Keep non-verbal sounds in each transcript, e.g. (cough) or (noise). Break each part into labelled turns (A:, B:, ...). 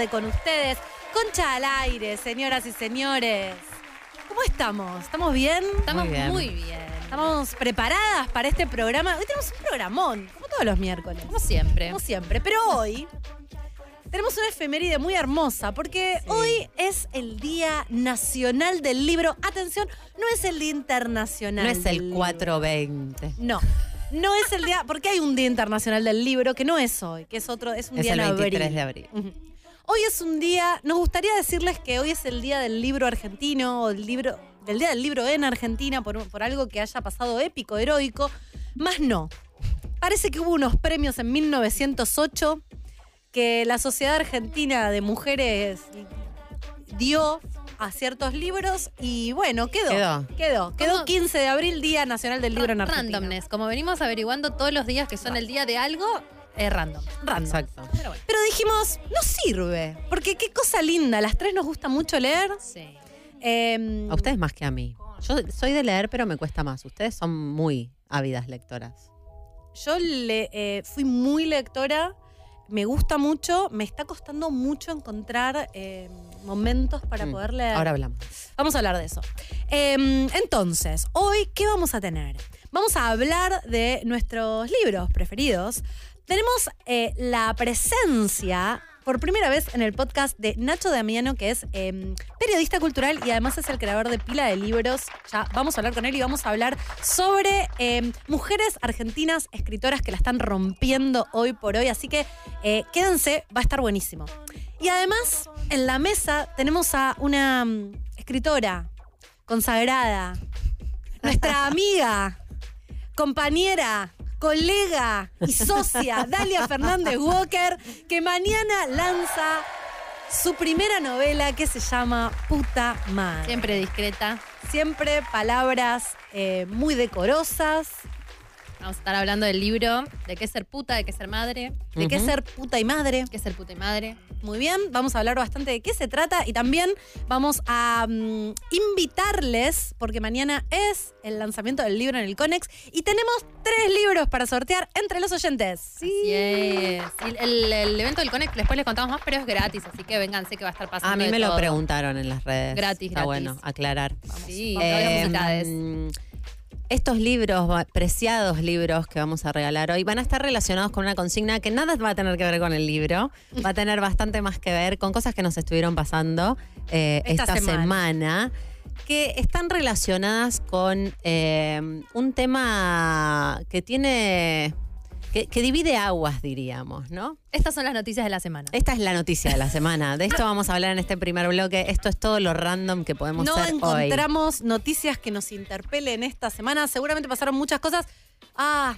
A: tarde con ustedes. Concha al aire, señoras y señores. ¿Cómo estamos? ¿Estamos bien?
B: Estamos
C: Muy
B: muy
C: bien.
A: ¿Estamos preparadas para este programa? Hoy tenemos un programón, como todos los miércoles.
B: Como siempre.
A: Como siempre, pero hoy tenemos una efeméride muy hermosa porque hoy es el Día Nacional del Libro. Atención, no es el Día Internacional.
C: No es el
A: Libro.
C: 420.
A: No. No es el día, porque hay un Día Internacional del Libro que no es hoy, que es otro, es un
C: Es
A: día
C: el
A: en abril.
C: 23 de abril.
A: Hoy es un día, nos gustaría decirles que hoy es el día del libro argentino o el libro, del día del libro en Argentina por, por algo que haya pasado épico, heroico, más no. Parece que hubo unos premios en 1908 que la Sociedad Argentina de Mujeres dio a ciertos libros y bueno, quedó.
C: Quedó.
A: Quedó. Quedó
B: ¿Cómo?
A: 15 de abril, Día Nacional del Libro en Argentina.
B: Randomness. Como venimos averiguando todos los días que son el día de algo, es random.
A: Random.
C: Exacto.
B: Pero bueno.
A: Pero dijimos, no sirve, porque qué cosa linda, las tres nos gusta mucho leer.
B: Sí.
A: Em,
C: A ustedes más que a mí. Yo soy de leer, pero me cuesta más. Ustedes son muy ávidas lectoras.
A: yo le, eh, fui muy lectora, me gusta mucho, me está costando mucho encontrar em, momentos para
C: Mm,
A: poder leer.
C: Ahora hablamos.
A: Vamos a hablar de eso. Em, entonces, hoy, ¿qué vamos a tener? Vamos a hablar de nuestros libros preferidos. Tenemos eh, la presencia, por primera vez en el podcast de Nacho Damiano, que es em, periodista cultural y además es el creador de pila de libros. Ya vamos a hablar con él y vamos a hablar sobre em, mujeres argentinas escritoras que la están rompiendo hoy por hoy. Así que eh, quédense, va a estar buenísimo. Y además, en la mesa tenemos a una mm, escritora consagrada, nuestra amiga, compañera, colega y socia, (laughs) Dalia Fernández Walker, que mañana lanza su primera novela que se llama Puta Madre.
B: Siempre discreta.
A: Siempre palabras eh, muy decorosas,
B: Vamos a estar hablando del libro, de qué ser puta, de qué ser madre,
A: de qué ser puta y madre.
B: qué ser puta y madre.
A: Muy bien, vamos a hablar bastante de qué se trata y también vamos a mm, invitarles, porque mañana es el lanzamiento del libro en el Conex y tenemos tres libros para sortear entre los oyentes.
B: Así es. Y el, el evento del Connect después les contamos más, pero es gratis, así que vénganse que va a estar pasando.
C: A mí
B: de
C: me lo
B: todo.
C: preguntaron en las redes.
B: Gratis,
C: Está
B: gratis.
C: bueno aclarar.
B: Sí,
A: Vamos,
B: todas las
C: Eh, estos libros, preciados libros que vamos a regalar hoy, van a estar relacionados con una consigna que nada va a tener que ver con el libro, va a tener bastante más que ver con cosas que nos estuvieron pasando eh,
A: Esta
C: esta,
A: semana.
C: semana. que están relacionadas con eh, un tema que tiene, que, que divide aguas, diríamos, ¿no?
B: Estas son las noticias de la semana.
C: Esta es la noticia de la semana. De esto vamos a hablar en este primer bloque. Esto es todo lo random que podemos
A: No
C: hacer hoy.
A: encontramos noticias que nos interpelen esta semana. Seguramente pasaron muchas cosas. Ah,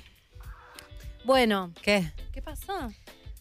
A: bueno.
C: ¿Qué?
B: ¿Qué pasó?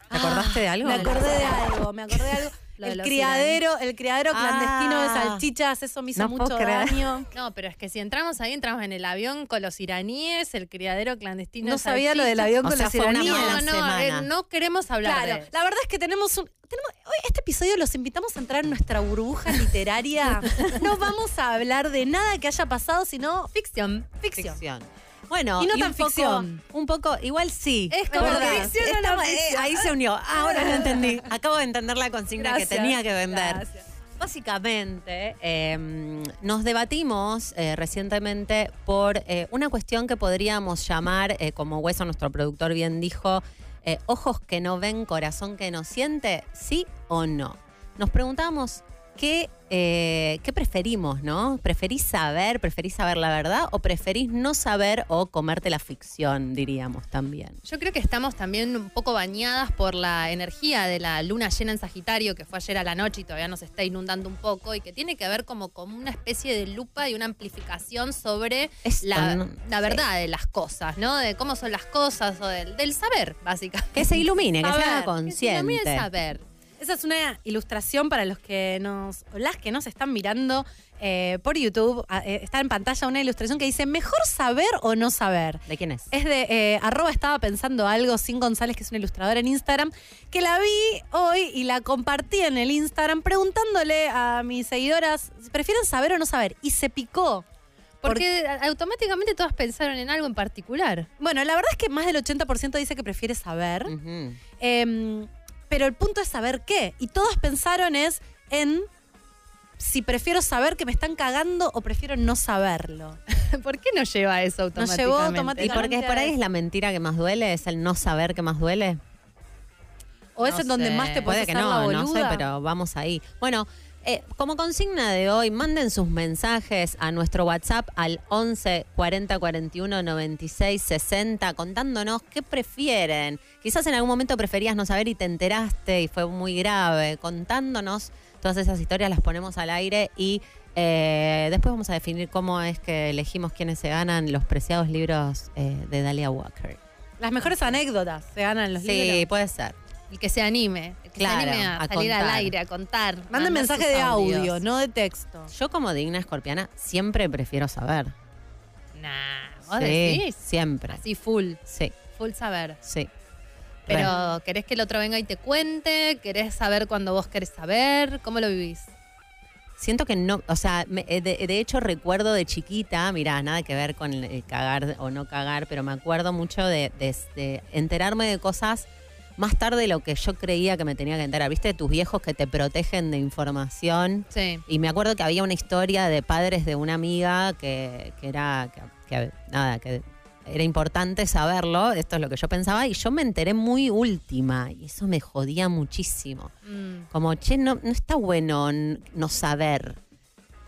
C: ¿Te acordaste de algo?
A: Me acordé de algo, me acordé de algo.
B: Lo de
A: el
B: los
A: criadero, el criadero clandestino de
C: Ah.
A: salchichas, eso me hizo
C: No
A: mucho daño.
B: No, pero es que si entramos ahí, entramos en el avión con los iraníes, el criadero clandestino.
A: No
B: de
A: sabía lo del
B: salchichas.
A: avión
C: O
A: con
C: sea,
A: los iraníes.
B: No, no, eh, no queremos hablar
A: Claro,
B: de eso.
A: la verdad es que tenemos un. tenemos- hoy este episodio los invitamos a entrar en nuestra burbuja literaria. (laughs) no vamos a hablar de nada que haya pasado, sino
B: Ficción.
A: ficción.
C: Ficción. Bueno,
A: Y no
C: un
A: tan
C: poco-
A: ficción.
C: Un poco, igual sí.
B: Es como
A: que
B: ficción no
C: eh, ahí se unió. Ahora lo entendí. (laughs) Acabo de entender la consigna
A: Gracias,
C: que tenía que vender.
A: gracias.
C: Básicamente, eh, nos debatimos eh, recientemente por eh, una cuestión que podríamos llamar, eh, como Hueso, nuestro productor, bien dijo, ojos que no ven, corazón que no siente, sí o no. Nos preguntamos, ¿qué, eh, ¿qué preferimos, no? ¿Preferís saber, preferís saber la verdad o preferís no saber o comerte la ficción, diríamos también?
B: Yo creo que estamos también un poco bañadas por la energía de la luna llena en Sagitario, que fue ayer a la noche y todavía nos está inundando un poco, y que tiene que ver como con una especie de lupa y una amplificación sobre
C: Esto,
B: la,
C: ¿no?
B: la
C: Sí.
B: verdad de las cosas, ¿no? De cómo son las cosas o del, del saber, básicamente.
C: Que se ilumine, que
A: Saber,
C: sea
A: que se
B: Que se ilumine
C: consciente.
B: el saber.
A: Esa es una ilustración para los que nos, o las que nos están mirando eh, por YouTube. Ah, eh, está en pantalla una ilustración que dice, mejor saber o no saber.
C: ¿De quién es?
A: Es de eh, arroba estaba pensando algo, Sin González, que es una ilustradora en Instagram, que la vi hoy y la compartí en el Instagram preguntándole a mis seguidoras, ¿prefieren saber o no saber? Y se picó.
B: Porque automáticamente todas pensaron en algo en particular.
A: Bueno, la verdad es que más del 80% dice que prefiere saber. Em, pero el punto es saber qué. Y todas pensaron es en si prefiero saber que me están cagando o prefiero no saberlo. (laughs)
B: ¿Por qué no lleva eso
A: Nos
B: automáticamente?
A: llevó
C: ¿Y
A: automáticamente.
C: porque por ahí es la mentira que más duele? ¿Es el no saber que más duele?
A: O es
B: No
A: en donde más te puedes
C: Puede que
A: la
C: no, no sé, pero vamos ahí. Bueno, eh, como consigna de hoy, manden sus mensajes a nuestro WhatsApp al 11 40 41 96 60 contándonos qué prefieren. Quizás en algún momento preferías no saber y te enteraste y fue muy grave. Contándonos todas esas historias, las ponemos al aire y eh, después vamos a definir cómo es que elegimos quiénes se ganan los preciados libros eh, de Dalia Walker.
A: Las mejores anécdotas se ganan los
C: Sí,
A: libros.
C: puede ser.
B: El que se anime. El que
C: Claro,
B: se anime a,
C: a
B: salir al aire, a contar. Mandar
A: mensaje de audio, no de texto.
C: Yo como digna escorpiana siempre prefiero saber.
B: Nah, vos
C: Sí,
B: decís.
C: siempre.
B: Así full,
C: Sí,
B: full saber.
C: sí.
B: Pero
C: Re.
B: ¿querés que el otro venga y te cuente? ¿Querés saber cuando vos querés saber? ¿Cómo lo vivís?
C: Siento que no, o sea, me- eh, de, de hecho recuerdo de chiquita, mirá, nada que ver con el cagar o no cagar, pero me acuerdo mucho de, de- de enterarme de cosas más tarde de lo que yo creía que me tenía que enterar. ¿Viste? Tus viejos que te protegen de información.
B: Sí.
C: Y me acuerdo que había una historia de padres de una amiga que, que era, que, que, nada, que era importante saberlo, esto es lo que yo pensaba, y yo me enteré muy última, y eso me jodía muchísimo.
B: Mm.
C: Como, che, no, no está bueno no saber.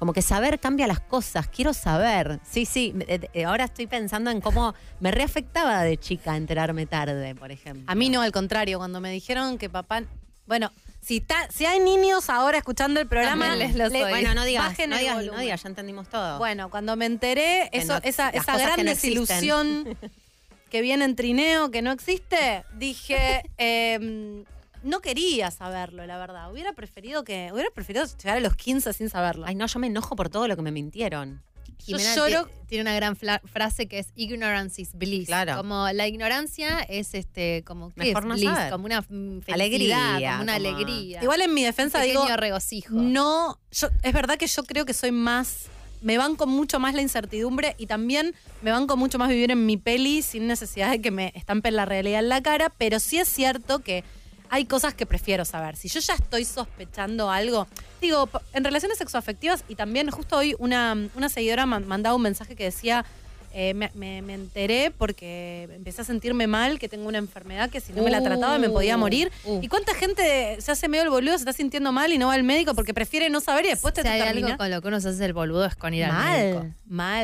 C: Como que saber cambia las cosas, quiero saber. Sí, sí, eh, eh, ahora estoy pensando en cómo me reafectaba de chica enterarme tarde, por ejemplo.
A: A mí no, al contrario, cuando me dijeron que papá. Bueno, si, está, si hay niños ahora escuchando el programa,
B: También les los
A: le-
B: oí.
C: Bueno, no digas, no
A: el
C: digas, no digas, ya entendimos todo.
A: Bueno, cuando me enteré,
C: Que
A: eso,
C: no-
A: esa, esa gran
C: que no existen.
A: desilusión (laughs) que viene en trineo, que no existe, dije, (laughs) em, no quería saberlo, la verdad. Hubiera preferido que, hubiera preferido llegar a los 15 sin saberlo.
C: Ay, no, yo me enojo por todo lo que me mintieron.
A: Yo
B: Jimena
A: lloro-
B: ti- tiene una gran frase que es ignorance is bliss.
C: Claro.
B: Como la ignorancia es este, como ¿qué
C: Mejor
B: es
C: no
B: bliss?
C: saber.
B: Como una mm, felicidad,
C: Alegría,
B: como una
C: como-
B: alegría.
A: Igual en mi defensa
B: Pequeño
A: digo,
B: regocijo.
A: no, yo, es verdad que yo creo que soy más, me banco mucho más la incertidumbre y también me banco mucho más vivir en mi peli sin necesidad de que me estampen la realidad en la cara, pero sí es cierto que hay cosas que prefiero saber. Si yo ya estoy sospechando algo, digo, en relaciones sexoafectivas y también justo hoy una, una seguidora man- mandaba un mensaje que decía... eh, me, me- me enteré porque empecé a sentirme mal, que tengo una enfermedad que si no me la trataba me podía morir.
B: Uh.
A: ¿Y cuánta gente se hace medio el boludo, se está sintiendo mal y no va al médico porque prefiere no saber y después te
B: si hay
A: termina?
B: algo con lo que uno se hace el boludo es con ir al médico.
A: mal,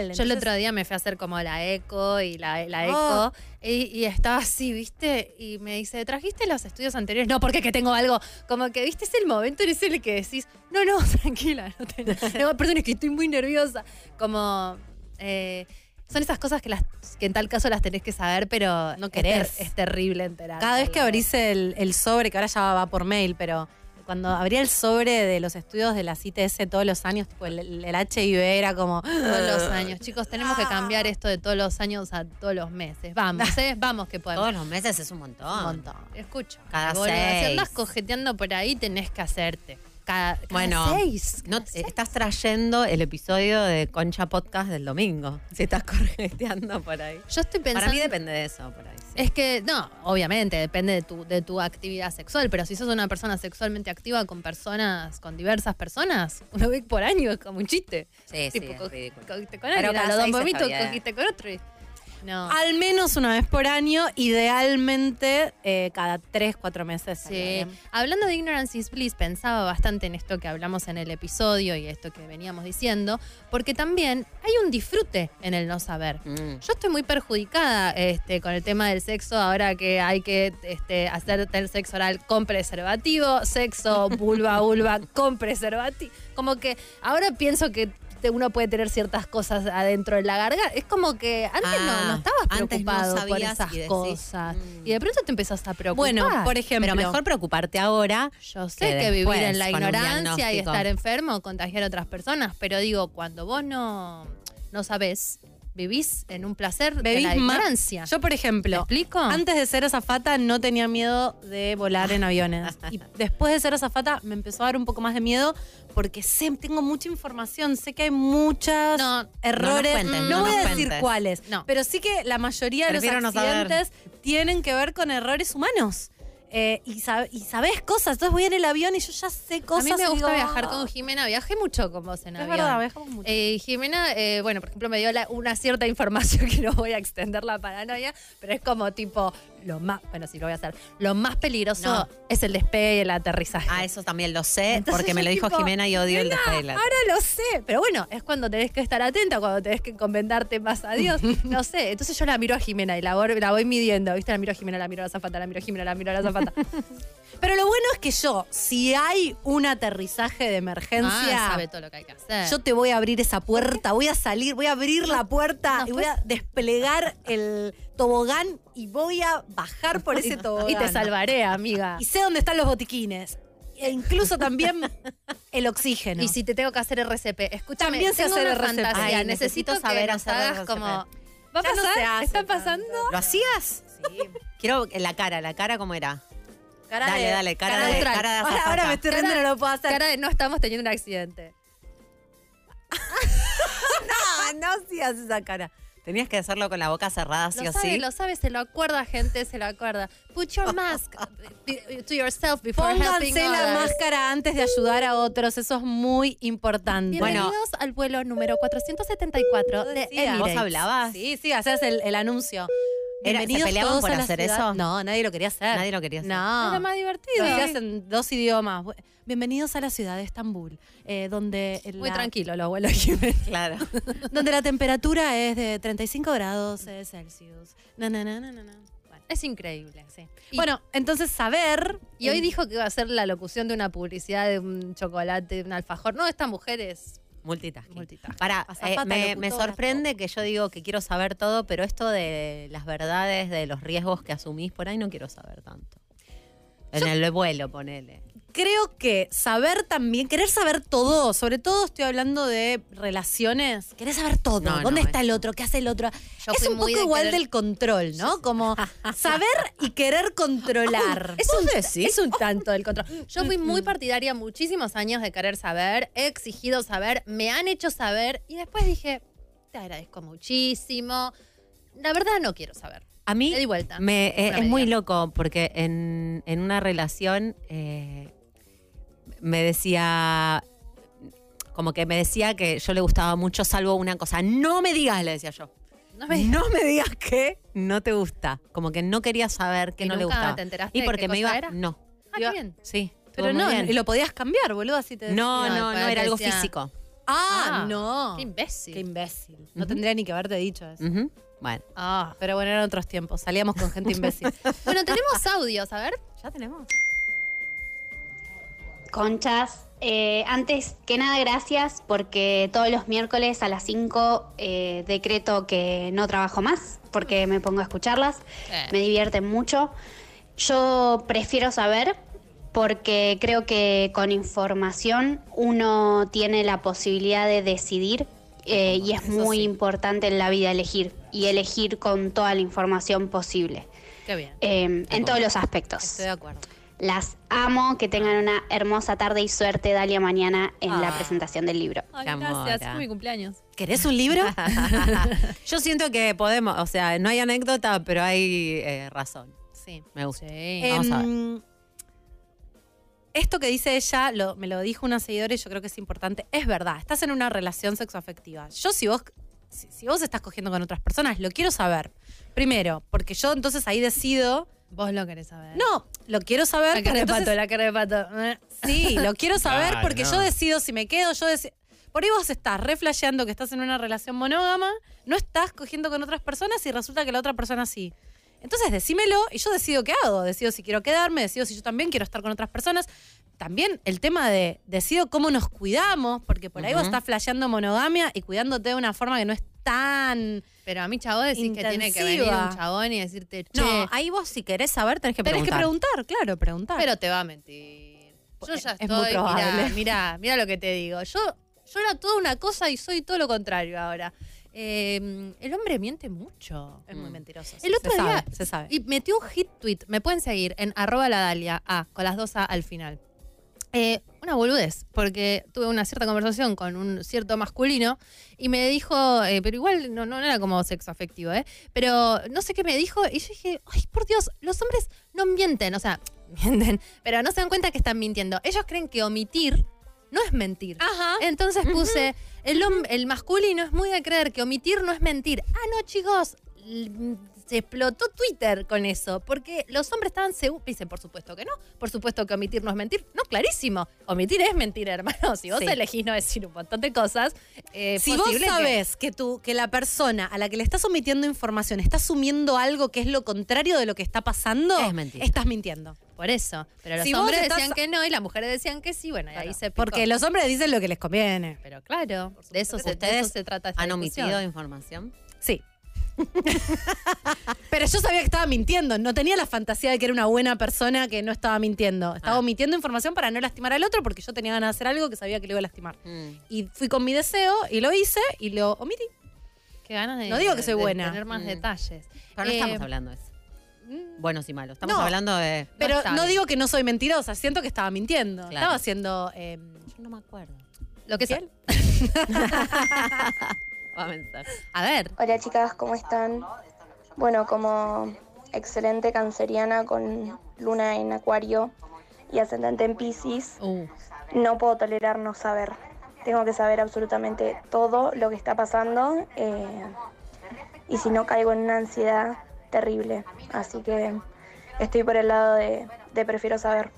A: mal.
B: Yo el otro día me fui a hacer como la eco y la, la
A: Oh.
B: eco y, y estaba así, ¿viste? Y me dice, ¿trajiste los estudios anteriores? No, porque que tengo algo. Como que, ¿viste? Es el momento en el que decís, no, no, (laughs) tranquila. No, (laughs) perdón, es que estoy muy nerviosa. Como, eh, son esas cosas que, las, que en tal caso las tenés que saber, pero
A: No querés.
B: Es, terrible enterar.
A: Cada vez que abrís el, el sobre, que ahora ya va por mail, pero cuando abría el sobre de los estudios de la ITS todos los años, tipo el, el- HIV era como...
B: Todos los años. Chicos, tenemos que cambiar esto de todos los años a todos los meses. Vamos, ¿eh? Vamos que podemos.
C: Todos los meses es un montón.
A: Un montón.
B: Escucha,
C: Cada
B: boluda, Si
C: seis.
B: andas cojeteando por ahí, tenés que hacerte. Cada, cada
C: Bueno,
B: seis.
C: No,
B: cada seis.
C: estás trayendo el episodio de Concha Podcast del domingo. (laughs) Si estás correteando por ahí.
B: Yo estoy pensando.
C: Para mí depende de eso, por ahí. sí.
B: Es que, no, obviamente, depende de tu, de tu actividad sexual, pero si sos una persona sexualmente activa con personas, con diversas personas, una vez por año es como un chiste.
C: Sí, sí,
B: Tipo,
C: es
B: co-
C: ridículo.
B: cogiste con
C: Pero
B: alguien, a los dos cogiste con otro. y- No.
A: Al menos una vez por año, idealmente eh, cada tres, cuatro meses.
B: Sí.
A: bien.
B: Hablando de Ignorance is Bliss, pensaba bastante en esto que hablamos en el episodio y esto que veníamos diciendo, porque también hay un disfrute en el no saber.
C: Mm.
B: Yo estoy muy perjudicada este, con el tema del sexo, ahora que hay que este, hacer el sexo oral con preservativo, sexo vulva (laughs) vulva con preservativo. Como que ahora pienso que uno puede tener ciertas cosas adentro de la garganta. Es como que antes no,
C: Ah,
B: no estabas
C: antes no
B: preocupado por esas
C: y
B: cosas.
C: mm.
B: Y de pronto te empezás a preocupar.
A: Bueno, por ejemplo.
C: Pero mejor preocuparte ahora.
B: Yo sé
C: que
B: que, vivir en la ignorancia y estar enfermo, contagiar a otras personas, pero digo, cuando vos no, no sabés, vivís en un placer de
A: Vivís
B: la ignorancia.
A: Yo, por
B: ¿Me
A: ejemplo,
B: explico?
A: antes de ser azafata no tenía miedo de volar en aviones. (laughs) Y después de ser azafata me empezó a dar un poco más de miedo porque sé, tengo mucha información, sé que hay muchos
B: No,
A: errores.
C: no cuentes,
A: no
C: no
A: voy a decir
C: cuentes.
A: cuáles,
B: No.
A: pero sí que la mayoría de
C: Prefiero
A: los accidentes tienen que ver con errores humanos. Eh, y, sab- y sabés cosas. Entonces voy en el avión y yo ya sé cosas.
B: a mí me gusta
A: digo,
B: viajar
A: "Ah".
B: con Jimena, viajé mucho con vos en
A: Es
B: avión.
A: verdad, viajamos mucho.
B: Eh, Jimena, eh, bueno, por ejemplo, me dio la- una cierta (laughs) información que no voy a extender la paranoia, pero es como tipo, lo más, bueno, sí lo voy a hacer, lo más peligroso
C: No.
B: es el despegue y el aterrizaje.
C: Ah, eso también lo sé,
B: Entonces
C: porque me lo dijo
B: tipo,
C: Jimena y odio el
B: "Nena,
C: despegue.
B: Ahora lo sé, pero bueno, es cuando tenés que estar atenta, cuando tenés que encomendarte más a Dios, (laughs) no sé. Entonces yo la miro a Jimena y la voy, la voy midiendo, ¿viste? La miro a Jimena, la miro a la zafata, la miro a Jimena, la miro a la zafata.
A: Pero lo bueno es que yo, si hay un aterrizaje de emergencia,
B: Ah, sabe todo lo que hay que hacer.
A: yo te voy a abrir esa puerta, voy a salir, voy a abrir la puerta
B: No,
A: y voy a desplegar el tobogán y voy a bajar por ese (laughs) tobogán.
B: y te salvaré, amiga.
A: Y sé dónde están los botiquines. E incluso también (laughs) el oxígeno.
B: Y si te tengo que hacer RCP, escúchame,
A: También hacer
B: una
A: RCP.
B: fantasía,
C: Ay,
B: necesito,
C: necesito
B: saber
C: hacer
B: como... ¿Va a
A: no
B: pasar?
A: se hace
B: ¿Está
A: tanto.
B: pasando?
C: ¿Lo hacías? Quiero la cara, la cara cómo era.
A: Cara
C: dale,
A: de-
C: dale, cara,
B: cara
C: de,
B: neutral.
C: cara de
A: Ahora, me estoy riendo, no lo puedo hacer.
B: Cara de no estamos teniendo un accidente. (laughs)
C: No, no hacías esa cara. Tenías que hacerlo con la boca cerrada, sí
B: Lo
C: o
B: sabe,
C: sí.
B: lo sabe, se lo acuerda, gente, se lo acuerda. Put your mask to yourself before helping
A: Pónganse la
B: others.
A: máscara antes de ayudar a otros, eso es muy importante.
C: Bueno.
B: Bienvenidos al vuelo número 474 de. Emirates.
C: ¿Vos hablabas?
A: Sí, sí, hacías el, el anuncio.
C: Era- ¿se peleaban por hacer
A: ciudad-
C: eso?
A: No, nadie lo quería hacer.
C: Nadie lo quería hacer.
A: No.
B: Era más divertido.
A: Lo hacías en dos idiomas. Bienvenidos a la ciudad de Estambul, eh, donde,
B: Muy
A: la,
B: tranquilo los vuelos Jiménez. (laughs)
C: Claro.
A: donde la temperatura es de 35 grados Celsius. Na, na, na, na, na. Bueno.
B: Es increíble, sí. Y,
A: Bueno, entonces saber.
B: y hoy dijo que iba a hacer la locución de una publicidad de un chocolate, de un alfajor. No, esta mujer es
C: Multitasking.
B: multitasking.
C: Para,
A: Azafata,
C: me, sorprende que yo digo que quiero saber todo, pero esto de las verdades, de los riesgos que asumís por ahí, no quiero saber tanto. En el vuelo, ponele.
A: Creo que saber también, querer saber todo, sobre todo estoy hablando de relaciones, querer saber todo.
C: No, no,
A: ¿Dónde está el otro? ¿Qué hace el otro?
B: Yo
A: es un poco
B: de
A: igual
B: querer-
A: del control, ¿no? Como (laughs) saber y querer controlar.
B: Es un, es un tanto del control. Yo fui muy partidaria muchísimos años de querer saber, he exigido saber, me han hecho saber y después dije, te agradezco muchísimo. La verdad no quiero saber.
C: A mí
B: Le di vuelta.
C: me- eh, es muy loco porque en, en una relación eh, me decía, como que me decía que yo le gustaba mucho, salvo una cosa. No me digas, le decía yo.
B: No me
C: No me digas que no te gusta. Como que no quería saber que
B: ¿Y
C: no le gustaba.
B: te enteraste
C: y
B: de
C: porque
B: qué
C: me
B: cosa
C: iba.
B: era?
C: No.
B: Ah,
A: Iba-
B: bien.
C: Sí.
A: Pero no,
C: bien.
A: y lo podías cambiar, boludo, así te
C: No,
A: decía.
C: no, no, era algo
B: decía-
C: físico.
A: Ah,
B: Ah,
A: no.
B: Qué imbécil.
A: Qué imbécil. No tendría ni que haberte dicho eso.
C: Bueno,
B: Ah.
A: Pero bueno, eran otros tiempos. Salíamos con gente (laughs) imbécil.
B: Bueno, tenemos audios, a ver.
C: ya tenemos.
D: Conchas, eh, antes que nada gracias porque todos los miércoles a las 5 eh, decreto que no trabajo más porque me pongo a escucharlas,
B: Eh.
D: me divierten mucho. Yo prefiero saber porque creo que con información uno tiene la posibilidad de decidir eh, y es
A: Eso
D: muy
A: sí.
D: importante en la vida elegir y elegir con toda la información posible
B: Qué bien.
D: eh, en todos los aspectos.
A: Estoy de acuerdo.
D: Las amo, que tengan una hermosa tarde y suerte, Dalia, mañana en
A: Ah.
D: la presentación del libro.
B: Ay, gracias. Fue mi cumpleaños.
A: ¿Querés un libro? (laughs)
C: Yo siento que podemos, o sea, no hay anécdota, pero hay eh, razón.
B: Sí.
C: Me gusta.
B: Sí.
C: Vamos a ver.
A: Em, Esto que dice ella, lo- me lo dijo una seguidora y yo creo que es importante. Es verdad, estás en una relación sexoafectiva. Yo si vos si, si vos estás cogiendo con otras personas, lo quiero saber. Primero, porque yo entonces ahí decido.
B: Vos lo querés saber.
A: No, lo quiero saber.
B: La cara de pato,
A: entonces-
B: la cara de pato. Eh.
A: Sí, lo quiero saber porque
E: no.
A: yo decido si me quedo, yo decido. Por ahí vos estás reflasheando que estás en una relación monógama, no estás cogiendo con otras personas y resulta que la otra persona sí. Entonces decímelo y yo decido qué hago. Decido si quiero quedarme, decido si yo también quiero estar con otras personas. También el tema de decido cómo nos cuidamos, porque por ahí vos estás flasheando monogamia y cuidándote de una forma que no es tan.
B: Pero a mí, chavo, decís que tiene que venir un chabón y decirte, che,
C: No, ahí vos si querés saber tenés que
A: Tenés que
C: preguntar.
A: preguntar, claro, preguntar.
B: pero te va a mentir. Yo ya
A: Es
B: estoy,
A: probable.
B: mirá, mirá, mirá lo que te digo. Yo, yo era toda una cosa y soy todo lo contrario ahora. Eh, el hombre miente mucho.
A: es muy
C: Mm.
A: mentiroso.
B: El otro
A: se
B: día
A: sabe, se sabe.
B: Y metió un hit tweet. Me pueden seguir en arroba la Dalia A, con las dos A al final. Eh, una boludez, porque tuve una cierta conversación con un cierto masculino y me dijo, eh, pero igual no, no era como sexo afectivo, ¿eh? Pero no sé qué me dijo y yo dije, ay, por Dios, los hombres no mienten, o sea, (laughs) mienten, pero no se dan cuenta que están mintiendo. Ellos creen que omitir no es mentir.
A: Ajá.
B: Entonces puse, el, el masculino es muy de creer que omitir no es mentir. Ah, no, chicos, se explotó Twitter con eso, porque los hombres estaban seguros, dicen, por supuesto que no, por supuesto que omitir no es mentir. No, clarísimo, omitir es mentir, hermano. Si vos
A: Sí.
B: elegís no decir un montón de cosas, eh,
A: Si vos
B: posible que-
A: sabés que, tú, que la persona a la que le estás omitiendo información está asumiendo algo que es lo contrario de lo que está pasando,
C: Es mentira.
A: estás mintiendo.
B: Por eso, pero los
A: Si
B: hombres
A: estás-
B: decían que no y las mujeres decían que sí, bueno, y ahí se picó.
A: Porque los hombres dicen lo que les conviene.
B: Pero claro, de eso, se, de
C: ¿Ustedes
B: eso se trata esta
C: ¿Han
B: discusión.
C: omitido información?
A: Sí. Pero yo sabía que estaba mintiendo. No tenía la fantasía de que era una buena persona que no estaba mintiendo. Estaba
C: Ah.
A: omitiendo información para no lastimar al otro porque yo tenía ganas de hacer algo que sabía que le iba a lastimar.
C: Mm.
A: Y fui con mi deseo y lo hice y lo omití.
B: Qué ganas de,
A: No digo que soy
B: de
A: buena.
B: tener más
C: Mm.
B: detalles.
C: Pero no
B: Eh,
C: estamos hablando de eso. Buenos y malos. Estamos
A: No.
C: hablando de.
A: Pero no digo que no soy mentirosa. Siento que estaba mintiendo.
C: Claro.
A: Estaba haciendo... eh,
C: Yo no me acuerdo.
B: Lo que sea. (laughs)
C: Va a pensar.
B: A ver,
F: Hola chicas, ¿cómo están? Bueno, como excelente canceriana con luna en acuario y ascendente en Pisces,
B: uh,
F: no puedo tolerar no saber. Tengo que saber absolutamente todo lo que está pasando eh, y si no caigo en una ansiedad terrible. Así que estoy por el lado de, de prefiero saber.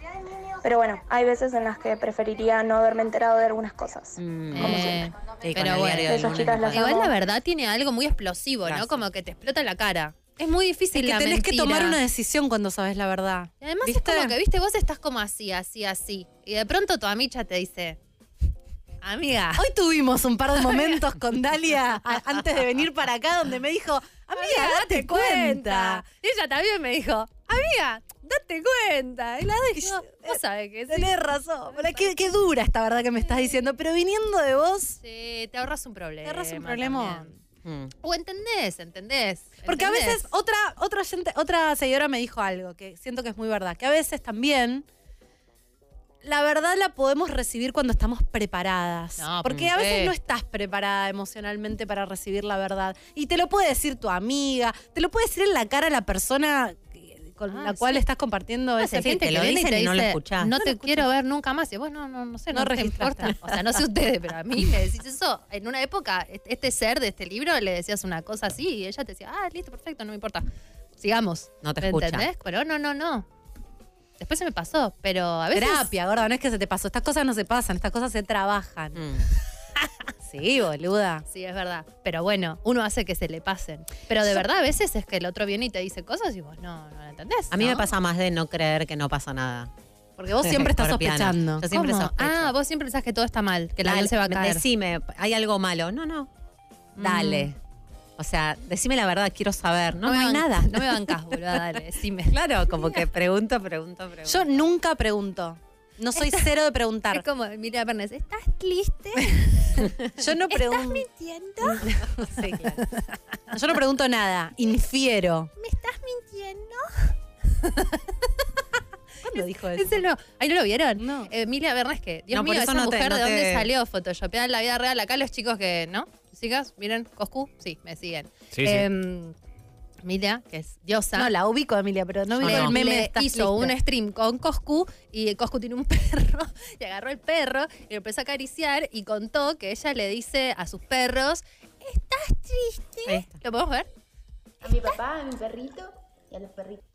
F: Pero bueno, hay veces en las que preferiría no haberme enterado de algunas cosas.
C: Mm.
F: Como
B: eh,
F: siempre.
C: Sí,
B: pero bueno.
F: Esas chicas las
B: igual
F: amo.
B: la verdad tiene algo muy explosivo,
C: Gracias.
B: ¿no? Como que te explota la cara. Es muy difícil
A: Es que
B: la
A: tenés que tomar una decisión cuando sabes la verdad.
B: Y además
A: ¿Viste?
B: es como que, viste, vos estás como así, así, así. Y de pronto tu amicha te dice, amiga,
A: Hoy tuvimos un par de (laughs) momentos con Dalia a- antes de venir para acá donde me dijo, amiga, date cuenta.
B: Y ella también me dijo, amiga, date cuenta. Y la dije, vos sabés que sí.
A: Tenés razón. Pero qué, qué dura esta verdad que me estás diciendo. Pero viniendo de vos,
B: Sí, te ahorras un problema.
A: te ahorras un problemón.
B: también.
C: Mm.
B: O entendés, entendés.
A: Porque a veces otra, otra, otra seguidora me dijo algo que siento que es muy verdad. Que a veces también la verdad la podemos recibir cuando estamos preparadas.
B: No,
A: Porque
B: por
A: a veces no estás preparada emocionalmente para recibir la verdad. Y te lo puede decir tu amiga, te lo puede decir en la cara la persona con
B: Ah,
A: la cual
B: sí.
A: estás compartiendo
B: No,
A: ese
B: hay gente
C: te
B: que
C: lo
B: viene y
C: y no lo
B: dice,
C: escuchás.
B: No
A: No
B: te quiero ver nunca más. Y vos no, no, no sé,
A: No
B: no, te importa. (laughs) O sea, no sé ustedes, pero a mí me decís eso. En una época, este ser de este libro le decías una cosa así y ella te decía, ah, listo, perfecto, no me importa. Sigamos.
C: No te
B: ¿Me
C: escucha.
B: ¿Entendés? Pero no, no, no. Después se me pasó, pero a veces...
A: Terapia, gorda, no es que se te pasó. Estas cosas no se pasan, estas cosas se trabajan.
C: Mm. (laughs)
A: Sí, boluda.
B: Sí, es verdad. Pero bueno, uno hace que se le pasen. Pero de verdad, a veces es que el otro viene y te dice cosas y vos no, no entendés.
C: A mí
B: ¿no?
C: me pasa más de no creer que no pasa nada.
A: Porque vos siempre estás sospechando.
C: Yo siempre
B: ¿Cómo?
C: sospecho.
B: Ah, vos siempre pensás que todo está mal, que avión
C: Dale,
B: se va a caer.
C: Decime, hay algo malo. No, no. Dale. O sea, decime la verdad, quiero saber. No, no, hay nada.
B: No me bancás, boludo, (laughs) dale, decime.
C: Claro, como que pregunto, pregunto, pregunto.
A: Yo nunca pregunto. No soy cero de preguntar.
B: Es como, mira, Bernes, ¿estás triste? (laughs)
A: Yo no pregunto.
B: mintiendo? (laughs)
A: Sí, claro. Yo no pregunto nada. Infiero.
B: ¿Me estás mintiendo? (laughs)
A: ¿Cuándo dijo eso?
B: Ese no. ¿Ahí no lo vieron?
A: No.
B: Emilia Bernes, que Dios
C: No, por
B: mío,
C: eso
B: esa
C: no te-
B: mujer,
C: no
B: ¿de dónde
C: te-
B: salió? Photoshopeada en la vida real. Acá los chicos que, ¿no? ¿Sigas? ¿Miren? ¿Coscu? Sí, me siguen.
E: Sí, sí.
B: Em, Emilia, que es diosa.
A: No, la ubico, Emilia, pero no vi el meme
B: le
A: de Estás
B: hizo un stream con Coscu y Coscu tiene un (laughs) perro y agarró el perro y lo empezó a acariciar y contó que ella le dice a sus perros estás triste.
C: Ahí está.
B: ¿Lo podemos ver?
E: A mi papá, a mi perrito y a los perritos.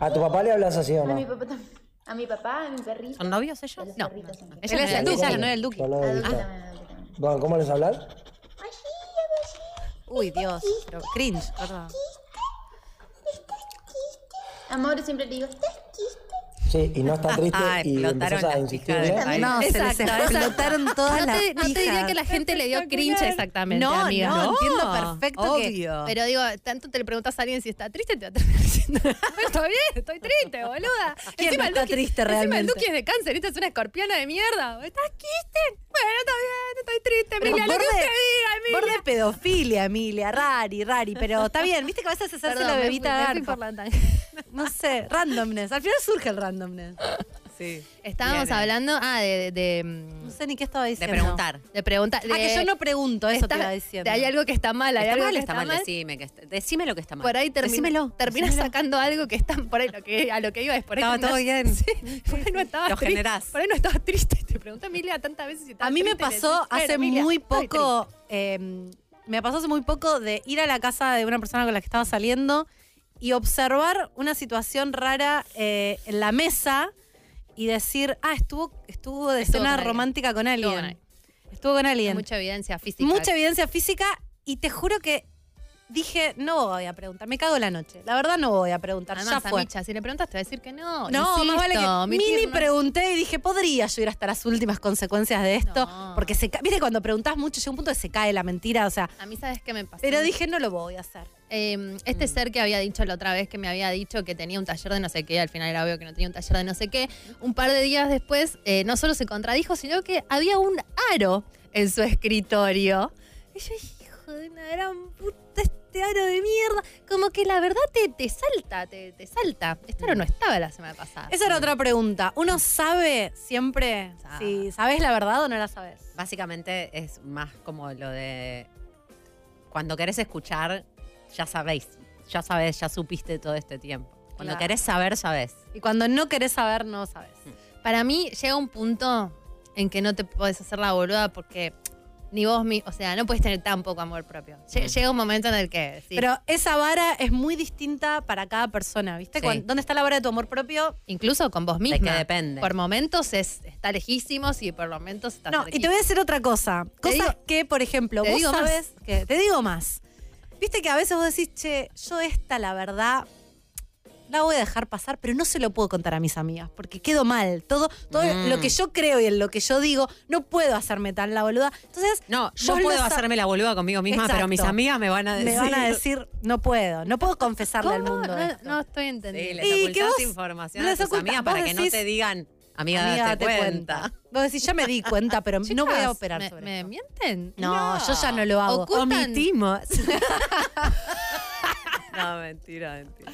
G: ¿A tu papá le hablas así o
E: A mi
G: no?
E: papá también. A mi papá, a mi perrito.
C: ¿Son novios ellos?
E: los
B: No.
A: es el Duque, no es el Duque.
G: Bueno, ¿Cómo les hablas?
A: Uy, Dios. Pero cringe.
E: Amor, siempre le digo.
G: Sí, y no está triste (laughs)
C: Ah,
G: y empezás a insistirle.
C: pijas de-
A: No, se les explotaron todas
B: No
A: las
B: te, no te diría que la gente le dio cringe exactamente,
A: No,
B: amiga.
A: no, entiendo perfecto que-
C: Obvio.
B: Pero digo, tanto te le preguntas a alguien si está triste, te va a terminar (laughs) diciendo, "Bueno, está bien, estoy triste, boluda. (laughs)
A: ¿Quién no
B: el
A: está
B: Duki-
A: triste
B: Encima el
A: realmente?
B: Duki es de cáncer, esta es una escorpiona de mierda. ¿Estás triste? Bueno, está bien, estoy triste, Emilia, lo que usted diga, Emilia.
A: Borde pedofilia, Emilia, rari, rari, pero está bien, viste que a veces se hace
B: Perdón,
A: la bebita
B: me fui
A: garpa.
B: por la tangente.
A: No sé, randomness. Al final surge el randomness. (laughs)
C: Sí.
B: Estábamos
C: Viene.
B: hablando, ah, de, de, de, mm,
A: No sé ni qué estaba
C: De
A: diciendo.
C: preguntar.
B: de preguntar.
A: Ah, que yo no pregunto, eso te
B: está-
A: iba diciendo.
B: Hay algo que está mal, hay
C: ¿Está
B: algo
C: mal?
B: que
C: ¿Está mal? Decime, que está- decime lo que está mal.
B: Por ahí termina,
C: Decímelo.
B: terminas
C: decímelo.
B: sacando algo que está por ahí lo que a lo que iba es por ahí
C: Estaba todo bien. (laughs)
B: Sí, por ahí no estabas
C: Lo
B: triste.
C: generás.
B: Por ahí no estabas triste. Te pregunté Emilia tantas veces si estabas
A: A mí me pasó
B: decís, "Bueno,
A: hace
B: Emilia,
A: muy poco. eh, me pasó hace muy poco de ir a la casa de una persona con la que estaba saliendo y observar una situación rara eh, en la mesa y decir, ah, estuvo, estuvo de
B: Estuvo
A: cena
B: con alguien.
A: romántica con
B: Estuvo
A: alguien.
B: con
A: Estuvo con
B: triste".
A: alguien.
B: Mucha evidencia física.
A: Mucha evidencia física y te juro que dije, no voy a preguntar, me cago la noche. La verdad no voy a preguntar,
B: Además,
A: ya
B: a
A: fue.
B: Micha, si le preguntas te va a decir que no.
A: No,
B: Insisto,
A: más vale que mini pregunté y dije, ¿podría yo ir hasta las últimas consecuencias de esto?
B: No.
A: Porque se viste cuando preguntás mucho, llega un punto que se cae la mentira, o sea,
B: A mí, ¿sabes qué me pasó?
A: pero dije, no lo voy a hacer.
B: Eh, este ser que había dicho la otra vez que me había dicho que tenía un taller de no sé qué, al final era obvio que no tenía un taller de no sé qué, un par de días después eh, no solo se contradijo, sino que había un aro en su escritorio. Y yo, hijo de una gran puta, este aro de mierda. Como que la verdad te, te salta, te, te salta. Este aro no estaba la semana pasada.
A: Esa era otra pregunta. ¿Uno sabe siempre
B: Sabe.
A: si sabes la verdad o no la sabes?
C: Básicamente es más como lo de cuando querés escuchar, ya sabéis, ya sabés, ya supiste todo este tiempo. Cuando
A: Claro.
C: querés saber, sabés.
A: Y cuando no querés saber, no sabes.
B: Para mí llega un punto en que no te podés hacer la boluda porque ni vos, mi, o sea, no puedes tener tan poco amor propio. Lle- Llega un momento en el que
A: Pero esa vara es muy distinta para cada persona, ¿viste?
C: Sí.
A: ¿Dónde está la vara de tu amor propio?
B: incluso con vos
C: De
B: misma.
C: que depende.
B: Por momentos es, está lejísimos y por momentos está
A: No, y te voy a decir otra cosa.
B: Te
A: Cosa
B: digo-
A: que, por ejemplo, vos sabes que. Te digo más. Viste que a veces vos decís, che, yo esta, la verdad, la voy a dejar pasar, pero no se lo puedo contar a mis amigas, porque quedo mal. Todo, todo
C: Mm.
A: lo que yo creo y en lo que yo digo, no puedo hacerme tan la boluda. Entonces,
C: No, yo puedo hacerme la boluda conmigo misma, pero mis amigas me van a decir.
A: me van a decir, no puedo, no puedo confesarle al mundo.
B: No,
A: esto.
B: no estoy
C: Sí,
B: entendiendo.
C: les
A: Y que
C: ocultás
A: vos
C: información
A: les
C: a tus amigas para que no te digan, amiga,
A: Amiga,
C: date, cuenta.
A: Vos decís, ya me di cuenta, pero (laughs) no voy a operar
B: ¿me,
A: sobre
B: ¿Me
A: esto.
B: mienten?
A: No, yo ya no lo hago.
B: Ocultan-
C: Omitimos. (laughs) no, mentira, mentira.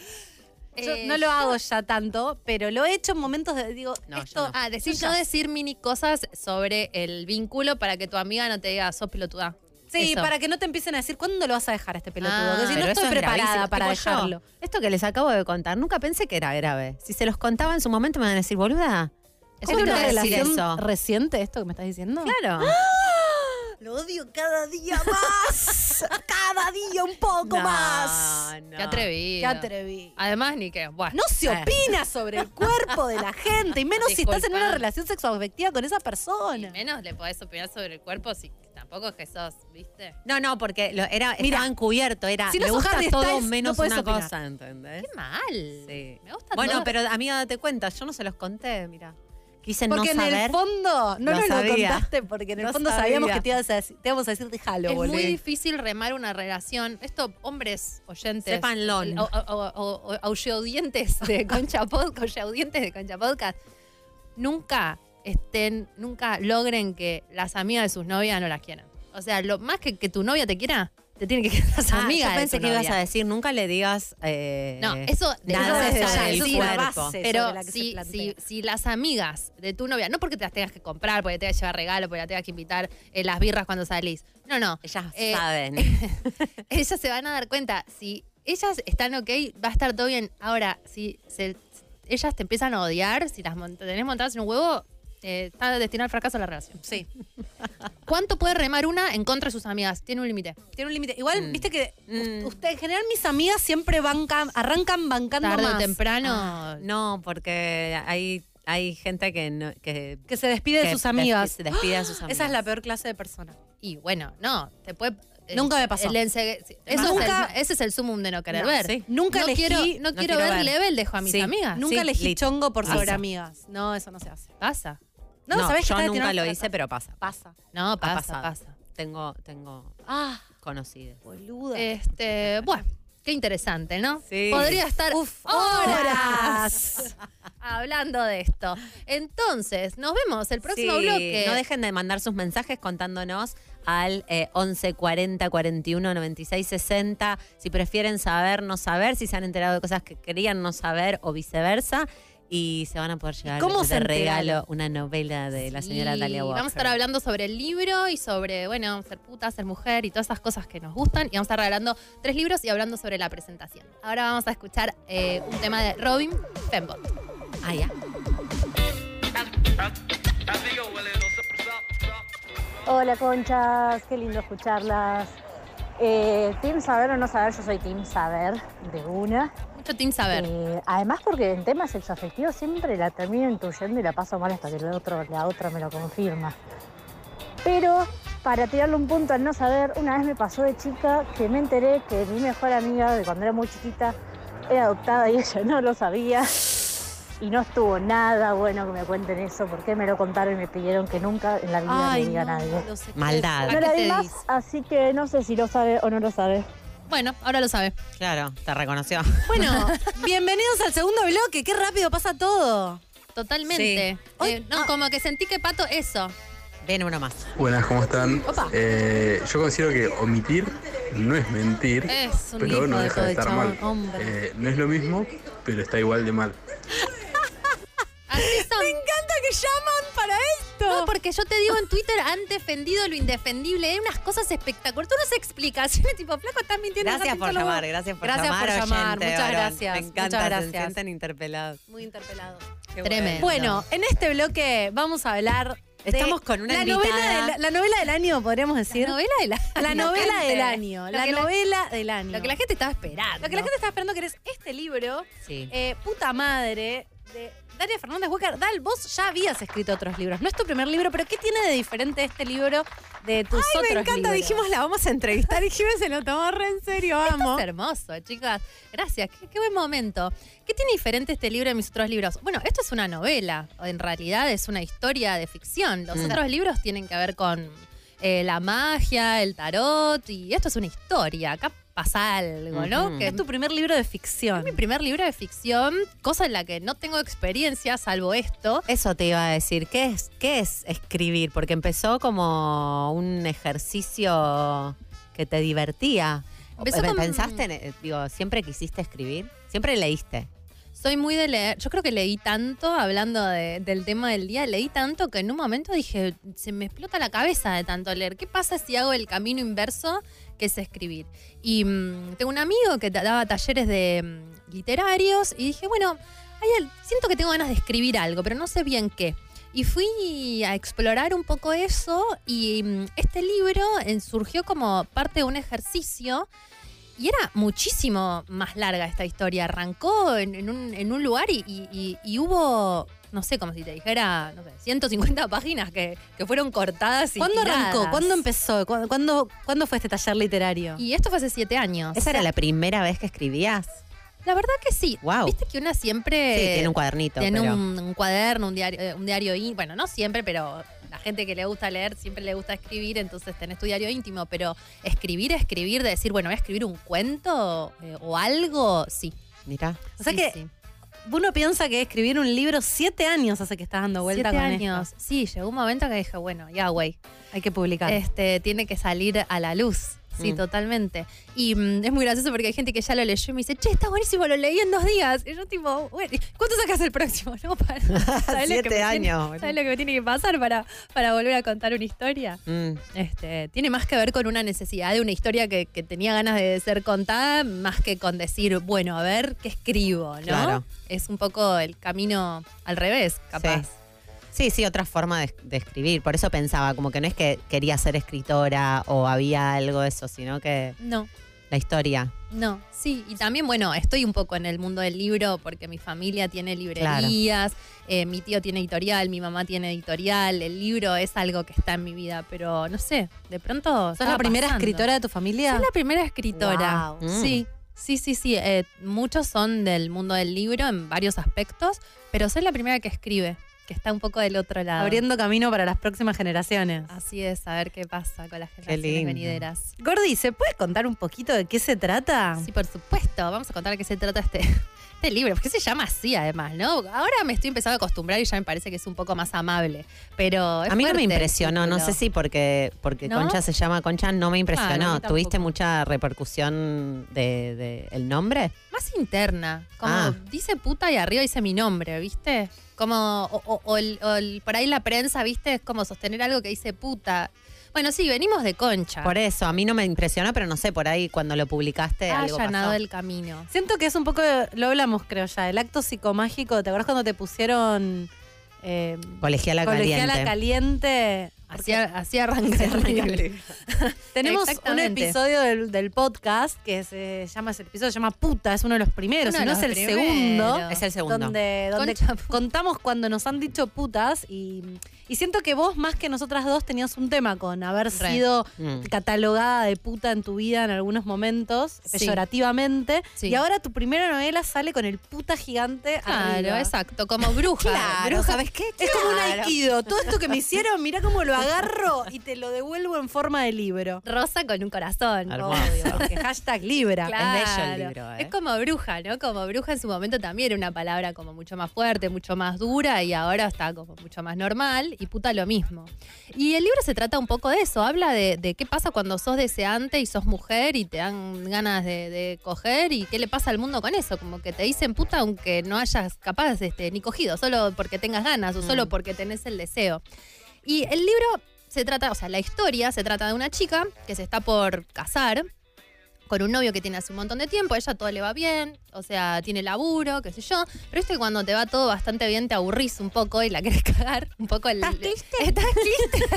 A: Yo
B: Eh,
A: no lo hago ya tanto, pero lo he hecho en momentos de, digo,
C: No, yo
A: esto...
C: no.
B: Ah, decir,
A: yo
B: no decir mini cosas sobre el vínculo para que tu amiga no te diga, sos pelotuda.
A: Sí,
B: Eso.
A: para que no te empiecen a decir, ¿cuándo lo vas a dejar a este pelotudo?
B: Ah,
A: que si no estoy
C: es
A: preparada
C: gravísimo.
A: para
C: Tipo yo,
A: dejarlo.
C: esto que les acabo de contar, nunca pensé que era grave. Si se los contaba en su momento me van a decir, boluda.
A: ¿Es
C: ¿Cómo
A: una
C: decir
A: relación
C: eso?
A: reciente esto que me estás diciendo?
C: Claro.
A: Lo odio cada día más. (laughs) cada día un poco
C: No,
A: más.
C: no.
B: Qué atrevido.
A: Qué atreví.
B: Además, ni que, bueno.
A: No se
C: Eh.
A: opina sobre el cuerpo de la gente, y menos si estás en una relación sexoafectiva con esa
B: Y
A: persona.
B: menos le podés opinar sobre el cuerpo si tampoco es que sos, ¿viste?
C: No, no, porque lo, era,
A: Mira,
C: estaba encubierto, era,
A: si no
C: me gusta
A: Harry
C: todo
A: Styles,
C: menos
A: no
C: una
A: opinar.
C: cosa, ¿entendés?
B: Qué mal.
C: Sí.
B: Me gusta
C: Bueno,
B: todo.
C: pero amiga, date cuenta, yo no se los conté, mira. Quise no
A: Porque en
C: saber.
A: el fondo, no
C: Lo
A: nos lo contaste, porque en el
C: Lo
A: fondo sabíamos
C: sabía.
A: que te, ibas a decir, te íbamos a decir, déjalo,
B: es
A: boludo.
B: muy difícil remar una relación. Esto, hombres oyentes. O, o, o- o- audientes de (laughs) Concha Podcast, audientes de Concha Podcast, nunca estén, nunca logren que las amigas de sus novias no las quieran. O sea, lo más que, que tu novia te quiera, te tiene que (laughs) las
C: Ah,
B: amigas.
C: yo
B: de
C: pensé
B: tu
C: que ibas a decir, nunca le digas eh,
B: No, eso de
C: nada
A: eso es una
C: cuerpo.
A: base.
B: Pero
A: sobre la que se
B: si,
A: plantea.
B: si, si las amigas de tu novia, no porque te las tengas que comprar, porque te tengas que llevar regalo, porque la tengas que invitar eh, las birras cuando salís. No, no.
C: Ellas
B: Eh,
C: saben. (laughs)
B: ellas se van a dar cuenta. Si ellas están ok, va a estar todo bien. Ahora, si se- ellas te empiezan a odiar, si las mont- tenés montadas en un huevo, eh, está destinado al fracaso la relación.
A: Sí. (laughs)
B: ¿Cuánto puede remar una en contra de sus amigas? Tiene un límite.
A: Tiene un límite. Igual,
C: Mm.
A: viste que
C: Mm.
A: usted, en general, mis amigas siempre bancan, arrancan bancando
B: Tarde
A: más.
B: o temprano.
C: Ah, no, porque hay, hay gente que, no, que,
A: Que se despide de
C: que
A: sus amigas.
C: se despide de sus amigas.
A: Esa es la peor clase de persona.
B: Y bueno, no, te puede. eh,
A: Nunca me pasó.
B: el ense- sí, eso
A: Nunca-
B: es el- ese es el sumum de no querer
C: No,
B: ver.
C: sí.
A: Nunca
B: no
A: elegí-
B: quiero, no,
A: no
B: quiero
C: quiero
B: ver,
C: ver.
B: level, dejo a mis
C: Sí.
B: amigas.
A: Nunca
C: Sí,
A: elegí
C: lit.
A: chongo por
C: Pasa.
A: sobre amigas. No, eso no se hace.
B: Pasa.
A: No,
C: No,
A: ¿sabés que
C: yo nunca lo hice, pero pasa.
A: Pasa.
B: No, pasa, pasa.
C: Tengo, tengo
A: Ah,
C: conocidas.
A: boluda.
B: Este, bueno, qué interesante, ¿no?
C: Sí.
B: Podría estar
A: Uf,
B: horas (laughs) hablando de esto. Entonces, nos vemos el próximo
C: Sí,
B: bloque.
C: No dejen de mandar sus mensajes contándonos al eh, 11 40 41 96 60 si prefieren saber, no saber, si se han enterado de cosas que querían no saber o viceversa. Y se van a poder llevar
A: cómo se
C: regalo una novela de la señora
B: Sí,
C: Talia Walker.
B: Vamos a estar hablando sobre el libro y sobre, bueno, ser puta, ser mujer y todas esas cosas que nos gustan. Y vamos a estar regalando tres libros y hablando sobre la presentación. Ahora vamos a escuchar eh, un tema de Robin Fembot.
C: Ah, ya.
H: Hola conchas, qué lindo escucharlas. Eh, team saber o no saber, yo soy team saber de una.
B: Mucho Team Saber.
H: Eh, además porque en temas sexoafectivos siempre la termino intuyendo y la paso mal hasta que el otro, la otra me lo confirma. Pero para tirarle un punto al no saber, una vez me pasó de chica que me enteré que mi mejor amiga de cuando era muy chiquita era adoptada y ella no lo sabía. Y no estuvo nada bueno que me cuenten eso, porque me lo contaron y me pidieron que nunca en la vida
A: Ay,
H: le diga
A: no,
H: a nadie.
C: Maldad.
H: No
B: ¿Qué
H: la di más, así que no sé si lo sabe o no lo sabe.
B: Bueno, ahora lo sabe.
C: Claro, te reconoció.
A: Bueno, (laughs) bienvenidos al segundo bloque. Qué rápido pasa todo.
B: Totalmente.
C: Sí.
A: Hoy-
B: Eh, no, como que sentí que Pato, eso.
C: Ven uno más.
I: Buenas, ¿cómo están? Eh, yo considero que omitir no es mentir,
B: Es un
I: pero no
A: de
I: deja de estar
A: chabón,
I: mal.
A: hombre.
I: Eh, no es lo mismo, pero está igual de mal. (laughs)
A: Me encanta que llaman para esto.
B: No, porque yo te digo en Twitter, han defendido lo indefendible. Hay unas cosas espectaculares. Tú no sé explicaciones, tipo, flaco, estás mintiendo.
C: Gracias por llamar, gracias por
A: Gracias
C: llamar.
A: por llamar,
C: oyente,
A: muchas
C: varón.
A: gracias,
C: Me encanta,
A: muchas
C: se
A: gracias.
C: sienten interpelados.
A: Muy interpelado.
C: Qué
B: Tremendo.
A: Bueno, en este bloque vamos a hablar.
C: Estamos con una
A: la
C: invitada.
A: novela, del, la novela del año, podríamos decir.
B: La novela de la,
A: La novela del año. La novela del año.
B: Lo que la gente estaba esperando.
A: Lo que la gente está esperando que es este libro,
C: Sí.
A: eh, Puta Madre, de Daria Fernández Huecar. Dal, vos ya habías escrito otros libros. No es tu primer libro, pero ¿qué tiene de diferente este libro de tus
C: Ay,
A: otros
C: me encanta,
A: libros?
C: dijimos la vamos a entrevistar (laughs) y se lo tomó re en serio,
B: Esto
C: amo.
B: es hermoso, chicas. Gracias, qué, qué buen momento. ¿Qué tiene diferente este libro de mis otros libros? Bueno, esto es una novela, en realidad es una historia de ficción. Los
C: Mm.
B: otros libros tienen que ver con eh, la magia, el tarot, y esto es una historia. Acá pasa algo, ¿no? Que
A: Es tu primer libro de ficción.
B: es mi primer libro de ficción, cosa en la que no tengo experiencia, salvo esto.
C: Eso te iba a decir. ¿Qué es, ¿Qué es escribir? Porque empezó como un ejercicio que te divertía.
B: Empezó
C: ¿Pe-
B: con-
C: ¿Pensaste, en, eh, digo, siempre quisiste escribir? ¿Siempre leíste?
B: Soy muy de leer. Yo creo que leí tanto, hablando de- del tema del día, leí tanto que en un momento dije, se me explota la cabeza de tanto leer. ¿Qué pasa si hago el camino inverso, que es escribir? Y mm, tengo un amigo que daba talleres de mm, literarios y dije, bueno, hay siento que tengo ganas de escribir algo, pero no sé bien qué. Y fui a explorar un poco eso y mm, este libro eh, surgió como parte de un ejercicio y era muchísimo más larga esta historia. Arrancó en, en un, en un lugar y, y- y- y hubo, no sé, como si te dijera, no sé, 150 páginas que, que fueron cortadas y
A: ¿Cuándo
B: tiradas.
A: arrancó? ¿Cuándo empezó? ¿Cuándo, cuándo, cuándo fue este taller literario?
B: Y esto fue hace siete años.
C: ¿Esa era la primera vez que escribías?
B: La verdad que sí.
C: Wow.
B: Viste que una siempre...
C: sí, tiene un cuadernito.
B: Tiene
C: pero-
B: un, un cuaderno, un diario, eh, un diario. Bueno, no siempre, pero la gente que le gusta leer siempre le gusta escribir, entonces tenés tu diario íntimo. Pero escribir, escribir, de decir, bueno, voy a escribir un cuento eh, o algo, sí.
C: Mirá.
A: O sea
B: Sí,
A: que
B: sí.
A: uno piensa que escribir un libro siete años hace que estás dando vuelta
B: Siete
A: con
B: años.
A: esto.
B: Sí, llegó un momento que dije, bueno, ya, güey.
A: Hay que publicar.
B: Este, tiene que salir a la luz. Sí,
C: Mm.
B: totalmente. Y mm, es muy gracioso porque hay gente que ya lo leyó y me dice, che, está buenísimo, lo leí en dos días. Y yo tipo, bueno, ¿cuánto sacas el próximo? (laughs) No, para, (laughs) ¿sabés lo que
C: Siete
B: me tiene-
C: años.
B: ¿Sabes lo que me tiene que pasar para, para volver a contar una historia?
C: Mm.
B: Este, tiene más que ver con una necesidad de una historia que, que tenía ganas de ser contada, más que con decir, bueno, a ver qué escribo, ¿no?
C: Claro.
B: Es un poco el camino al revés, capaz.
C: Sí. Sí, sí, otra forma de, de escribir. Por eso pensaba, como que no es que quería ser escritora o había algo de eso, sino que
B: No,
C: la historia.
B: no, sí. Y también, bueno, estoy un poco en el mundo del libro porque mi familia tiene librerías, eh, mi tío tiene editorial, mi mamá tiene editorial. El libro es algo que está en mi vida, pero no sé, de pronto.
A: ¿Sos la primera
B: pasando.
A: escritora de tu familia?
B: Soy la primera escritora.
A: Wow.
C: Mm.
B: Sí, sí, sí, sí. Eh, muchos son del mundo del libro en varios aspectos, pero soy la primera que escribe, que está un poco del otro lado.
A: Abriendo camino para las próximas generaciones.
B: Así es, a ver qué pasa con las generaciones venideras.
A: Gordi, ¿se puede contar un poquito de qué se trata?
B: Sí, por supuesto. Vamos a contar de qué se trata este, (laughs) este libro. Porque se llama así, además, ¿no? Ahora me estoy empezando a acostumbrar y ya me parece que es un poco más amable. Pero es
C: A mí no me impresionó, no sé si porque, porque
B: ¿No?
C: Concha se llama Concha, no me
B: Ah,
C: impresionó.
B: no, a mí
C: ¿Tuviste mucha repercusión de, de el nombre?
B: Más interna. Como
C: Ah.
B: dice puta y arriba dice mi nombre, ¿viste? Como, o, o- o el- o el- por ahí la prensa, ¿viste? Es como sostener algo que dice puta. Bueno, sí, venimos de concha.
C: Por eso, a mí no me impresionó, pero no sé, por ahí cuando lo publicaste
B: ha
C: algo
B: allanado
C: pasó.
B: el camino.
A: Siento que es un poco, lo hablamos creo ya, el acto psicomágico. ¿Te acuerdas cuando te pusieron eh,
C: Colegiala
A: colegiala
C: caliente.
A: caliente?
B: Así, así arranca el. (laughs)
A: Tenemos un episodio del, del podcast que se llama, ese episodio se llama Puta, es uno de los primeros,
B: Uno
A: si no es el
B: primeros.
A: segundo.
C: Es el segundo.
A: Donde, donde contamos cuando nos han dicho putas y, y siento que vos más que nosotras dos tenías un tema con haber
B: Re.
A: sido
C: Mm.
A: catalogada de puta en tu vida en algunos momentos,
B: Sí.
A: peyorativamente,
B: Sí.
A: y ahora tu primera novela sale con el puta gigante
B: Claro,
A: arriba.
B: exacto, como bruja.
C: Claro,
B: bruja.
C: ¿sabes qué?
A: Es como un
C: Claro.
A: aikido. Todo esto que me hicieron, mira cómo lo agarro y te lo devuelvo en forma de libro.
B: Rosa con un corazón.
A: Obvio, porque hashtag Libra.
B: Claro.
C: bello el libro, ¿eh?
B: Es como bruja, ¿no? Como bruja en su momento también era una palabra como mucho más fuerte, mucho más dura y ahora está como mucho más normal y puta lo mismo. Y el libro se trata un poco de eso, habla de, de qué pasa cuando sos deseante y sos mujer y te dan ganas de, de coger y qué le pasa al mundo con eso, como que te dicen puta aunque no hayas capaz este, ni cogido, solo porque tengas ganas o solo porque tenés el deseo. Y el libro se trata, o sea, la historia se trata de una chica que se está por casar con un novio que tiene hace un montón de tiempo, a ella todo le va bien, o sea, tiene laburo, qué sé yo, pero este cuando te va todo bastante bien te aburrís un poco y la querés (laughs) cagar, un poco el... ¿Estás triste? (laughs) ¿Estás triste? (laughs)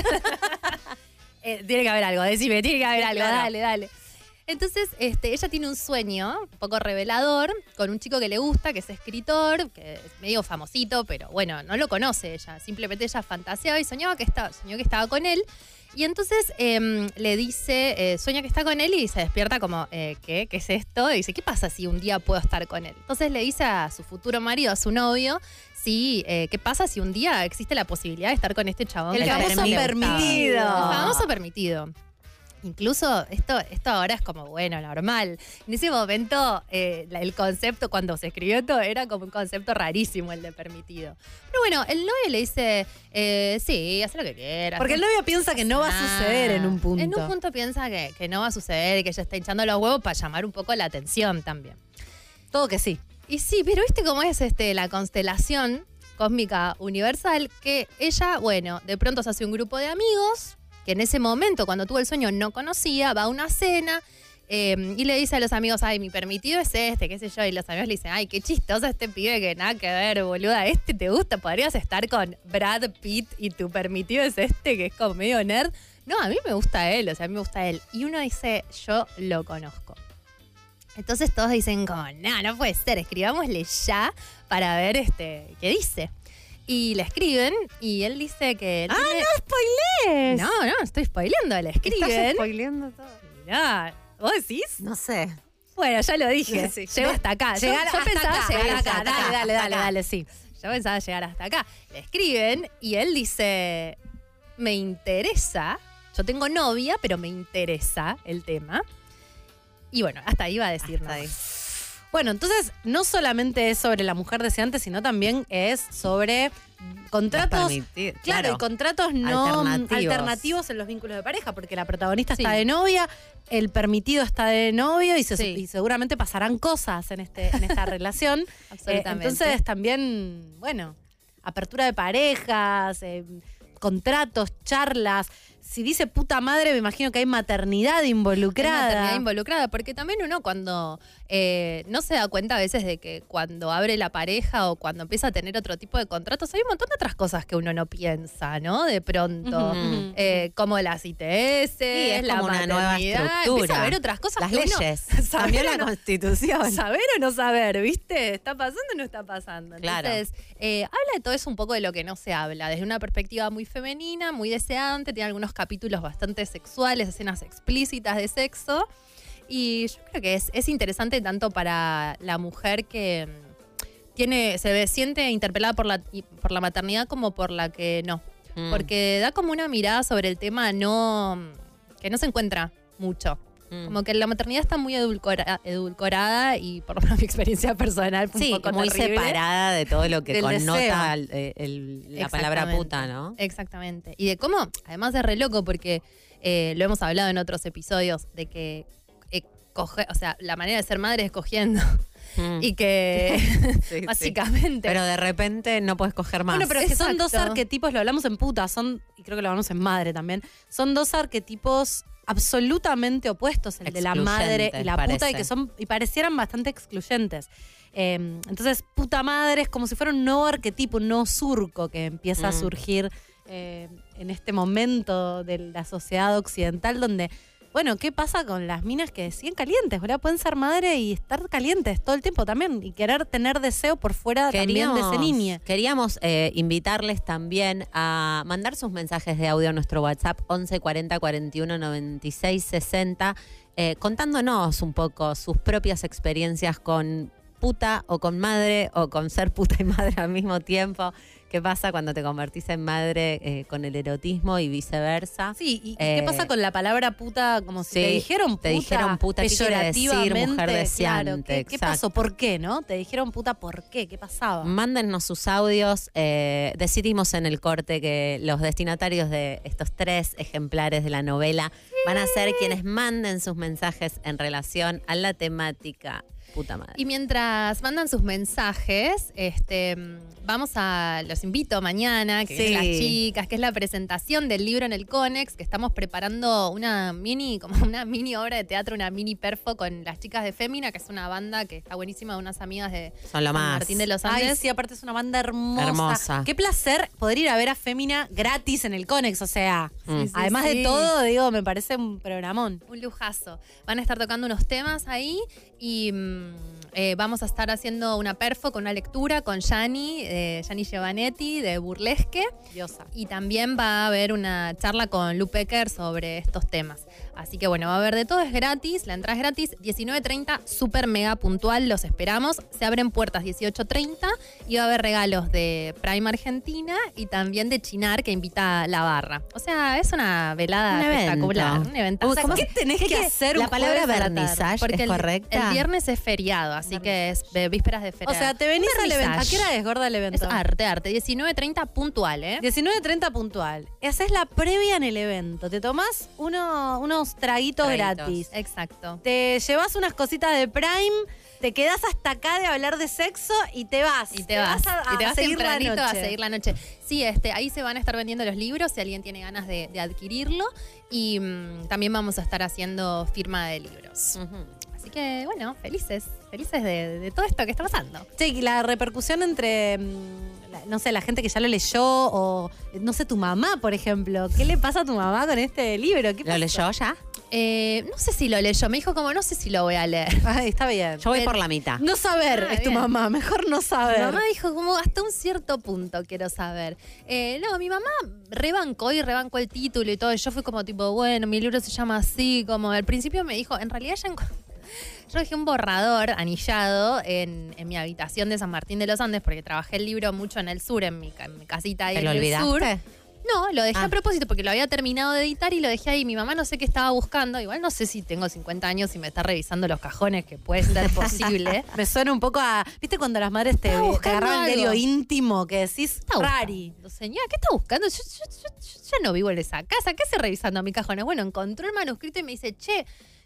B: Eh, tiene que haber algo, decime, tiene que haber algo,
A: claro.
B: dale, dale. Entonces, este, ella tiene un sueño un poco revelador con un chico que le gusta, que es escritor, que es medio famosito, pero bueno, no lo conoce ella. Simplemente ella fantaseaba y soñaba que estaba, soñó que estaba con él. Y entonces em, le dice, eh, sueña que está con él y se despierta como, eh, ¿qué? ¿Qué es esto? Y dice, ¿qué pasa si un día puedo estar con él? Entonces le dice a su futuro marido, a su novio, sí, eh, ¿qué pasa si un día existe la posibilidad de estar con este chabón?
A: El famoso permitido.
B: El famoso permitido. Incluso esto, esto ahora es como, bueno, normal. En ese momento, eh, el concepto, cuando se escribió esto, era como un concepto rarísimo el de permitido. Pero bueno, el novio le dice, eh, sí, haz lo que quieras.
A: Porque el novio piensa que no va a suceder en un punto.
B: En un punto piensa que, que no va a suceder y que ella está hinchando los huevos para llamar un poco la atención también.
A: Todo que sí.
B: Y sí, pero viste cómo es este, la constelación cósmica universal, que ella, bueno, de pronto se hace un grupo de amigos, que en ese momento, cuando tuvo el sueño, no conocía, va a una cena. eh, y le dice a los amigos, ay, mi permitido es este, qué sé yo. Y los amigos le dicen, ay, qué chistoso este pibe que nada que ver, boluda. Este te gusta, podrías estar con Brad Pitt y tu permitido es este, que es como medio nerd. No, a mí me gusta él, o sea, a mí me gusta él. Y uno dice, yo lo conozco. Entonces todos dicen como, no, no puede ser, escribámosle ya para ver este qué dice. Y le escriben y él dice que...
A: ¡Ah,
B: tiene-
A: no spoilees!
B: No, no, estoy spoileando, le escriben.
C: Estás spoileando todo.
B: Mirá, ¿vos decís?
C: No sé.
B: Bueno, ya lo dije,
C: Sí.
B: llego hasta acá. Yo-
A: Llegar
B: yo,
A: hasta
B: pensaba
A: acá,
B: llegar
A: hasta
B: acá,
A: acá. Dale, dale, dale, dale, sí.
B: Yo pensaba llegar hasta acá. Le escriben y él dice, me interesa, yo tengo novia, pero me interesa el tema. Y bueno, hasta ahí va a decir
C: ahí.
A: Bueno, entonces no solamente es sobre la mujer deseante, sino también es sobre contratos.
C: Permitir,
A: Claro,
C: claro.
A: y contratos no
C: Alternativos.
A: alternativos. en los vínculos de pareja, porque la protagonista está de novia, el permitido está de novio y, se-
B: Sí.
A: y seguramente pasarán cosas en, este, en esta (laughs) relación. Eh,
B: Absolutamente.
A: entonces también, bueno, apertura de parejas, eh, contratos, charlas. Si dice puta madre, me imagino que hay maternidad
B: Hay
A: involucrada.
B: maternidad involucrada, porque también uno cuando eh, no se da cuenta a veces de que cuando abre la pareja o cuando empieza a tener otro tipo de contratos, hay un montón de otras cosas que uno no piensa, ¿no? De pronto, eh, como las ITS,
C: es
B: la
C: como una nueva estructura.
B: Empieza a ver otras cosas
C: Las
B: que uno-
C: leyes. (laughs)
B: saber
C: Cambió la
B: no-
C: constitución.
B: Saber o no saber, ¿viste? ¿Está pasando o no está pasando?
C: Claro.
B: Entonces, eh, habla de todo eso un poco de lo que no se habla, desde una perspectiva muy femenina, muy deseante, tiene algunos capítulos bastante sexuales, escenas explícitas de sexo. Y yo creo que es, es interesante tanto para la mujer que mm, tiene, se ve, siente interpelada por la, por la maternidad como por la que no.
C: Mm.
B: Porque da como una mirada sobre el tema no que no se encuentra mucho.
C: Mm.
B: Como que la maternidad está muy edulcora- edulcorada y por lo menos mi experiencia personal fue
C: Sí,
B: un poco
C: muy
B: terrible.
C: separada de todo lo que
A: Del
C: connota el- el- la palabra puta, ¿no?
B: Exactamente. Y de cómo, además de re loco, porque eh, lo hemos hablado en otros episodios, de que eh, coge, o sea, la manera de ser madre es cogiendo.
C: Mm.
B: Y que (laughs)
C: Sí, sí.
B: básicamente.
C: Pero de repente no puedes coger más.
A: Bueno, pero es que son dos arquetipos, lo hablamos en puta, son, y creo que lo hablamos en madre también, son dos arquetipos absolutamente opuestos, el de la madre y la puta, y que son, y parecieran bastante excluyentes. Eh, entonces, puta madre es como si fuera un nuevo arquetipo, un nuevo surco que empieza a
C: Mm.
A: surgir eh, en este momento de la sociedad occidental donde. Bueno, ¿qué pasa con las minas que siguen calientes? ¿verdad? Pueden ser madre y estar calientes todo el tiempo también y querer tener deseo por fuera también de ese niño.
C: Queríamos eh, invitarles también a mandar sus mensajes de audio a nuestro WhatsApp 11 40 41 96 60, eh, contándonos un poco sus propias experiencias con puta o con madre o con ser puta y madre al mismo tiempo. ¿Qué pasa cuando te convertís en madre eh, con el erotismo y viceversa?
A: Sí, ¿y
C: Eh,
A: qué pasa con la palabra puta? Como si
C: sí,
A: te dijeron puta.
C: te dijeron puta, ¿qué quiere decir mujer
A: Claro,
C: deseante?
A: ¿qué, qué pasó? ¿Por qué, no? Te dijeron puta, ¿por qué? ¿Qué pasaba?
C: Mándennos sus audios. eh, decidimos en el corte que los destinatarios de estos tres ejemplares de la novela van a ser quienes manden sus mensajes en relación a la temática puta madre.
B: Y mientras mandan sus mensajes, este, vamos a, los invito mañana, que
C: Sí.
B: las chicas, que es la presentación del libro en el Conex, que estamos preparando una mini, (laughs) como una mini obra de teatro, una mini perfo con las chicas de Fémina, que es una banda que está buenísima, unas amigas de
C: Son lo
B: San
C: más.
B: Martín de los
A: Ay,
B: Andes.
A: sí, aparte es una banda hermosa.
C: Hermosa.
A: Qué placer poder ir a ver a Fémina gratis en el Conex. O sea,
C: Mm.
B: Sí, sí,
A: además
B: sí.
A: de todo, digo, me parece un programón.
B: Un lujazo. Van a estar tocando unos temas ahí y mm, eh, vamos a estar haciendo una perfo con una lectura con Yani, eh, Yani Giovanetti de Burlesque.
A: Diosa.
B: Y también va a haber una charla con Lu Pecker sobre estos temas. Así que bueno, va a haber de todo, es gratis, la entrada es gratis, 19.30, súper mega puntual, los esperamos. Se abren puertas 18.30 y va a haber regalos de Prime Argentina y también de Chinar que invita a la barra. O sea, es una velada
C: Un evento.
B: espectacular, un evento.
A: O sea, ¿qué tenés que hacer
C: La
A: un
C: palabra
B: Porque
C: es
B: el,
C: correcta.
B: el viernes es feriado, así que es de vísperas de
A: O
B: feriado.
A: sea, te venís al evento. ¿A qué hora es, gorda, el evento?
B: Es arte, arte. 19.30 puntual, ¿eh?
A: 19.30 puntual. Haces la previa en el evento. Te tomás uno- unos traguitos,
C: Traguitos.
A: gratis.
B: Exacto.
A: Te llevas unas cositas de Prime. Te quedás hasta acá de hablar de sexo y te vas.
B: Y te, vas,
A: a, a
B: y te vas
A: seguir la
B: tempranito a
A: noche.
B: seguir la noche. Sí, este, ahí se van a estar vendiendo los libros si alguien tiene ganas de, de adquirirlo. Y mm, también vamos a estar haciendo firma de libros. Así que, bueno, felices, felices de, de todo esto que está pasando.
A: Sí, la repercusión entre, mm, no sé, la gente que ya lo leyó o, no sé, tu mamá, por ejemplo. ¿Qué le pasa a tu mamá con este libro? ¿Qué
C: ¿Lo leyó ya?
B: Eh, no sé si lo leyó, me dijo como no sé si lo voy a leer.
A: Ay, (laughs) está bien.
C: Yo voy
B: Pero-
C: por la mitad.
A: No saber
B: Ah,
A: es tu
B: bien.
A: mamá, mejor no
B: Mi
A: saber.
B: mamá dijo como hasta un cierto punto quiero saber. Eh, no, mi mamá rebancó y rebancó el título y todo. Y yo fui como tipo, bueno, mi libro se llama así. Como al principio me dijo, en realidad ya enco- yo dejé un borrador anillado en, en mi habitación de San Martín de los Andes porque trabajé el libro mucho en el sur, en mi, ca- en mi casita ahí
C: ¿Te
B: en
C: lo
B: el
C: olvidaste?
B: sur. No, lo dejé
C: Ah.
B: a propósito porque lo había terminado de editar y lo dejé ahí. Mi mamá no sé qué estaba buscando. Igual no sé si tengo 50 años y me está revisando los cajones, que puede ser posible. (laughs)
A: Me suena un poco a. ¿Viste cuando las madres te, te agarraban el diario íntimo que decís rari?
B: Señora, ¿qué está buscando? Yo, yo- yo- yo ya no vivo en esa casa. ¿Qué hace revisando mis cajones? Bueno, encontró el manuscrito y me dice, che,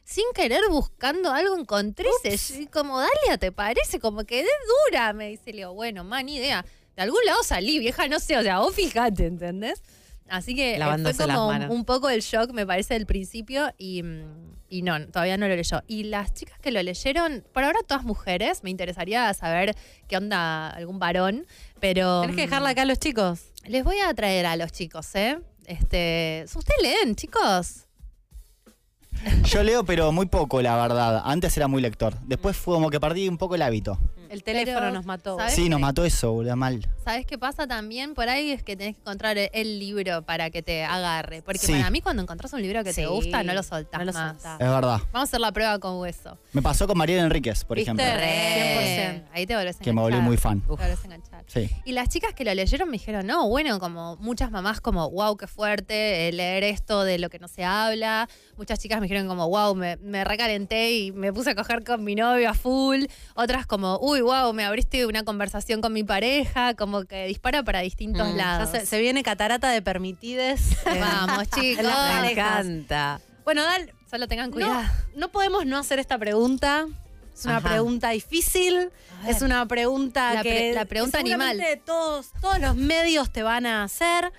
B: sin querer buscando algo encontré ese. Y como, Dalia, ¿te parece? Como que de dura. Me dice, le digo, bueno, man, ni idea. De algún lado salí, vieja, no sé. O sea, vos fijate, ¿entendés? Así que eh,
C: Lavándose
B: fue
C: las
B: como
C: manos.
B: un poco el shock, me parece, del principio y, mm, y no, todavía no lo leyó. Y las chicas que lo leyeron, por ahora todas mujeres, me interesaría saber qué onda algún varón, pero...
A: Tenés que
B: mm,
A: dejarla acá a los chicos.
B: Les voy a traer a los chicos, ¿eh? Este, ¿Ustedes leen, chicos?
J: Yo leo, pero muy poco, la verdad. Antes era muy lector. Después fue como que perdí un poco el hábito.
A: El teléfono
B: Pero,
A: nos mató.
B: ¿sabes
J: Sí, nos mató eso, boludo, mal.
B: ¿Sabes qué pasa también por ahí? Es que tenés que encontrar el, el libro para que te agarre. Porque
J: Sí.
B: para mí cuando encontrás un libro que
A: Sí,
B: te gusta, no lo soltás
A: no lo
B: más.
A: soltás.
J: Es verdad.
B: Vamos a hacer la prueba con hueso.
J: Me pasó con Mariela Enríquez, por
A: ¿Viste?
J: ejemplo.
B: Re. Ahí te volvés a
J: Que me volví
B: enganchar.
J: muy fan.
B: Te volvés a enganchar.
J: Sí.
B: Y las chicas que lo leyeron me dijeron, no, bueno, como muchas mamás como, wow, qué fuerte eh, leer esto de lo que no se habla. Muchas chicas me dijeron como, wow, me, me recalenté y me puse a coger con mi novio a full. Otras como, uy, wow, me abriste una conversación con mi pareja, como que dispara para distintos
A: Mm,
B: lados.
A: se, se viene catarata de permitides. eh,
B: Vamos, (laughs) chicos.
C: Me encanta.
A: Bueno, Dal,
B: Solo tengan
A: no,
B: cuidado.
A: no podemos no hacer esta pregunta. Es una
C: Ajá.
A: pregunta difícil. Es una pregunta
B: La
A: que.
B: pre- la pregunta
A: que
B: animal.
A: Todos, todos los medios te van a hacer.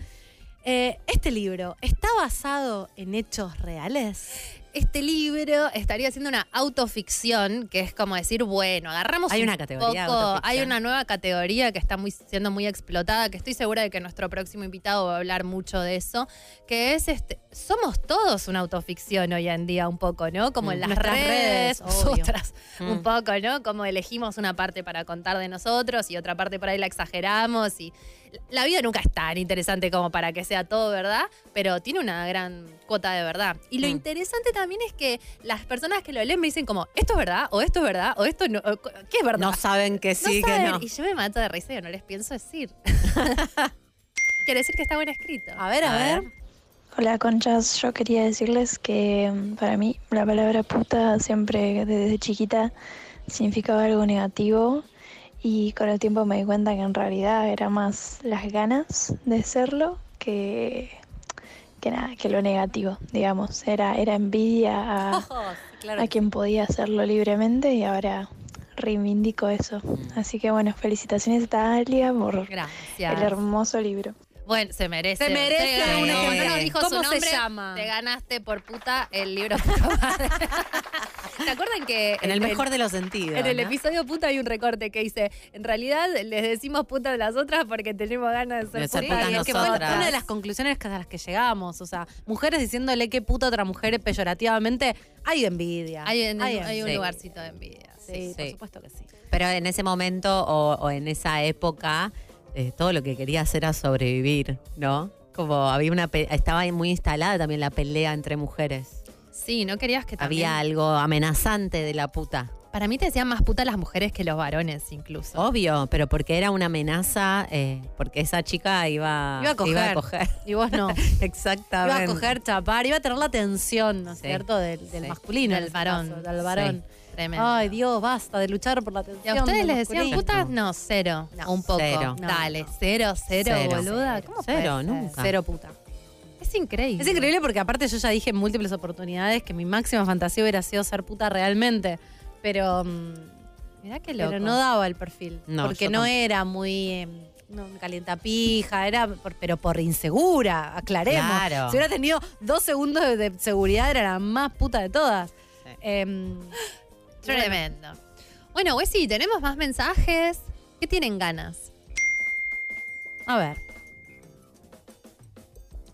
A: Eh, este libro, ¿está basado en hechos reales?
B: Este libro estaría siendo una autoficción, que es como decir, bueno, agarramos
C: Hay
B: un
C: una categoría
B: poco- hay una nueva categoría que está muy, siendo muy explotada, que estoy segura de que nuestro próximo invitado va a hablar mucho de eso, que es este, somos todos una autoficción hoy en día un poco, ¿no? Como en las redes,
A: redes, (laughs)
B: nosotras,
C: Mm.
B: un poco, ¿no? Como elegimos una parte para contar de nosotros y otra parte por ahí la exageramos y la vida nunca es tan interesante como para que sea todo verdad, pero tiene una gran cuota de verdad. Y lo
C: Mm.
B: interesante también es que las personas que lo leen me dicen como, esto es verdad, o esto es verdad, o esto no, o, ¿qué es verdad?
C: No saben que sí,
B: No
C: que no.
B: Y yo me mato de risa y no les pienso decir. (laughs) Quiere decir que está buen escrito.
A: A ver, a,
C: A
A: ver.
C: ver.
F: Hola conchas, yo quería decirles que mm, para mí la palabra puta siempre desde chiquita significaba algo negativo y con el tiempo me di cuenta que en realidad era más las ganas de serlo que, que nada, que lo negativo, digamos. Era, era envidia a, (laughs)
A: claro.
F: a quien podía hacerlo libremente y ahora reivindico eso. Así que bueno, felicitaciones a Talia por
B: Gracias.
F: el hermoso libro.
B: Bueno, se merece.
A: Se merece
B: Te-
A: un
B: no,
A: ejemplo.
B: no nos dijo
A: ¿Cómo
B: su
A: se
B: nombre,
A: llama?
B: Te ganaste por puta el libro puta madre. (laughs) ¿Se acuerdan que
C: En el mejor de los sentidos.
B: En el episodio puta hay un recorte que dice, en realidad les decimos puta a las otras porque tenemos ganas de ser
C: De ser
B: putas
C: putas
A: Y es que fue una de las conclusiones que- a las que llegamos. O sea, mujeres diciéndole qué puta a otra mujer peyorativamente, hay envidia.
B: Hay, en-
A: Hay
B: hay un
C: Sí.
B: lugarcito de envidia.
A: Sí, por supuesto que sí.
C: Pero en ese momento o, o en esa época, eh, todo lo que querías era sobrevivir, ¿no? Como había una estaba ahí muy instalada también la pelea entre mujeres.
B: Sí, no querías que también...
C: Había algo amenazante de la puta.
B: Para mí te decían más puta las mujeres que los varones incluso.
C: Obvio, pero porque era una amenaza, eh, porque esa chica iba,
A: Iba a coger.
C: coger.
A: Y vos no. (laughs)
C: Exactamente.
A: Iba a coger, chapar, iba a tener la atención, ¿no es
C: Sí.
A: cierto? Del, del
C: Sí.
A: masculino.
B: Del
A: ese
B: varón.
A: caso, del varón.
B: Tremendo.
A: Ay, Dios, basta de luchar por la
B: ¿Y
A: atención.
B: a ustedes les decían putas? No, cero. un poco.
C: cero.
B: Dale, cero, cero,
C: Cero.
B: boluda. ¿Cómo puede
C: Cero, nunca.
A: Cero puta.
B: Es increíble.
A: Es increíble porque aparte yo ya dije en múltiples oportunidades que mi máxima fantasía hubiera sido ser puta realmente. Pero, mm,
B: Mirá qué loco.
A: pero no daba el perfil.
C: No,
A: porque no
C: tampoco.
A: era muy eh, no, calientapija, era por- pero por insegura, aclaremos.
C: Claro.
A: Si hubiera tenido dos segundos de, de seguridad era la más puta de todas.
C: Sí.
A: Em,
B: Tremendo. Bueno, Wessi, tenemos más mensajes. ¿Qué tienen ganas?
A: a ver.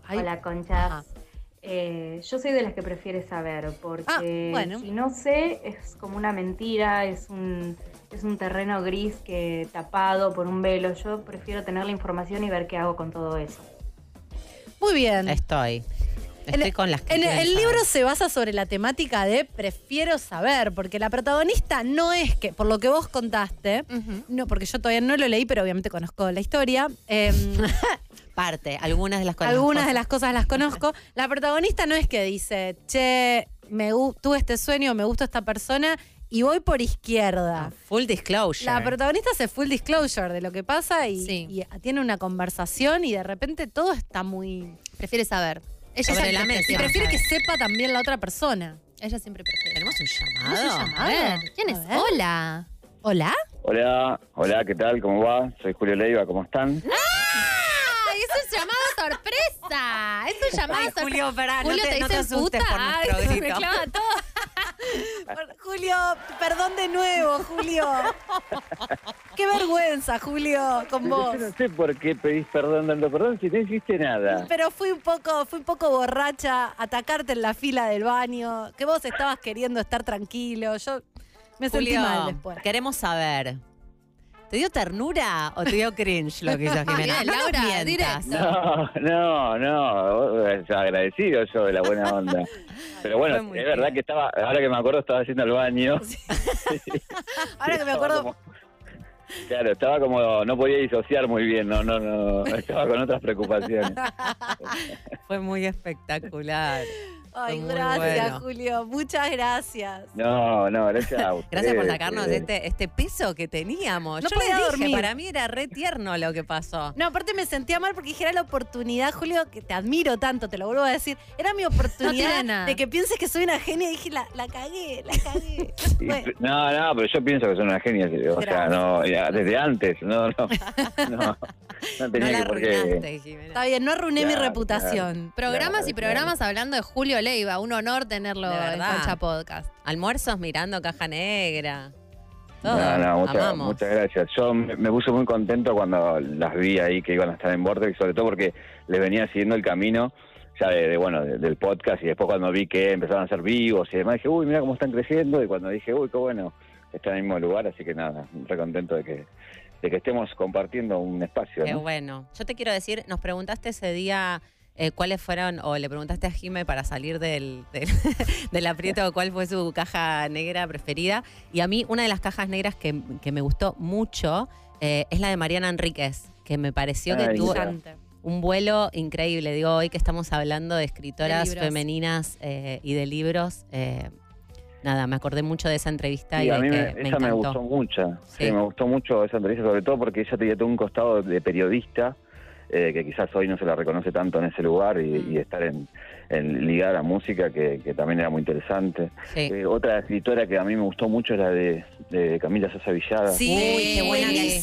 A: Ay,
K: Hola, conchas.
A: Ajá.
K: Eh, yo soy de las que prefiere saber, porque
A: Ah, bueno.
K: si no sé, es como una mentira, es un, es un terreno gris que tapado por un velo. Yo prefiero tener la información y ver qué hago con todo eso.
A: Muy bien.
C: Estoy. Estoy con las que
A: En el libro se basa sobre la temática de prefiero saber, porque la protagonista no es que, por lo que vos contaste, no, porque yo todavía no lo leí, pero obviamente conozco la historia. em, (laughs)
C: Parte, algunas de las cosas.
A: algunas de las cosas las conozco. La protagonista no es que dice, che, me tuve este sueño, me gusta esta persona y voy por izquierda.
C: Full disclosure.
A: La protagonista hace full disclosure de lo que pasa y,
B: Sí.
A: y tiene una conversación y de repente todo está muy...
B: Prefiere saber. Ella
C: Sobre
B: siempre
C: la mesa.
A: Y
B: prefiere
A: que sepa también la otra persona.
B: Ella siempre prefiere.
C: ¿Tenemos un
B: ¿Tenemos
C: llamado?
B: un llamado? A ver, ¿quién es?
A: Ver.
B: Hola.
A: ¿Hola?
L: Hola, hola, ¿qué tal? ¿Cómo va? Soy Julio Leiva, ¿cómo están?
B: ¡Ah! Es un llamado sorpresa! Es un llamado
C: Ay,
B: sorpresa.
C: Julio, pará, no
B: Julio,
C: te-
B: te,
C: no te
B: dicen
C: asustes
B: puta.
C: por nuestro
B: Ay, se me
C: grito.
B: clava todo. (laughs)
A: Julio, perdón de nuevo, Julio. (laughs) Qué vergüenza, Julio, con vos.
L: Yo no sé por qué pedís perdón dando perdón si no hiciste nada.
A: Pero fui un poco, fui un poco borracha, atacarte en la fila del baño, que vos estabas queriendo estar tranquilo. Yo me sentí
C: Julio,
A: mal después.
C: queremos saber. ¿Te dio ternura o te dio cringe lo que hizo (laughs) Jimena? No
B: Laura.
L: No, no, no, agradecido yo de la buena (laughs) onda. Pero bueno, es verdad que estaba, ahora que me acuerdo estaba haciendo el baño. (laughs)
A: Ahora que me acuerdo,
L: Claro, estaba como, no podía disociar muy bien, no, no, no, estaba con otras preocupaciones. (laughs)
C: Fue muy espectacular.
A: Ay, gracias,
C: bueno.
A: Julio, muchas gracias.
L: No, no, gracias a ustedes. (laughs)
C: Gracias por sacarnos
L: eh.
C: este, este peso que teníamos.
A: No
C: Yo
A: podía
C: dije,
A: dormir.
C: para mí era re tierno lo que pasó.
A: No, aparte me sentía mal porque dije, era la oportunidad, Julio, que te admiro tanto, te lo vuelvo a decir. Era mi (laughs) oportunidad de que pienses que soy una genia y dije, la, la cagué, la cagué. (laughs) Bueno,
L: No, no, pero yo pienso que son una genia, o sea, no, ya, desde antes, no, no, no, no
C: No
L: tenía
C: la
L: que por qué.
C: arruinaste, Jimena.
A: está bien, no arruiné mi
L: Claro,
A: reputación.
B: Programas
L: Claro,
B: y programas hablando de Julio Leiva. Un honor tenerlo en. Concha Podcast.
C: Almuerzos mirando caja negra. Todo.
L: No, no, muchas, muchas gracias. Yo me, me puse muy contento cuando las vi ahí que iban a estar en Vortex, sobre todo porque les venía siguiendo el camino ya de, de, bueno de- del podcast y después cuando vi que empezaron a ser vivos y demás dije, uy, mira cómo están creciendo y cuando dije, uy, qué bueno, están en el mismo lugar, así que nada, re contento de que, de que estemos compartiendo un espacio.
C: Qué
L: ¿no?
C: bueno. Yo te quiero decir, nos preguntaste ese día eh, cuáles fueron, o le preguntaste a Jime para salir del, del, (laughs) del aprieto cuál fue su caja negra preferida. Y a mí, una de las cajas negras que, que me gustó mucho eh, es la de Mariana Enríquez, que me pareció que tuvo un vuelo increíble. Digo, hoy que estamos hablando de escritoras
B: De
C: femeninas eh, y de libros. eh, nada, me acordé mucho de esa entrevista
L: Sí,
C: y
L: a
C: de
L: mí
C: que
L: me,
C: me,
L: esa
C: encantó.
L: me gustó mucho. Sí.
C: Sí.
L: me gustó mucho esa entrevista, sobre todo porque ella tenía todo un costado de periodista, eh, que quizás hoy no se la reconoce tanto en ese lugar, y,
C: Mm.
L: y estar en, en ligada a la música, que, que también era muy interesante.
C: Sí.
L: Eh, otra escritora que a mí me gustó mucho es la de, de Camila Sosa Villada.
A: Sí,
C: Uy, qué buena que
A: buenísima,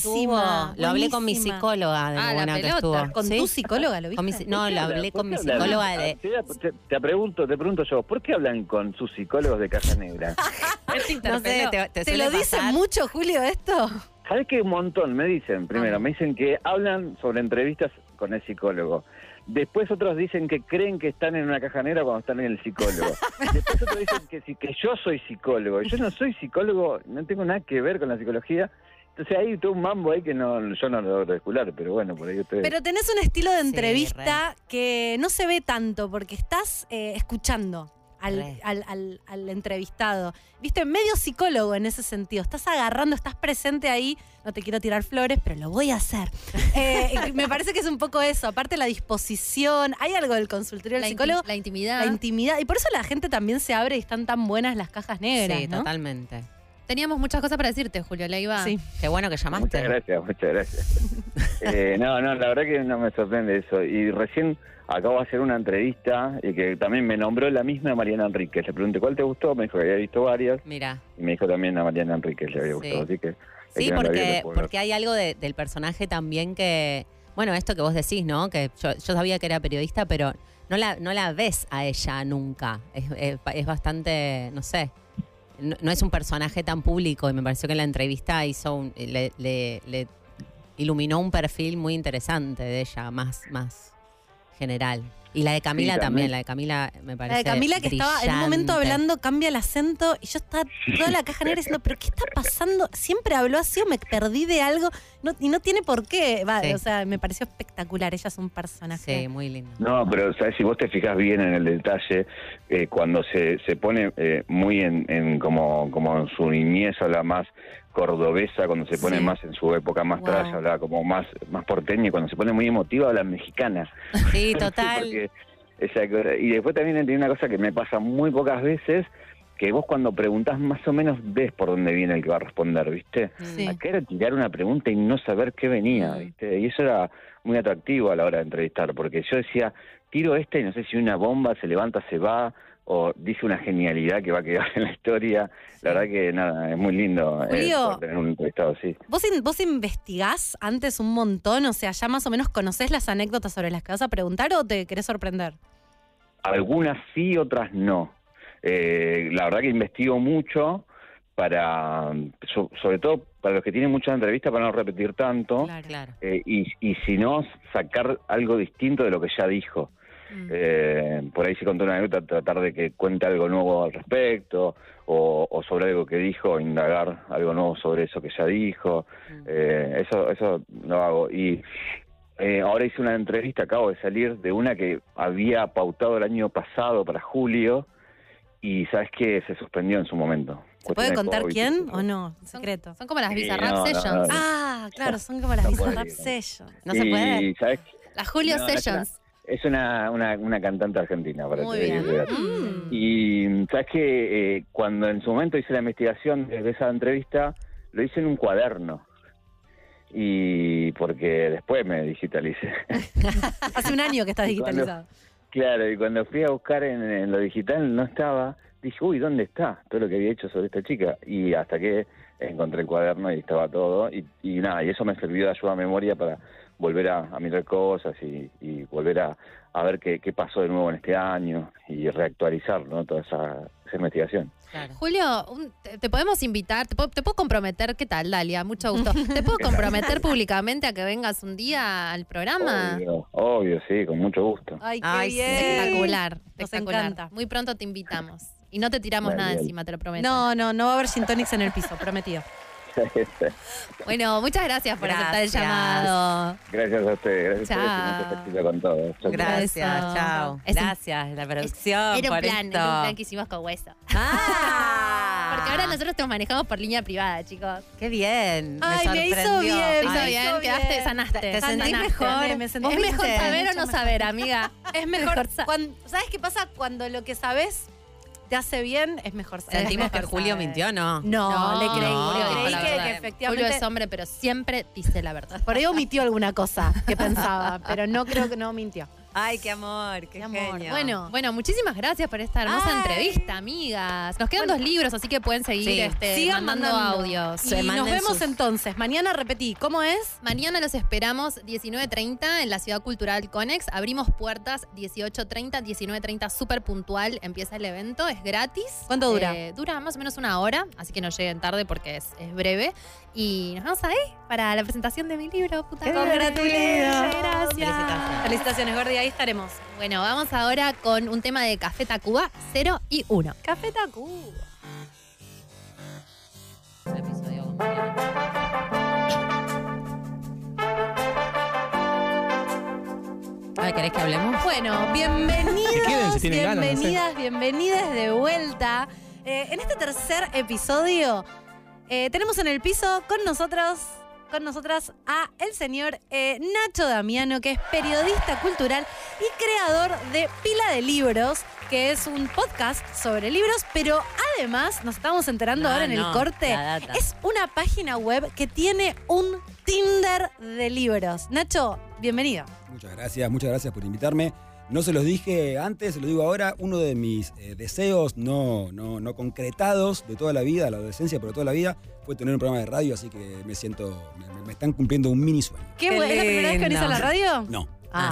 C: estuvo. Lo hablé con mi psicóloga de
B: Ah, la
C: buena que estuvo.
A: ¿Con
C: ¿Sí?
A: tu psicóloga lo
C: Con mi
A: viste?
C: si- no, lo hablé con mi psicóloga
L: Ah,
C: de...
L: Te, te- pregunto, te pregunto yo, ¿por qué hablan con sus psicólogos de Caja Negra? (laughs)
C: No sé, te, te
A: ¿Te
C: suele
A: lo dice
C: pasar?
A: mucho, Julio, esto?
L: ¿Sabes qué? Un montón me dicen. Primero, me dicen que hablan sobre entrevistas con el psicólogo. Después otros dicen que creen que están en una caja negra cuando están en el psicólogo. (laughs) Después otros dicen que, sí, que yo soy psicólogo. Y Yo no soy psicólogo, no tengo nada que ver con la psicología. Entonces hay todo un mambo ahí que no, yo no lo logro descular, pero bueno, por ahí ustedes...
A: Pero tenés un estilo de
C: Sí,
A: entrevista que no se ve tanto porque estás eh, escuchando al, al- al- al entrevistado. Viste, medio psicólogo en ese sentido. Estás agarrando, estás presente ahí. No te quiero tirar flores, pero lo voy a hacer. (laughs) Eh, me parece que es un poco eso. Aparte la disposición. Hay algo del consultorio del psicólogo.
B: inti- la intimidad.
A: La intimidad. Y por eso la gente también se abre y están tan buenas las cajas negras,
C: Sí,
A: ¿no?
C: totalmente.
B: Teníamos muchas cosas para decirte, Julio Leiva.
A: Sí.
C: Qué bueno que
L: Muchas
C: llamaste.
L: gracias, muchas gracias. (laughs) Eh, no, no, la verdad que no me sorprende eso. Y recién acabo de hacer una entrevista y que también me nombró la misma Mariana Enríquez. Le pregunté cuál te gustó, me dijo que había visto varias
C: Mira.
L: y me dijo también a Mariana Enríquez le había gustado. Así que
C: Sí,
L: que
C: porque, porque hay algo de- del personaje también que. Bueno, esto que vos decís, ¿no? Que yo, yo sabía que era periodista, pero no la, no la ves a ella nunca. Es, es- es bastante, no sé. No, no es un personaje tan público y me pareció que en la entrevista hizo un- le, le- le iluminó un perfil muy interesante de ella, más, más general. Y la de Camila
L: Sí,
C: también.
L: también.
C: la de Camila me
A: La
C: parece.
A: de Camila que estaba en un momento hablando, cambia el acento y yo estaba toda la caja negra diciendo, pero ¿qué está pasando? Siempre habló así o me perdí de algo no, y no tiene por qué. Va,
C: Sí.
A: O sea, me pareció espectacular. Ella es un personaje.
C: Sí, muy lindo.
L: No, pero ¿sabes? si vos te fijas bien en el detalle, eh, cuando se, se pone eh, muy en, en como, como en su niñez, habla más cordobesa, cuando se pone
A: Sí.
L: más en su época más
A: Wow.
L: trash, habla como más, más porteña, y cuando se pone muy emotiva, habla mexicana. (laughs)
C: Sí, (laughs) total.
L: Y después también tiene una cosa que me pasa muy pocas veces, que vos cuando preguntás más o menos ves por dónde viene el que va a responder, ¿viste?
A: Sí.
L: Acá era tirar una pregunta y no saber qué venía,
C: Mm.
L: ¿viste? Y eso era muy atractivo a la hora de entrevistar, porque yo decía, tiro esta y no sé si una bomba se levanta, se va, o dice una genialidad que va a quedar (laughs) en la historia. La verdad que nada, es muy lindo eh,
A: Julio.
L: tener un entrevistado así.
A: ¿Vos, in- ¿Vos investigás antes un montón? O sea, ¿ya más o menos conocés las anécdotas sobre las que vas a preguntar o te querés sorprender?
L: Algunas sí, otras no. Eh, la verdad que investigo mucho para, so- sobre todo para los que tienen muchas entrevistas, para no repetir tanto.
C: Claro.
L: Eh, y, y si no, sacar algo distinto de lo que ya dijo. Eh, por ahí si contó una anécdota, tratar de que cuente algo nuevo al respecto, o, o sobre algo que dijo, indagar algo nuevo sobre eso que ya dijo. Eh, eso, eso lo hago. Y eh, ahora hice una entrevista, acabo de salir de una que había pautado el año pasado para julio, y sabes que se suspendió en su momento.
A: ¿Se puede contar
L: COVID.
A: quién o no? Secreto.
B: Son como las
L: Sí, no, no,
B: Sessions.
L: no.
A: Ah, claro, son como las
L: No
A: Bizarrap
L: puede, no.
A: Sessions.
L: Y, ¿sabes?
B: Las Julio
L: No, no, es
B: Sessions.
L: Es una, una, una cantante argentina, para
B: Muy bien.
A: Mm.
L: Y sabes que eh, cuando en su momento hice la investigación de esa entrevista, lo hice en un cuaderno. Y porque después me digitalicé. (laughs)
A: Hace un año que estás
L: cuando-
A: digitalizado.
L: claro, y cuando fui a buscar en, en lo digital no estaba. Dije, uy, ¿dónde está todo lo que había hecho sobre esta chica? Y hasta que encontré el cuaderno y estaba todo. Y, y nada, y eso me sirvió de ayuda a memoria para volver a, a mirar cosas y, y volver a, a ver qué, qué pasó de nuevo en este año y reactualizar ¿no? toda esa, esa investigación.
B: Julio, un- te, te podemos invitar, te puedo, te puedo comprometer, ¿qué tal, Dalia? Mucho gusto. (laughs) ¿Te puedo comprometer públicamente a que vengas un día al programa?
L: Obvio, obvio, sí, con mucho gusto.
A: Ay, qué
B: Ay,
A: bien.
B: Espectacular,
A: Nos
B: espectacular.
A: encanta.
B: Muy pronto te invitamos. Y no te tiramos nada encima, te lo prometo.
A: No, no, no va a haber gin tonics en el piso, prometido. (laughs)
B: Bueno, muchas gracias por aceptar el
C: Gracias.
B: llamado.
L: Gracias a ustedes, gracias
B: Chao.
L: por este ejercicio con todo. Chao, chao.
C: Gracias, chao.
B: Es un-
C: Gracias, la producción.
B: Era un
C: por
B: plan,
C: esto.
B: era un plan que hicimos con hueso.
C: Ah. (laughs)
B: Porque ahora nosotros te manejamos por línea privada, chicos.
C: Qué bien.
A: Ay, me hizo bien,
B: Te hizo
A: me
B: bien,
A: hizo
B: quedaste,
A: bien.
B: sanaste.
C: Te
B: sanaste.
C: sentís mejor.
A: Me sentí
B: Es mejor saber o no
A: mejor.
B: saber, amiga. (laughs)
A: Es mejor.
B: mejor sa-
A: cuando- ¿Sabes qué pasa? Cuando lo que sabes te hace bien, es mejor saber.
C: Sentimos que Julio
A: saber.
C: mintió, ¿no?
A: No, le creí.
C: no.
B: Dijo
A: creí que,
B: verdad.
A: que
B: Julio
A: efectivamente.
B: es hombre, pero siempre dice la verdad.
A: Por ahí omitió alguna cosa que pensaba, (laughs) pero no creo que no mintió.
C: Ay, qué amor, qué,
A: amor.
C: genio.
B: Bueno, bueno, muchísimas gracias por esta hermosa
A: Ay.
B: entrevista, amigas. Nos quedan dos libros, así que pueden seguir
C: Sí.
B: este,
A: Sigan
B: mandando,
A: mandando.
B: audios.
A: Y nos vemos
C: sus-
A: entonces. Mañana repetí. ¿Cómo es?
B: Mañana los esperamos 19.30 en la Ciudad Cultural Conex. Abrimos puertas 18.30, 19.30 súper puntual. Empieza el evento, es gratis.
A: ¿Cuánto dura?
B: Eh, dura más o menos una hora, así que no lleguen tarde porque es, es breve. Y nos vemos ahí para la presentación de mi libro. Puta.
A: Congratulations.
B: Gracias.
C: Felicitaciones.
A: Felicitaciones, Gordi. Ahí estaremos.
B: Bueno, vamos ahora con un tema de Café Tacuba 0 y 1.
A: Café Tacuba.
C: Un episodio ¿querés que hablemos?
A: Bueno, (laughs) bienvenidos,
M: Que queden, si tienen ganas, no sé.
A: bienvenidas, bienvenidas de vuelta. Eh, en este tercer episodio eh, tenemos en el piso con nosotros, con nosotras a el señor eh, Nacho Damiano, que es periodista cultural y creador de Pila de Libros, que es un podcast sobre libros, pero además nos estamos enterando
C: No,
A: ahora en
C: no,
A: el corte, es una página web que tiene un Tinder de libros. Nacho, bienvenido.
M: Muchas gracias, muchas gracias por invitarme. No se los dije antes, se lo digo ahora, uno de mis eh, deseos no, no, no concretados de toda la vida, la adolescencia, pero toda la vida, fue tener un programa de radio, así que me siento, me, me están cumpliendo un mini sueño.
A: ¿Qué,
C: Qué
A: bu- ¿Es la primera vez que venís a la radio?
M: No.
A: Ah,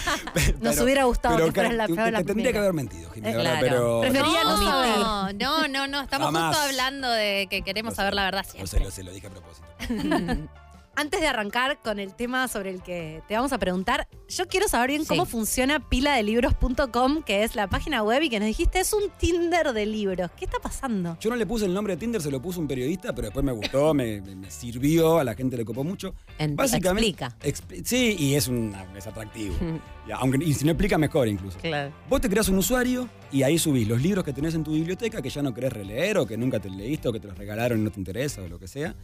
A: (laughs) nos hubiera gustado
M: pero
A: que fueras la,
M: te-
A: la
M: te tendría que haber mentido, Jimena, ¿verdad?
C: claro.
M: pero
A: Prefería no.
B: No, no, no, no. Estamos
M: Jamás.
B: justo hablando de que queremos
M: Lo sé,
B: saber la verdad
M: Lo
B: siempre.
M: sé, lo sé, lo dije a propósito. (laughs)
A: Antes de arrancar con el tema sobre el que te vamos a preguntar, yo quiero saber bien
C: Sí.
A: cómo funciona piladelibros.com, que es la página web y que nos dijiste es un Tinder de libros. ¿Qué está pasando?
M: Yo no le puse el nombre de Tinder, se lo puso un periodista, pero después me gustó, me, sirvió, a la gente le copó mucho.
C: En-
M: Básicamente,
C: explica.
M: expli- sí, y es, un, es atractivo. (laughs) Ya, aunque, y si no explica, mejor incluso.
C: Claro.
M: Vos te creas un usuario y ahí subís los libros que tenés en tu biblioteca que ya no querés releer o que nunca te leíste o que te los regalaron y no te interesa o lo que sea.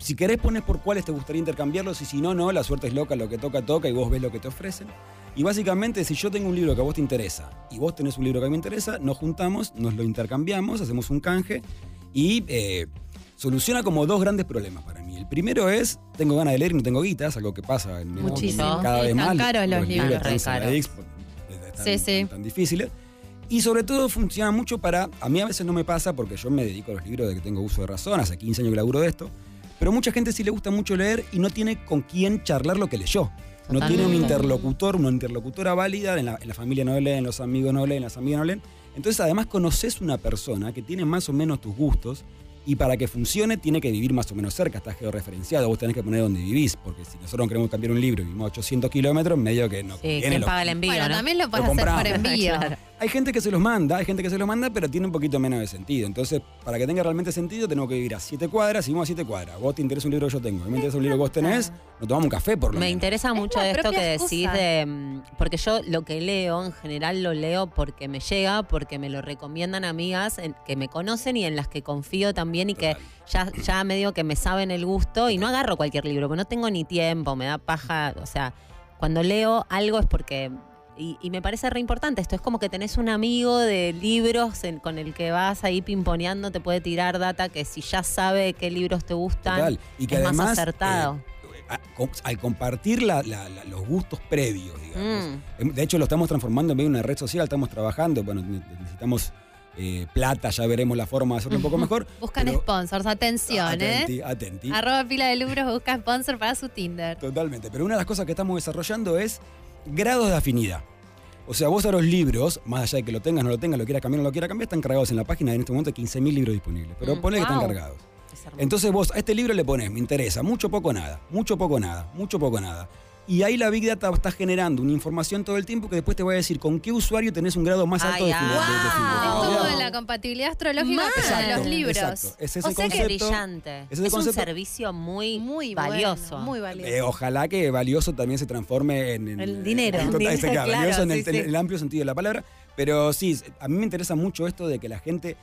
M: Si querés pones por cuáles te gustaría intercambiarlos y si no, no, la suerte es loca, lo que toca, toca y vos ves lo que te ofrecen. Y básicamente, si yo tengo un libro que a vos te interesa y vos tenés un libro que a mí me interesa, nos juntamos, nos lo intercambiamos, hacemos un canje y eh, soluciona como dos grandes problemas para mí. El primero es, tengo ganas de leer y no tengo guita, es algo que pasa en
B: Muchísimo.
M: cada vez más.
B: caros los libros.
M: están
C: caros.
M: Están
B: Sí, sí.
M: tan difíciles. Y sobre todo funciona mucho para, a mí a veces no me pasa porque yo me dedico a los libros de que tengo uso de razón, hace 15 años que laburo de esto, pero mucha gente sí le gusta mucho leer y no tiene con quién charlar lo que leyó. No tiene un interlocutor, una interlocutora válida, en la, en la familia no leen, los amigos no leen, las amigas no leen. Entonces además conoces una persona que tiene más o menos tus gustos y para que funcione tiene que vivir más o menos cerca, está georreferenciado, vos tenés que poner donde vivís, porque si nosotros queremos cambiar un libro y vivimos a 800 kilómetros, medio que no
C: Sí, ¿quién paga el envío,
B: Bueno,
C: no?
B: también lo puedes hacer por envío. (laughs)
C: Claro.
M: Hay gente que se los manda, hay gente que se los manda, pero tiene un poquito menos de sentido. Entonces, para que tenga realmente sentido, tenemos que vivir a siete cuadras y vamos a siete cuadras. Vos te interesa un libro que yo tengo, a mí me interesa un libro que vos tenés, nos tomamos un café por lo
C: Me
M: menos.
C: interesa mucho esto que
B: excusa.
C: decís de. mm, Porque yo lo que leo en general lo leo porque me llega, porque me lo recomiendan amigas en- que me conocen y en las que confío también y que ya, ya medio que me saben el gusto y no agarro cualquier libro, porque no tengo ni tiempo, me da paja. O sea, cuando leo algo es porque. Y, y me parece re importante esto. Es como que tenés un amigo de libros en- con el que vas ahí pimponeando, te puede tirar data que si ya sabe qué libros te gustan,
M: Total. Y que
C: es
M: además,
C: más acertado.
M: eh, al compartir la- la- la- los gustos previos, digamos.
C: Mm.
M: Em, De hecho, lo estamos transformando en medio de una red social, estamos trabajando, bueno, ne- necesitamos eh, plata, ya veremos la forma de hacerlo un poco mejor.
B: Buscan
M: pero-
B: sponsors, atención,
M: Atenti,
B: ¿eh?
M: atenti.
B: Arroba pila de libros busca sponsor para su Tinder.
M: Totalmente. Pero una de las cosas que estamos desarrollando es grados de afinidad. O sea, vos a los libros, más allá de que lo tengas, no lo tengas, lo quieras cambiar, no lo quieras cambiar, están cargados en la página. En este momento hay 15.000 libros disponibles. Pero
C: Mm,
M: ponle que están cargados. Entonces vos a este libro le pones, me interesa, mucho, poco, nada, mucho, poco, nada, mucho, poco, nada. Y ahí la Big Data está generando una información todo el tiempo que después te va a decir con qué usuario tenés un grado más alto
C: Ay,
M: de, de
B: Es como la compatibilidad astrológica de los libros.
M: exacto. Es ese
C: o sea que brillante.
M: ese
C: Es un servicio muy,
A: Muy
C: valioso.
A: bueno, muy valioso.
M: Eh, ojalá que valioso también se transforme en, en-
A: El dinero.
M: en total-
A: Dinero, (laughs)
M: ese, claro,
A: claro,
M: valioso en el,
A: sí,
M: en
A: sí.
M: el amplio sentido de la palabra. Pero sí, a mí me interesa mucho esto de que la gente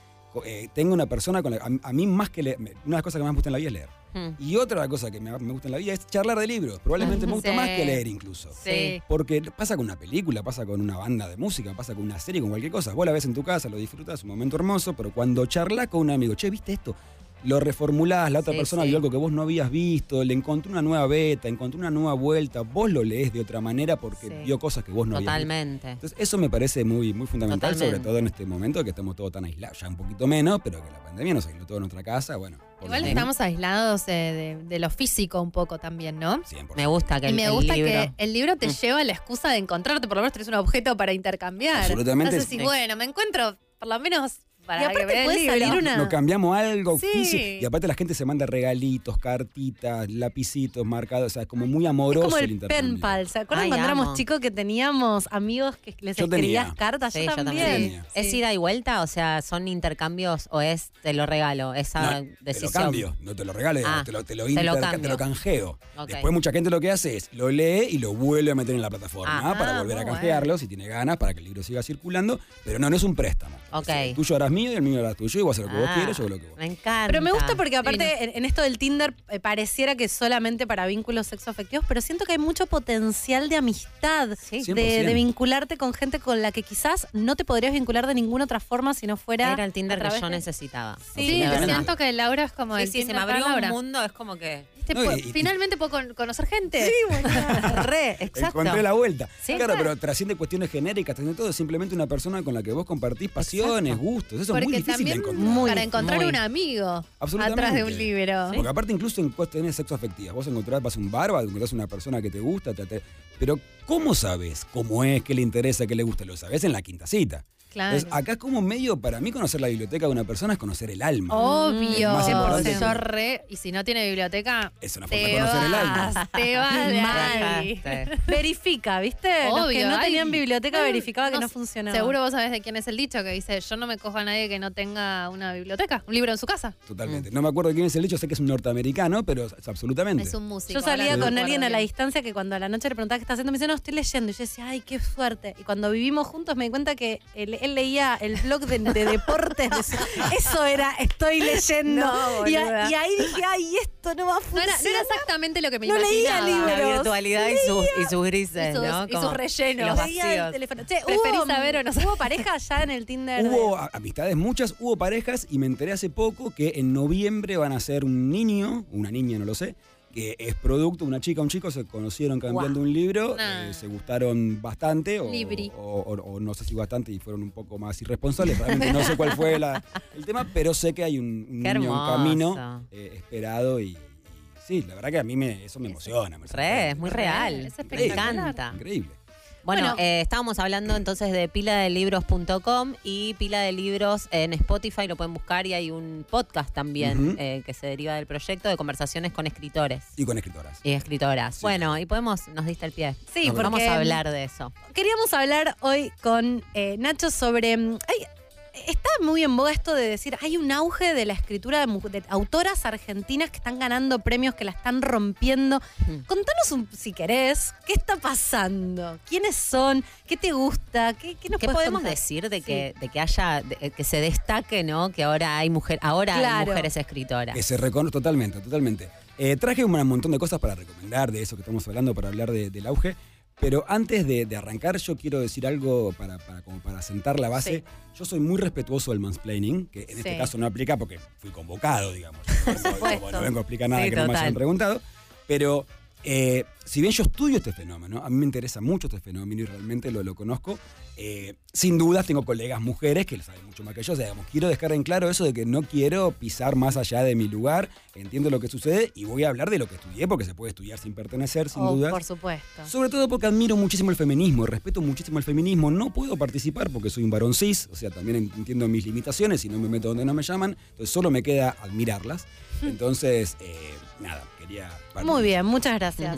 M: eh, tenga una persona con la, a, a mí más que leer, una de las cosas que más me gusta en la vida es leer.
C: Hmm.
M: Y otra cosa que me, me gusta en la vida es charlar de libros. Probablemente me gusta (laughs)
B: Sí.
M: más que leer incluso.
B: Sí.
M: Porque pasa con una película, pasa con una banda de música, pasa con una serie, con cualquier cosa. Vos la ves en tu casa, lo disfrutas, un momento hermoso, pero cuando charlas con un amigo, che, ¿viste esto? Lo reformulás, la otra
C: Sí,
M: persona
C: sí.
M: vio algo que vos no habías visto, le encontró una nueva beta, encontró una nueva vuelta, vos lo lees de otra manera porque
C: Sí.
M: vio cosas que vos no habías visto.
C: Totalmente.
M: Entonces, eso me parece muy, muy fundamental,
C: Totalmente.
M: sobre todo en este momento que estamos todos tan aislados, ya un poquito menos, pero que la pandemia nos aisló todo en nuestra casa, bueno.
B: Igual estamos aislados eh, de, de lo físico un poco también, ¿no?
M: 100%.
C: Me gusta que
B: Y
C: el,
B: me
C: el
B: gusta
C: libro.
B: que el libro te
C: Mm.
B: lleva la excusa de encontrarte, por lo menos tenés un objeto para intercambiar.
M: Absolutamente.
B: Entonces, si,
C: Sí.
B: bueno, me encuentro por lo menos para
A: Y aparte
B: que
A: puede salir una-
M: Nos cambiamos algo
B: Sí.
M: físico. Y aparte la gente se manda regalitos, cartitas, lapicitos marcados. O sea, es como muy
A: Es
M: amoroso
A: como
M: el
A: el
M: intercambio.
A: pen pal. ¿Se acuerdan
C: Ay,
A: cuando éramos
C: amo.
A: chicos que teníamos amigos que les
M: Yo
A: escribías
M: tenía.
A: cartas?
C: Sí,
A: yo
C: yo
A: también.
C: ¿Es ida y vuelta? O sea, ¿son intercambios o es te lo regalo? Esa
M: No, te lo
C: decisión.
M: cambio, no te lo regalo,
C: Ah,
M: te lo, te lo,
C: te lo
M: te canjeo. Después mucha gente lo que hace es lo lee y lo vuelve a meter en la plataforma
C: Ah,
M: para volver a canjearlo si tiene ganas para que el libro siga circulando, pero no, no es un préstamo.
C: Ok.
M: Tuyo harás mío y el mío harás tuyo y vos haces lo que vos
C: Ah,
M: quieras, yo hago lo que vos.
C: Me encanta.
A: Pero me gusta porque aparte
B: Sí,
A: en, en esto del Tinder eh, pareciera que solamente para vínculos sexoafectivos, pero siento que hay mucho potencial de amistad,
C: Sí.
A: de,
M: 100%.
A: de vincularte con gente con la que quizás no te podrías vincular de ninguna otra forma si no fuera
C: Era el Tinder
A: a
C: que
A: través
C: yo
A: de-
C: necesitaba.
B: Sí, siento que Laura es como
C: Sí,
B: el
C: sí, se me
B: para
C: abrió un
B: Laura.
C: mundo, es como que.
B: Viste,
M: No,
B: po-
M: y- y-
B: finalmente puedo con- conocer gente. (laughs)
C: Re, exacto.
M: Encontré la vuelta.
C: Sí,
M: claro, pero trasciende cuestiones genéricas, trasciende todo. Es simplemente una persona con la que vos compartís pasiones,
C: Exacto.
M: gustos. Eso es muy difícil de encontrar.
A: Muy
B: para encontrar
C: muy.
B: un amigo
M: Absolutamente.
B: atrás de un libro.
M: Porque aparte incluso en cuestiones sexoafectivas, vos encontrás, vas a un bar, vas encontrás una persona que te gusta, te pero ¿cómo sabes cómo es, qué le interesa, qué le gusta? Lo sabes en la quinta cita.
B: Claro.
M: Entonces, acá es como medio, para mí conocer la biblioteca de una persona es conocer el alma.
B: Obvio.
M: Más importante
B: Yo re, y si no tiene biblioteca,
M: Es una forma de conocer el alma.
B: te (laughs) vas de
A: Mal.
B: ahí.
A: Verifica, ¿viste? Los que
B: Obvio,
A: no tenían biblioteca
B: no,
A: verificaba que
B: no
A: funcionaba.
B: Seguro vos sabés de quién es el dicho que dice, yo no me cojo a nadie que no tenga una biblioteca, un libro en su casa.
M: Totalmente. No me acuerdo quién es el hecho, sé que es un norteamericano, pero es absolutamente.
B: Es un músico.
A: Yo salía
B: no
A: con alguien a la distancia que cuando a la noche le preguntaba qué está haciendo, me dice, no, estoy leyendo. Y yo decía, ay, qué suerte. Y cuando vivimos juntos me di cuenta que él, él leía el blog de, de deportes. de eso era, estoy leyendo.
B: No,
A: y, a- y ahí dije, ay, esto no va a
B: No
A: funcionar.
B: era, no era exactamente lo que me
A: No leía
B: imaginaba.
A: libros.
C: La virtualidad y sus, y sus grises,
B: Y sus-
C: ¿no?
B: y sus rellenos.
C: y los
A: Leía el
C: vacíos.
A: teléfono. Che,
B: ¿Preferís
A: ¿hubo,
B: saber o no
A: ¿Hubo pareja ya en el Tinder? de-
M: Hubo amistades muchas, hubo parejas y me enteré hace poco que en noviembre van a ser un niño, una niña, no lo sé, que es producto, una chica, un chico se conocieron cambiando un libro,
B: Nah.
M: eh, se gustaron bastante, o,
B: Libri.
M: o- o- o no sé si bastante y fueron un poco más irresponsables, realmente no sé cuál fue la- el tema, pero sé que hay un, niño camino eh, esperado y, y sí, la verdad que a mí me, eso me emociona. Me
C: Re, es muy real.
B: Es
C: Me encanta.
M: Increíble.
C: Bueno,
B: Bueno.
C: eh, estábamos hablando entonces de piladelibros.com y Pila de Libros en Spotify, lo pueden buscar y hay un podcast también eh, que se deriva del proyecto de conversaciones con escritores
M: Y con escritoras.
C: y escritoras. Bueno, y podemos, nos diste el pie.
A: Sí,
C: Vamos
A: porque-
C: a hablar de eso.
A: Queríamos hablar hoy con eh, Nacho sobre. mm, hay- está muy en boga esto de decir, hay un auge de la escritura de, de autoras argentinas que están ganando premios, que la están rompiendo.
C: Mm.
A: Contanos, un- si querés, ¿qué está pasando? ¿Quiénes son? ¿Qué te gusta? ¿Qué, qué nos
C: ¿Qué podemos
A: contar?
C: decir de
A: Sí.
C: que, de que haya, de- que se destaque, ¿no? Que ahora hay mujer, ahora hay mujeres escritoras.
M: Que se reconoce totalmente, totalmente. Eh, traje un montón de cosas para recomendar de eso que estamos hablando, para hablar de- del auge. Pero antes de, de arrancar, yo quiero decir algo para, para- como para sentar la base. Yo soy muy respetuoso del mansplaining, que en este caso no aplica porque fui convocado, digamos. (laughs) No, vengo-
A: supuesto.
M: no vengo a explicar nada
C: Sí,
M: que no me hayan preguntado. Pero eh, si bien yo estudio este fenómeno, a mí me interesa mucho este fenómeno y realmente lo, lo conozco, eh, sin dudas tengo colegas mujeres que lo saben mucho más que yo. O sea, digamos, quiero dejar en claro eso de que no quiero pisar más allá de mi lugar, entiendo lo que sucede y voy a hablar de lo que estudié, porque se puede estudiar sin pertenecer, sin
A: Oh,
M: dudas.
A: por supuesto.
M: Sobre todo porque admiro muchísimo el feminismo, respeto muchísimo el feminismo. No puedo participar porque soy un varón cis, o sea, también entiendo mis limitaciones y no me meto donde no me llaman, entonces solo me queda admirarlas. (laughs) Entonces, eh, nada, quería...
A: Muy bien, muchas gracias.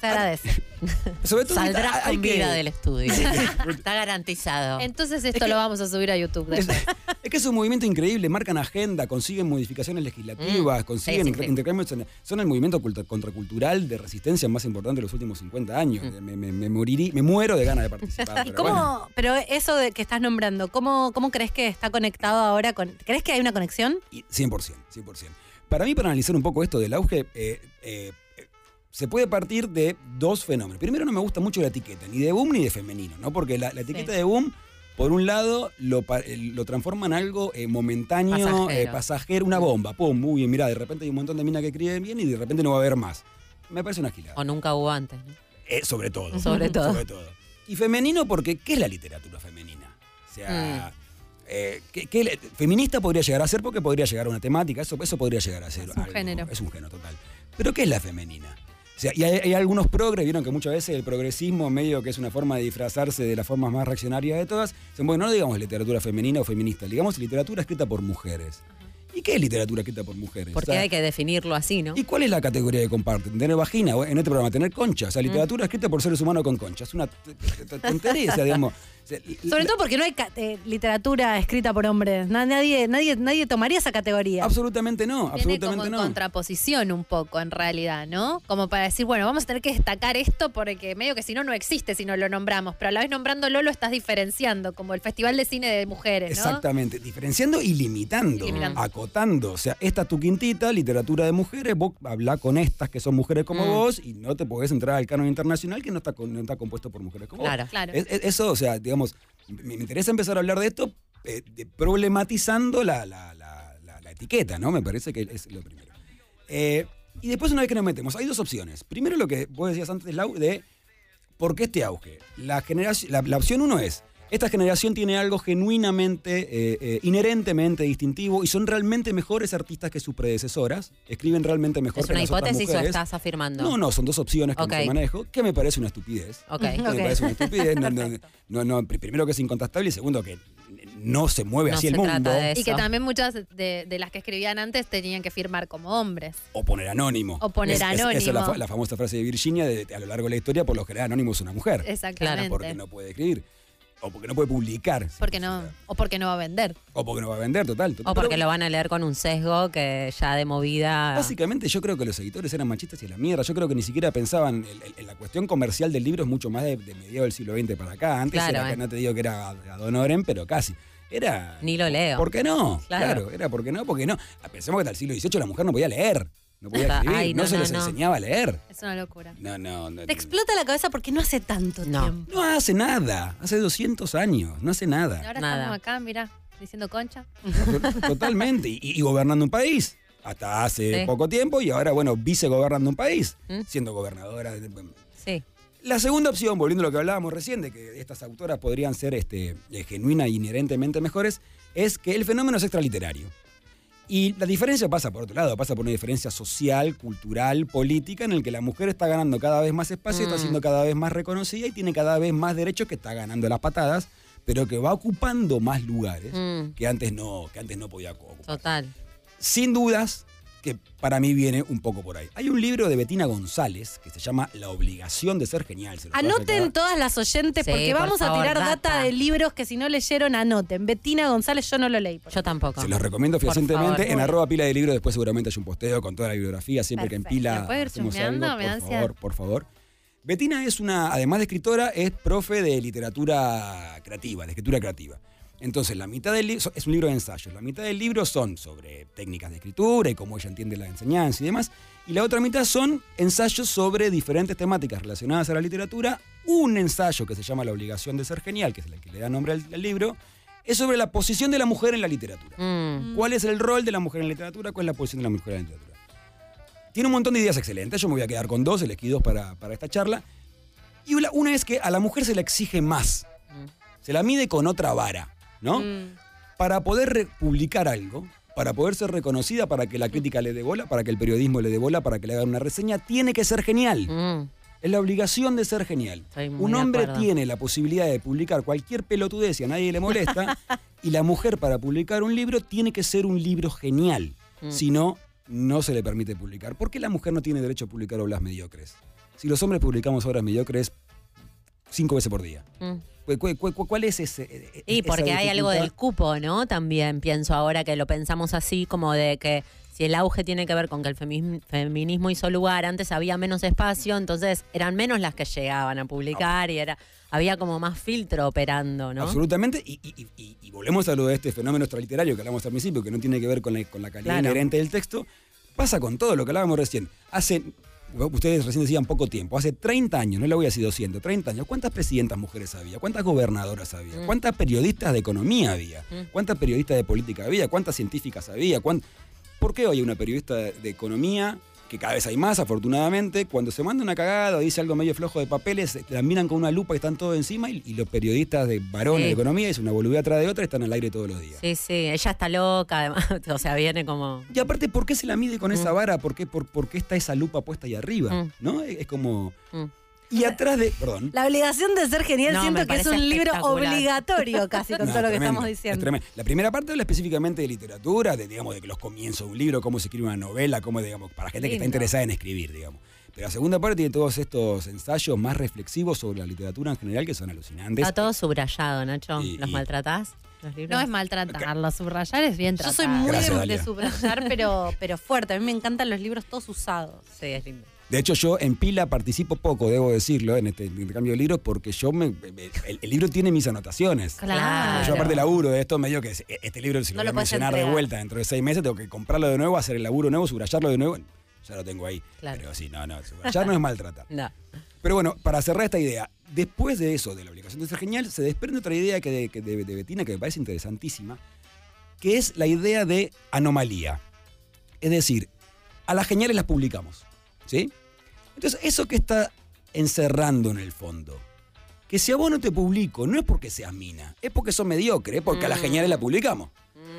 A: Se agradece. (laughs)
M: Sobre todo,
C: Saldrás con
M: que-
C: vida del estudio. (laughs) Está garantizado.
B: Entonces esto lo vamos a subir a YouTube
M: Es, (laughs) es que es un movimiento increíble, marcan agenda, consiguen modificaciones legislativas,
C: Mm,
M: consiguen
C: sí,
M: inter-
C: sí.
M: intercambios. Son el movimiento culta- contracultural de resistencia más importante de los últimos 50 años.
C: Mm.
M: Me, me- me morirí- me muero de ganas de participar.
A: ¿Y
M: pero
A: cómo,
M: bueno.
A: pero eso de que estás nombrando, ¿cómo, ¿cómo crees que está conectado ahora con. ¿Crees que hay una conexión?
M: Y 100%, 100%. Para mí, para analizar un poco esto del auge, eh, eh, se puede partir de dos fenómenos. Primero, no me gusta mucho la etiqueta, ni de boom ni de femenino, ¿no? Porque la, la etiqueta de boom, por un lado, lo, eh, lo transforma en algo eh, momentáneo,
C: Pasajero.
M: pasajero, una bomba. Pum, muy bien, mirá, de repente hay un montón de minas que escriben bien y de repente no va a haber más. Me parece una gilada.
C: O nunca hubo antes. ¿no?
M: Sobre todo.
C: Sobre (laughs) todo.
M: Sobre todo. Y femenino porque, ¿qué es la literatura femenina? O sea, eh, ¿qué- qué le- feminista podría llegar a ser porque podría llegar a una temática, eso, eso podría llegar a ser.
B: Es un género.
M: Es un género total. Pero ¿qué es la femenina? O sea, y hay, hay algunos progres, vieron que muchas veces el progresismo medio que es una forma de disfrazarse de las formas más reaccionarias de todas. Dicen, bueno, no digamos literatura femenina o feminista, digamos literatura escrita por mujeres. ¿Y qué es literatura escrita por mujeres?
C: Porque
M: O sea,
C: hay que definirlo así, ¿no?
M: ¿Y cuál es la categoría que comparten? ¿Tener vagina? O En este programa, tener concha.
A: Mm.
M: O sea, literatura escrita por seres humanos con concha. Es una tontería, digamos. (laughs) O sea,
A: Sobre todo porque no hay eh, literatura escrita por hombres. Na- Nadie, nadie, nadie tomaría esa categoría.
M: Absolutamente no,
B: como
M: absolutamente
B: en
M: no.
B: contraposición un poco, en realidad, ¿no? Como para decir, bueno, vamos a tener que destacar esto porque medio que si no, no existe si no lo nombramos. Pero a la vez nombrándolo lo estás diferenciando, como el Festival de Cine de Mujeres, ¿no?
M: Exactamente, diferenciando y limitando,
B: Y limitando.
M: Acotando. O sea, esta es tu quintita, literatura de mujeres, vos habla con estas que son mujeres como
C: Mm.
M: vos y no te podés entrar al canon internacional que no está, con- no está compuesto por mujeres como
C: Claro.
M: vos.
B: Claro.
M: Es- es- eso, o sea, digamos, me, me interesa empezar a hablar de esto eh, de- problematizando la, la- la- la- la etiqueta, ¿no? Me parece que es lo primero. Eh, y después, una vez que nos metemos, hay dos opciones. Primero, lo que vos decías antes, Lau, de por qué este auge. La, generación, la, la opción uno es, esta generación tiene algo genuinamente, eh, eh, inherentemente distintivo y son realmente mejores artistas que sus predecesoras. Escriben realmente mejor
C: ¿Es
M: que
C: una
M: las otras
C: hipótesis o estás afirmando?
M: No, no, son dos opciones que
C: Ok.
M: que manejo, que me parece una estupidez.
C: Ok.
M: Que
A: Ok.
M: Me parece una estupidez. No, no, no, no, pri- primero que es incontestable y segundo que no se mueve
C: No
M: así
C: se
M: el mundo.
C: de
B: Y que también muchas de, de las que escribían antes tenían que firmar como hombres.
M: O poner anónimo.
B: O poner
M: Es- es- Esa es la,
B: anónimo.
M: fa- la famosa frase de Virginia, de, a lo largo de la historia, por lo general anónimo es una mujer.
B: Exactamente.
M: Porque no puede escribir. O porque no puede publicar.
B: Porque no, o porque no va a vender.
M: O porque no va a vender, total.
C: O porque
M: Pero
C: lo van a leer con un sesgo que ya de movida.
M: Básicamente yo creo que los editores eran machistas y a la mierda. Yo creo que ni siquiera pensaban, en, en- en la cuestión comercial del libro es mucho más de, de mediados del siglo XX para acá. Antes
C: Claro,
M: era,
C: eh.
M: no te digo que era ad honorem, pero casi. Era...
C: Ni lo leo.
M: ¿Por qué no?
C: Claro.
M: Claro, era porque no, porque no. Pensemos que hasta el siglo XVIII la mujer no podía leer, no podía
C: Ah,
M: escribir,
C: ay,
M: no,
C: no,
M: se
C: no,
M: les
C: no.
M: enseñaba a leer.
B: Es una locura.
M: No, no, no.
A: Te explota la cabeza porque no hace tanto
C: No.
A: tiempo.
M: No hace nada, hace 200 años, no hace
B: Y
M: nada.
B: ahora
C: Nada.
B: estamos acá, mira, diciendo concha.
M: Totalmente. Y, y gobernando un país. hasta hace
C: Sí.
M: poco tiempo y ahora, bueno, vicegobernando un país,
C: ¿Mm?
M: siendo gobernadora. de-
C: Sí.
M: La segunda opción, volviendo a lo que hablábamos recién, de que estas autoras podrían ser este, eh, genuinas e inherentemente mejores, es que el fenómeno es extraliterario. Y la diferencia pasa por otro lado, pasa por una diferencia social, cultural, política, en el que la mujer está ganando cada vez más espacio, está
C: Mm.
M: siendo cada vez más reconocida y tiene cada vez más derechos que está ganando las patadas, pero que va ocupando más lugares
C: Mm,
M: que antes no, que antes no podía ocupar.
C: total.
M: Sin dudas que para mí viene un poco por ahí. Hay un libro de Betina González que se llama La obligación de ser genial. se
A: Anoten todas las oyentes
C: Sí,
A: porque
C: por
A: vamos
C: favor,
A: a tirar data.
C: data.
A: de libros que si no leyeron, anoten. Betina González, yo no lo leí.
C: Yo tampoco.
M: Se los recomiendo fehacientemente. En arroba pila de libros, después seguramente hay un posteo con toda la bibliografía. Siempre que en pila
B: ¿Lo puedo ir
M: algo, por favor, por favor. Betina es una, además de escritora, es profe de literatura creativa, de escritura creativa. Entonces, la mitad del libro es un libro de ensayos. La mitad del libro son sobre técnicas de escritura y cómo ella entiende la enseñanza y demás. Y la otra mitad son ensayos sobre diferentes temáticas relacionadas a la literatura. Un ensayo que se llama La obligación de ser genial, que es el que le da nombre al, al libro, es sobre la posición de la mujer en la literatura.
C: Mm,
M: ¿Cuál es el rol de la mujer en la literatura? ¿Cuál es la posición de la mujer en la literatura? Tiene un montón de ideas excelentes. Yo me voy a quedar con dos, elegí dos para, para esta charla. Y una, una es que a la mujer se le exige más. Se la mide con otra vara, ¿no? Para poder publicar algo, para poder ser reconocida, para que la crítica le dé bola, para que el periodismo le dé bola, para que le hagan una reseña, tiene que ser genial.
C: mm,
M: Es la obligación de ser genial. Un hombre tiene la posibilidad de publicar cualquier pelotudez y a nadie le molesta, (laughs) y la mujer para publicar un libro tiene que ser un libro genial.
C: Mm.
M: Si no, no se le permite publicar. ¿Por qué la mujer no tiene derecho a publicar obras mediocres? Si los hombres publicamos obras mediocres cinco veces por día.
C: mm.
M: ¿Cu- cu- cu- ¿Cuál es ese? e-
C: Y
M: esa
C: porque hay algo del cupo, ¿no? También pienso ahora que lo pensamos así, como de que si el auge tiene que ver con que el femi- feminismo hizo lugar, antes había menos espacio, entonces eran menos las que llegaban a publicar y era había como más filtro operando, ¿no?
M: Absolutamente, y, y- y- y- y volvemos a lo de este fenómeno extraliterario que hablamos al principio, que no tiene que ver con la, con la calidad
C: Claro.
M: inherente del texto, pasa con todo lo que hablábamos recién. Hace, ustedes recién decían poco tiempo, hace 30 años, no le voy a decir 200, 30 años, ¿cuántas presidentas mujeres había? ¿Cuántas gobernadoras había?
C: Mm.
M: ¿Cuántas periodistas de economía había?
C: Mm.
M: ¿Cuántas periodistas de política había? ¿Cuántas científicas había? ¿Cuán- ¿Por qué hoy hay una periodista de economía, que cada vez hay más, afortunadamente, cuando se manda una cagada o dice algo medio flojo de papeles, eh, la miran con una lupa y están todos encima y, y los periodistas de varones
C: Sí.
M: de economía, es una boludez atrás de otra, están al aire todos los días.
C: Sí, sí, ella está loca, además, (laughs) o sea, viene como...
M: Y aparte, ¿por qué se la mide con esa
C: Mm.
M: vara? ¿Por qué, por, por qué está esa lupa puesta ahí arriba?
C: Mm.
M: ¿No? Es, es como...
C: Mm.
M: Y atrás de... Perdón.
A: La obligación de ser genial
C: No,
A: siento que es un libro obligatorio casi con
M: No,
A: todo lo que
M: tremendo,
A: estamos
M: es
A: diciendo.
M: La primera parte habla específicamente de literatura, de, digamos, de los comienzos de un libro, cómo se escribe una novela, cómo, digamos, para gente que está interesada en escribir, digamos. Pero la segunda parte tiene todos estos ensayos más reflexivos sobre la literatura en general que son alucinantes.
C: Está todo subrayado, Nacho.
M: Y-
C: ¿Los
M: y-
C: maltratás? ¿Los libros?
B: No es maltratarlo, subrayar es bien
A: Yo
B: tratar.
A: soy muy
M: Gracias,
A: de, de subrayar, pero, pero fuerte. A mí me encantan los libros todos usados.
C: Sí, es lindo.
M: De hecho, yo en pila participo poco, debo decirlo, en este intercambio de libros, porque yo me, me- el, el libro tiene mis anotaciones.
B: Claro.
M: Yo aparte laburo de esto, medio que es- este libro si lo
A: No
M: voy
A: lo
M: a mencionar de vuelta dentro de seis meses, tengo que comprarlo de nuevo, hacer el laburo nuevo, subrayarlo de nuevo. Ya lo tengo ahí.
C: Claro.
M: Pero sí, no, no, subrayar no es maltratar. (laughs)
C: No.
M: Pero bueno, para cerrar esta idea, después de eso, de la obligación de ser genial, se desprende otra idea que de, que de- de Betina que me parece interesantísima, que es la idea de anomalía. Es decir, a las geniales las publicamos. ¿Sí? Entonces, eso que está encerrando en el fondo, que si a vos no te publico, no es porque seas mina, es porque sos mediocre, es porque a las
C: Mm.
M: geniales la publicamos.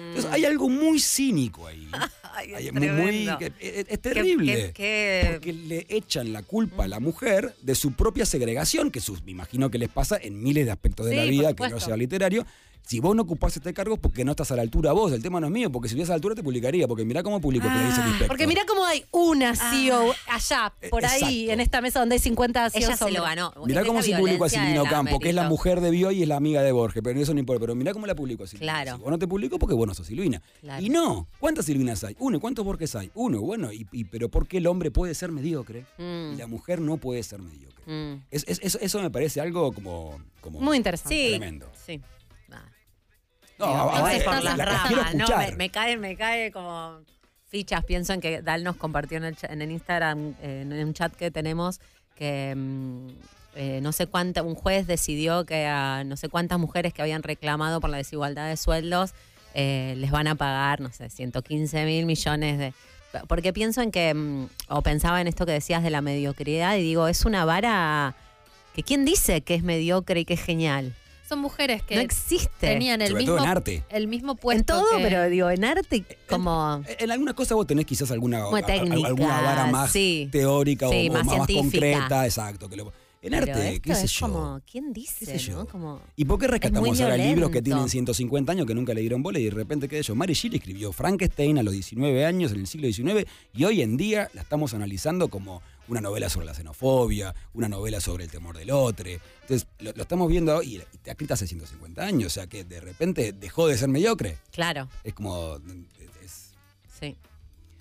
M: Entonces, hay algo muy cínico ahí. (laughs)
C: Ay,
M: Hay-
C: es
M: muy- muy- es, es terrible.
C: qué- qué-
M: Porque le echan la culpa a la mujer de su propia segregación, que sus, me imagino que les pasa en miles de aspectos de
A: Sí,
M: la vida, que no sea literario. Si vos no ocupás este cargo es porque no estás a la altura vos. El tema no es mío, porque si estuvieras a la altura te publicaría, porque mirá cómo publico que el inspector.
A: Porque mira cómo hay una CEO allá, por ahí, en esta mesa donde hay 50 CEOs
C: Ella se lo ganó.
M: Mirá
C: Es
M: cómo se publicó a
C: violencia
M: Silvino
C: de la
M: Campo, que es la mujer de Bioy y es la amiga de Borges, pero eso no importa. Pero mirá cómo la publicó a Silvina.
C: Claro.
M: Si vos no te publico porque vos no sos Silvina.
C: Claro.
M: Y no, ¿cuántas Silvinas hay? Uno, ¿y cuántos Borges hay? Uno, bueno, y, y- pero ¿por qué el hombre puede ser mediocre
C: Mm,
M: y la mujer no puede ser mediocre?
C: mm.
M: Es- es- eso, eso me parece algo como, como
A: Muy interesante.
C: Sí.
M: tremendo.
C: Sí.
M: No, la-
C: por
M: la-
C: las
M: la
C: ramas, ¿no? Me, me cae, me cae como fichas. Pienso en que Dal nos compartió en el, en el Instagram, eh, en un chat que tenemos, que mm, eh, no sé cuánta, un juez decidió que a no sé cuántas mujeres que habían reclamado por la desigualdad de sueldos eh, les van a pagar, no sé, 115 mil millones de porque pienso en que, mm, o pensaba en esto que decías de la mediocridad, y digo, es una vara que quién dice que es mediocre y que es genial.
B: Son mujeres que
C: No existe.
B: tenían el
M: Sobre
B: mismo,
M: todo en arte.
B: el mismo puesto.
C: En todo,
B: que-
C: pero digo, en arte como...
M: En algunas cosas vos tenés quizás alguna, a- a-
C: técnica,
M: alguna vara más
C: sí.
M: teórica
C: Sí,
M: o, o
C: más
M: más, más
C: científica.
M: concreta, exacto. Que lo- en
C: pero
M: arte,
C: esto
M: qué sé
C: es
M: yo.
C: como, ¿quién dice,
M: sé yo?
C: no? Como,
M: ¿Y por qué rescatamos ahora libros que tienen 150 años que nunca le dieron bola y de repente qué sé yo? Mary Shelley escribió Frankenstein a los 19 años en el siglo XIX y hoy en día la estamos analizando como una novela sobre la xenofobia, una novela sobre el temor del otro. Entonces, lo, lo estamos viendo y, y está escrita hace 150 años, o sea que de repente dejó de ser mediocre.
C: claro,
M: Es como... es-
C: sí.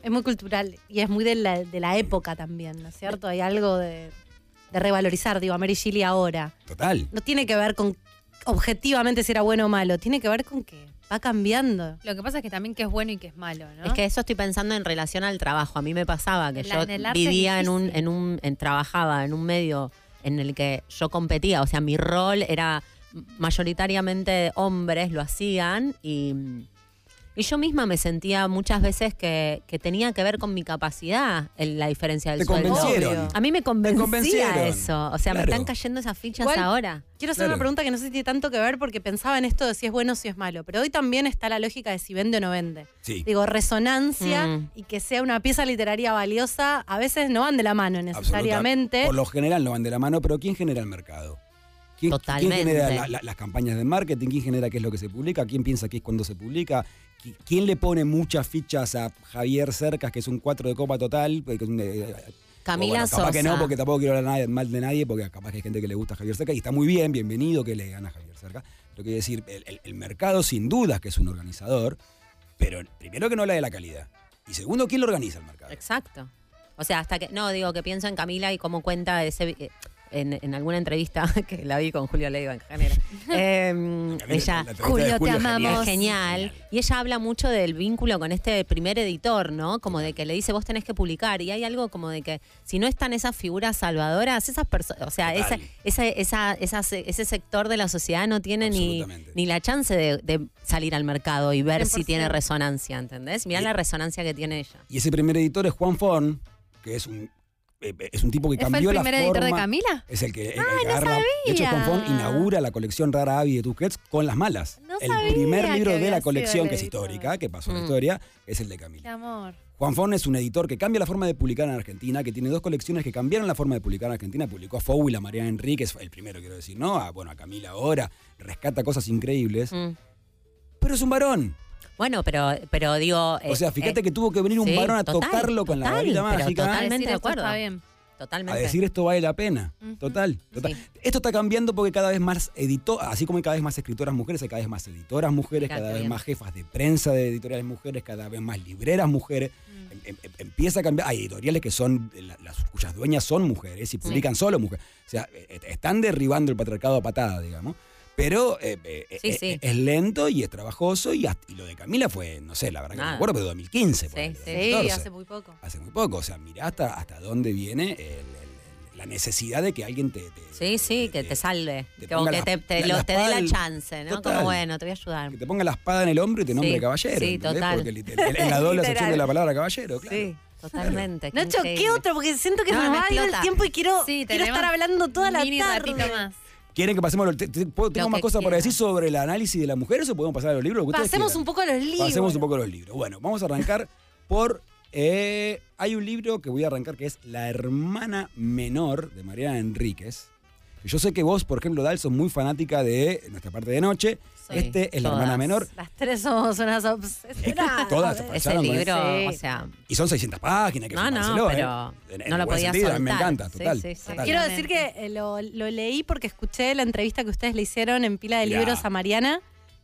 A: Es muy cultural y es muy de la, de la época también, ¿no es cierto? Hay algo de, de revalorizar, digo, a Mary Shelley ahora.
M: total.
A: No tiene que ver con objetivamente si era bueno o malo, tiene que ver con que va cambiando.
B: Lo que pasa es que también que es bueno y que es malo, ¿no?
C: Es que eso estoy pensando en relación al trabajo. A mí me pasaba que
B: la-
C: yo
B: en
C: vivía en un, en un, en, trabajaba en un medio en el que yo competía, o sea, mi rol era mayoritariamente hombres lo hacían y, y yo misma me sentía muchas veces que, que tenía que ver con mi capacidad en la diferencia del
M: Te
C: sueldo.
M: convencieron.
C: A mí me convencía
M: convencieron.
C: eso, o sea, me están cayendo esas fichas
A: Igual-
C: ahora.
A: Quiero hacer
M: Claro.
A: una pregunta que no sé si tiene tanto que ver porque pensaba en esto de si es bueno o si es malo, pero hoy también está la lógica de si vende o no vende.
M: Sí.
A: Digo, resonancia
C: Mm.
A: y que sea una pieza literaria valiosa, a veces no van de la mano necesariamente.
M: Absoluta. Por lo general no van de la mano, pero ¿quién genera el mercado? ¿Quién,
C: Totalmente.
M: ¿quién genera la- la- las campañas de marketing? ¿Quién genera qué es lo que se publica? ¿Quién piensa qué es cuando se publica? ¿Qui- ¿Quién le pone muchas fichas a Javier Cercas, que es un 4 de copa total? Eh,
C: Camila
M: bueno, capaz que no, porque tampoco quiero hablar mal de nadie, porque capaz que hay gente que le gusta a Javier Cercas y está muy bien, bienvenido que le gana a Javier Cercas. Lo que quiero decir, el, el- el mercado sin dudas que es un organizador, pero primero que no habla de la calidad. Y segundo, ¿quién lo organiza el mercado?
C: Exacto. O sea, hasta que. No, digo que pienso en Camila y cómo cuenta ese. En, en alguna entrevista (laughs) que la vi con Julio Leiva en Janera. eh, (laughs)
M: Camila,
C: ella.
M: la Julio genial.
C: Es genial. Y ella habla mucho del vínculo con este primer editor, ¿no? Como de que le dice, vos tenés que publicar. Y hay algo como de que si no están esas figuras salvadoras, esas personas. O sea,
M: Total.
C: esa, esa, ese sector de la sociedad no tiene ni, ni la chance de, de salir al mercado y ver si
A: 100%.
C: tiene resonancia, ¿entendés? Mirá
M: Y-
C: la resonancia que tiene ella.
M: Y ese primer editor es Juan Forn, que es un, es un tipo que
B: ¿Fue el
M: cambió la
B: primer editor de
M: forma-
B: Camila?
M: Es el que, el- el
B: Ay,
M: que
B: no
M: agarra- De hecho, Fon inaugura la colección Rara Avi de Tusquets con las malas.
B: No
M: el
B: sabía
M: primer
B: que
M: libro de la colección,
B: el
M: que es histórica, que pasó en la
C: Mm.
M: historia, es el de
B: Qué
M: Camila.
B: amor.
M: Juan Fon es un editor que cambia la forma de publicar en Argentina, que tiene dos colecciones que cambiaron la forma de publicar en Argentina. Publicó a Fowl, a Mariana Enríquez, el primero quiero decir, ¿no? A, bueno, a Camila ahora, rescata cosas increíbles.
C: Mm.
M: Pero es un varón.
C: Bueno, pero, pero digo.
M: O sea, fíjate que tuvo que venir un varón a tocarlo con la varita mágica.
C: Totalmente de acuerdo.
B: está bien.
C: Totalmente.
M: a decir esto vale la pena. Total, total. Esto está cambiando porque cada vez más editó, así como hay cada vez más escritoras mujeres, hay cada vez más editoras mujeres,
C: Fíjate
M: cada vez
C: bien.
M: más jefas de prensa de editoriales mujeres, cada vez más libreras mujeres. Em- em- em- empieza a cambiar. Hay editoriales que son, la- las, cuyas dueñas son mujeres y publican solo mujeres. O sea, eh, están derribando el patriarcado a patada, digamos. Pero eh, eh,
C: Sí,
M: eh,
C: sí.
M: es lento y es trabajoso y, hasta- y lo de Camila fue, no sé, la verdad que no me acuerdo, pero 2015. ponele,
A: Sí,
M: 2014
A: hace muy poco.
M: hace muy poco. O sea, mirá hasta, hasta dónde viene el- el- la necesidad de que alguien te, te-
C: Sí, sí, que te salve.
M: te
C: Que, o
M: ponga
C: que
M: la-
C: te, te
M: la-
C: lo-
M: la
C: te dé la chance, ¿no?
M: Total.
C: Como bueno, te voy a ayudar.
M: que te ponga la espada en el hombro y te nombre
C: Sí,
M: caballero.
C: sí,
M: ¿entendés?
C: total.
M: Porque en en la (laughs) doble de la palabra caballero, claro.
C: Sí, totalmente. qué
A: Nacho, ¿qué
C: increíble.
A: otro? Porque siento que
C: No,
A: nos
C: me
A: va a ir el tiempo y quiero,
B: Sí,
A: quiero estar hablando toda la tarde.
B: ratito más.
M: ¿Quieren que pasemos? a los- te- te- puedo- ¿Tengo
C: Lo
M: más cosas para
C: quieras.
M: decir sobre el análisis de las mujeres o podemos pasar a los libros?
A: Pasemos
M: quieran.
A: un poco a los libros.
M: Pasemos un poco a los libros. Bueno, vamos a arrancar (laughs) por. eh, hay un libro que voy a arrancar que es La hermana menor de Mariana Enríquez. Yo sé que vos, por ejemplo, Dal, sos muy fanática de nuestra parte de noche. Este es La
C: todas.
M: hermana menor.
A: Las tres somos unas obsesionadas.
M: Todas se
C: Ese
M: pasaron con
C: libro,
A: Sí.
C: o sea,
M: Y son 600 páginas que
C: No, no,
M: fumárselo, ¿eh?
C: pero
M: En- en
C: no lo podía
M: mí Me
C: soltar.
M: encanta, total.
C: sí, sí.
M: total.
A: Quiero decir que eh, lo, lo leí porque escuché la entrevista que ustedes le hicieron en pila de
M: Mirá.
A: libros a Mariana,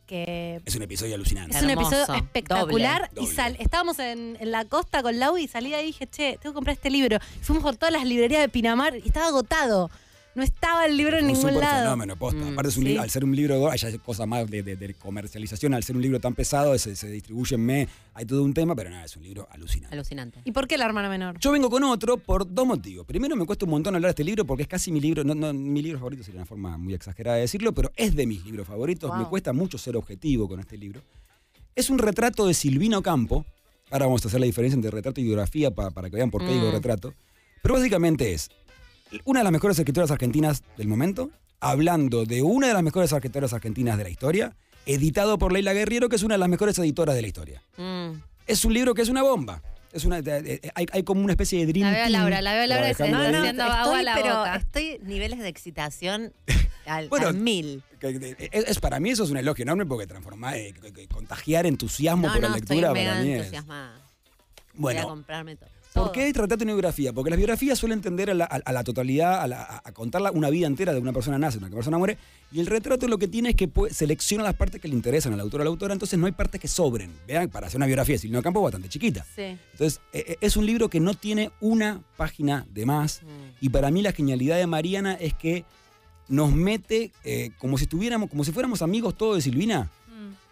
A: que
M: Es un episodio alucinante.
A: es un
C: Hermoso.
A: episodio espectacular.
M: Doble.
A: Y sal- estábamos en, en la costa con Lau y salí de ahí y dije, che, tengo que comprar este libro. Fuimos por todas las librerías de Pinamar y estaba agotado. No estaba el libro en
M: un
A: ningún lado.
M: fenómeno, posta.
C: Mm,
M: Aparte, es un
A: sí.
M: libro, al ser un libro, hay cosas más de, de- de comercialización, al ser un libro tan pesado, se, se distribuye en mes, hay todo un tema, pero nada, es un libro alucinante.
C: alucinante.
A: ¿Y por qué la hermana menor?
M: Yo vengo con otro por dos motivos. Primero, me cuesta un montón hablar de este libro porque es casi mi libro, no, no, mi libro favorito sería una forma muy exagerada de decirlo, pero es de mis libros favoritos.
A: Wow.
M: Me cuesta mucho ser objetivo con este libro. Es un retrato de Silvino Campo. Ahora vamos a hacer la diferencia entre retrato y biografía pa- para que vean por qué digo
C: Mm.
M: retrato. Pero básicamente es una de las mejores escritoras argentinas del momento, hablando de una de las mejores escritoras argentinas de la historia, editado por Leila Guerriero, que es una de las mejores editoras de la historia.
C: Mm.
M: Es un libro que es una bomba. Es una, de- de- hay, hay como una especie de dream
B: La veo a Laura, la veo a Laura se
M: Alejandro
B: está
M: ahí.
B: haciendo agua a la
C: pero
B: boca.
C: estoy niveles de excitación (laughs) al,
M: Bueno,
C: al mil.
M: Es, es- para mí eso es un elogio enorme porque transformar, eh, contagiar entusiasmo
C: No,
M: por la lectura
C: estoy
M: para mí es.
C: entusiasmada. Voy a
M: Bueno,
C: comprarme todo.
M: ¿Por qué y una biografía? Porque las biografías suelen tender a la, a- a la totalidad, a, la- a- a contar una vida entera de una persona nace, de una persona muere, y el retrato lo que tiene es que puede- selecciona las partes que le interesan al autor o a la autora, entonces no hay partes que sobren. Vean, para hacer una biografía de Silvino Campo bastante chiquita.
C: Sí.
M: Entonces, eh, eh, es un libro que no tiene una página de más. Y para mí la genialidad de Mariana es que nos mete eh, como si estuviéramos, como si fuéramos amigos todos de Silvina.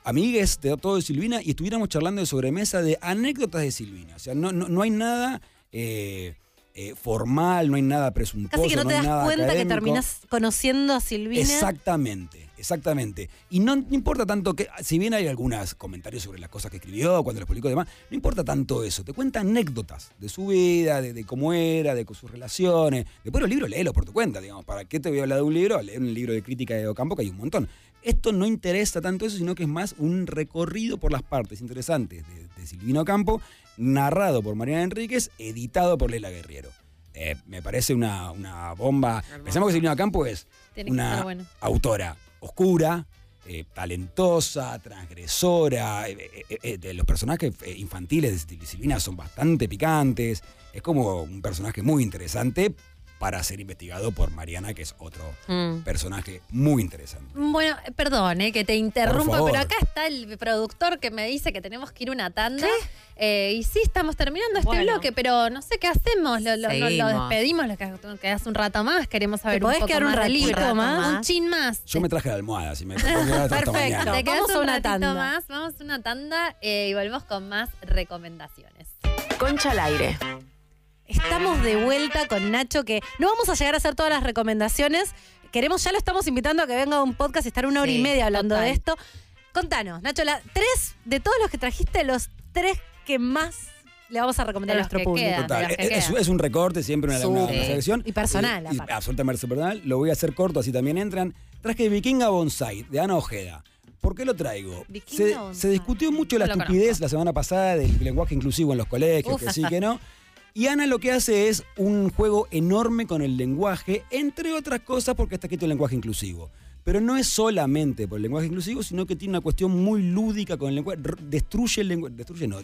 M: Amigues de todos de Silvina y estuviéramos charlando de sobremesa de anécdotas de Silvina. O sea, no, no, no hay nada eh, eh, formal, no hay nada presuntuoso.
A: Casi que no te das cuenta que terminas conociendo a Silvina.
M: Exactamente, exactamente. Y no, no importa tanto que, si bien hay algunos comentarios sobre las cosas que escribió, cuando las publicó y demás, no importa tanto eso. Te cuenta anécdotas de su vida, de, de cómo era, de sus relaciones. Después los libros, léelos por tu cuenta, digamos. ¿Para qué te voy a hablar de un libro? Leer un libro de crítica de Ocampo, que hay un montón. Esto no interesa tanto eso, sino que es más un recorrido por las partes interesantes de, de Silvino Campo, narrado por Mariana Enríquez, editado por Lela Guerriero. Eh, me parece una, una bomba. Pensamos que Silvino Campo es
B: Tiene
M: una
B: bueno.
M: autora oscura, eh, talentosa, transgresora. eh, de los personajes infantiles de Silvina son bastante picantes. Es como un personaje muy interesante para ser investigado por Mariana, que es otro
B: Mm.
M: personaje muy interesante.
B: Bueno, perdón eh, que te interrumpa, pero acá está el productor que me dice que tenemos que ir una tanda. Eh, y sí, estamos terminando este
C: Bueno.
B: bloque, pero no sé qué hacemos. Lo, lo- lo- lo
C: Seguimos.
B: despedimos, lo que quedas un rato más. Queremos saber un
A: podés
B: poco
A: quedar un
B: más
A: ratito
B: libro.
A: más?
B: Un chin más.
M: Yo me traje la almohada, si me
A: Perfecto.
M: mañana.
B: Te quedas
A: Vamos a
B: un
A: una tanda.
B: más, vamos a una tanda eh, y volvemos con más recomendaciones.
N: Concha al aire.
A: Estamos de vuelta con Nacho, que no vamos a llegar a hacer todas las recomendaciones. Queremos, ya lo estamos invitando a que venga a un podcast y estar una hora y media hablando
B: total.
A: de esto. Contanos, Nacho, la, tres de todos los que trajiste, los tres que más le vamos a recomendar a nuestro
B: que
A: público.
B: quedan.
M: Total,
B: las que
M: es, un recorte, siempre una, una- una selección.
A: Y personal,
M: Y, y absolutamente personal. Lo voy a hacer corto, así también entran. Traje Vikinga Bonsai, de Ana Ojeda. ¿Por qué lo traigo? Se, discutió mucho la
B: No
M: estupidez la semana pasada del lenguaje inclusivo en los colegios,
B: Uf.
M: que sí, que no. (laughs) Y Ana lo que hace es un juego enorme con el lenguaje, entre otras cosas porque está escrito el lenguaje inclusivo. Pero no es solamente por el lenguaje inclusivo, sino que tiene una cuestión muy lúdica con el lenguaje. Destruye el lenguaje, destruye no,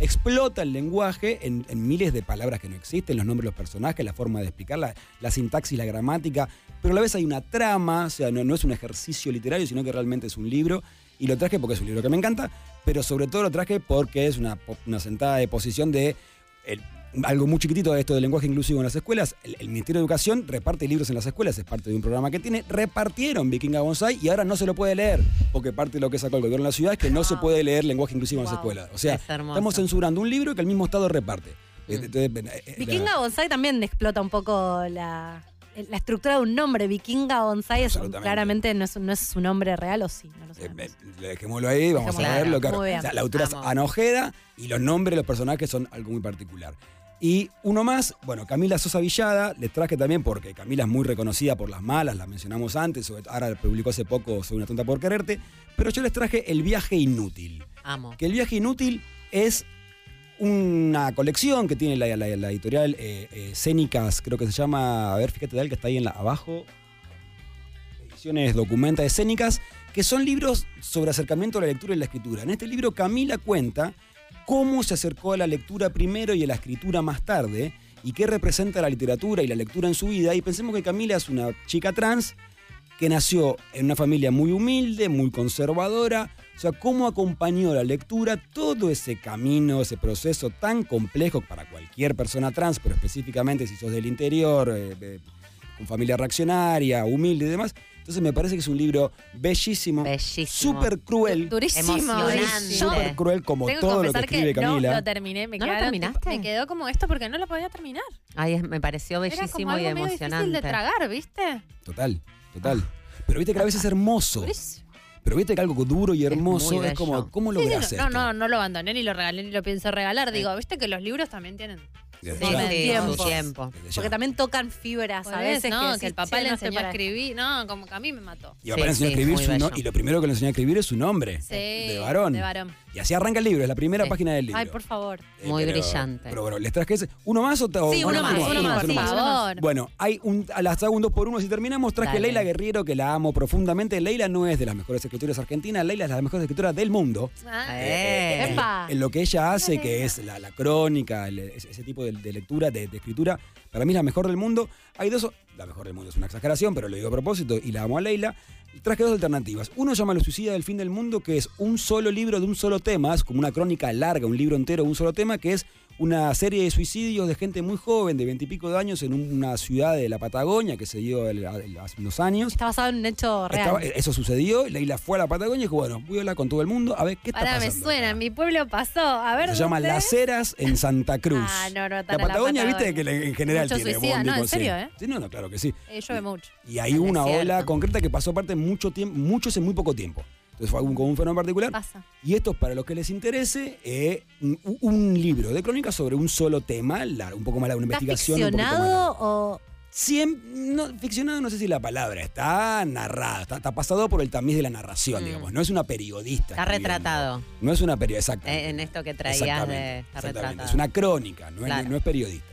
M: explota el lenguaje en, miles de palabras que no existen, los nombres de los personajes, la forma de explicarla, la sintaxis, la gramática. Pero a la vez hay una trama, o sea, no, es un ejercicio literario, sino que realmente es un libro. Y lo traje porque es un libro que me encanta, pero sobre todo lo traje porque es una, una sentada de posición de el- algo muy chiquitito de esto del lenguaje inclusivo en las escuelas. El, el Ministerio de Educación reparte libros en las escuelas, es parte de un programa que tiene. Repartieron Vikinga Bonsai y ahora no se lo puede leer, porque parte de lo que sacó el gobierno de la ciudad es que no se puede leer lenguaje inclusivo en las escuelas. O sea,
C: Es
M: estamos censurando un libro que el mismo Estado reparte. Eh, entonces, eh, eh,
A: Vikinga Bonsai también explota un poco la, la estructura de un nombre. Vikinga Bonsai es, claramente no es, no es su nombre real, ¿o sí? No lo
M: Eh,
A: sabemos.
M: eh, dejémoslo ahí, vamos
A: Dejémoslo
M: a verlo. Claro.
A: Muy bien.
M: O sea, la autora es
C: Vamos.
M: Ana Ojeda y los nombres de los personajes son algo muy particular. Y uno más, bueno, Camila Sosa Villada, les traje también porque Camila es muy reconocida por las malas, la mencionamos antes, sobre- ahora publicó hace poco Soy una tonta por quererte, pero yo les traje El viaje inútil.
C: Amo.
M: Que El viaje inútil es una colección que tiene la, la- la editorial eh, eh, Cénicas, creo que se llama, a ver, fíjate Dal, que está ahí en la, abajo, ediciones documenta escénicas, que son libros sobre acercamiento a la lectura y la escritura. En este libro Camila cuenta cómo se acercó a la lectura primero y a la escritura más tarde, y qué representa la literatura y la lectura en su vida. Y pensemos que Camila es una chica trans que nació en una familia muy humilde, muy conservadora. O sea, cómo acompañó la lectura todo ese camino, ese proceso tan complejo para cualquier persona trans, pero específicamente si sos del interior, eh, con familia reaccionaria, humilde y demás. Entonces me parece que es un libro bellísimo,
C: Bellísimo.
M: súper cruel,
B: Durísimo.
C: Emocionante.
M: súper cruel como
B: Tengo
M: todo
B: que
M: lo que escribe
B: que no
M: Camila.
B: lo terminé. Me,
C: ¿No lo
B: quedaron-
C: terminaste?
B: me quedó como esto porque no lo podía terminar.
C: Ay, es- me pareció
B: Era como
C: bellísimo y
B: algo medio difícil
C: emocionante.
B: de tragar, ¿viste?
M: Total, total. Pero viste que a veces es hermoso.
B: Durísimo.
M: Pero viste que algo duro y hermoso
C: muy
M: es, como. ¿cómo
B: Sí,
M: logras
B: sí,
M: esto?
B: no, no, no lo abandoné ni lo regalé ni lo pienso regalar. Digo, viste que los libros también tienen
C: Sí, tiempo.
A: Porque también tocan fibras a veces.
B: no, que,
A: decís,
B: el papá
A: "Che,
B: le
A: no
B: enseñó a escribir. No, como que a mí me mató.
M: Y papá le
C: Sí,
M: enseñó a escribir su no- y lo primero que le enseñó a escribir es su nombre.
B: Sí,
M: De varón.
B: De varón.
M: Y así arranca el libro, es la primera
C: Sí.
M: página del libro.
A: Ay, por favor.
M: Eh,
C: Muy
M: pero-
C: brillante.
M: Pero bueno, ¿les traje ese? ¿Uno más o
A: Sí, uno más, uno más,
B: por favor.
M: Bueno, hay un, a las hago un dos por uno si terminamos. Traje a
C: Dale.
M: Leila Guerriero, que la amo profundamente. Leila no es de las mejores escritoras argentinas, Leila es de las mejores escritoras del mundo.
B: Ah,
C: Eh.
M: en,
A: Epa.
M: en lo que ella hace, que es la, la crónica, el- ese tipo de, de lectura, de, de escritura, para mí es la mejor del mundo. Hay dos, la mejor del mundo es una exageración, pero lo digo a propósito y la amo a Leila. Traje dos alternativas. Uno llama Los suicida del fin del mundo, que es un solo libro de un solo tema, es como una crónica larga, un libro entero, un solo tema, que es una serie de suicidios de gente muy joven, de veintipico de años, en una ciudad de la Patagonia que se dio el- el- hace unos años.
A: Está basado en un hecho real.
M: Estaba- eso sucedió, Leila fue a la Patagonia y dijo, bueno, voy a hablar con todo el mundo a ver qué está
B: Pará, me
M: pasando.
B: suena, mi pueblo pasó. A ver.
M: Se llama. Las Heras en Santa Cruz.
B: Ah, no, no,
M: La
B: tan a
M: Patagonia, viste
B: Patagonia.
M: que en general
B: Mucho
M: tiene
B: suicida, no, en serio, ¿eh?
M: Sí, no, no, claro que sí.
B: Eh, llueve mucho.
M: Y hay una ola concreta que pasó aparte mucho tiempo, muchos en muy poco tiempo. Entonces fue algún, como un fenómeno particular.
B: Pasa.
M: Y esto es para los que les interese, eh, un, un libro de crónicas sobre un solo tema, largo, un poco más largo, una
A: ¿Está
M: investigación. un
A: ficcionado o.?
M: Siem- no, ficcionado no sé si la palabra, está narrado, está, está pasado por el tamiz de la narración,
C: Mm.
M: digamos. No es una periodista.
C: Está retratado.
M: No es una periodista, exacto.
C: Eh, en esto que traías de está retratado.
M: Es una crónica, no,
C: Claro.
M: es, no es periodista.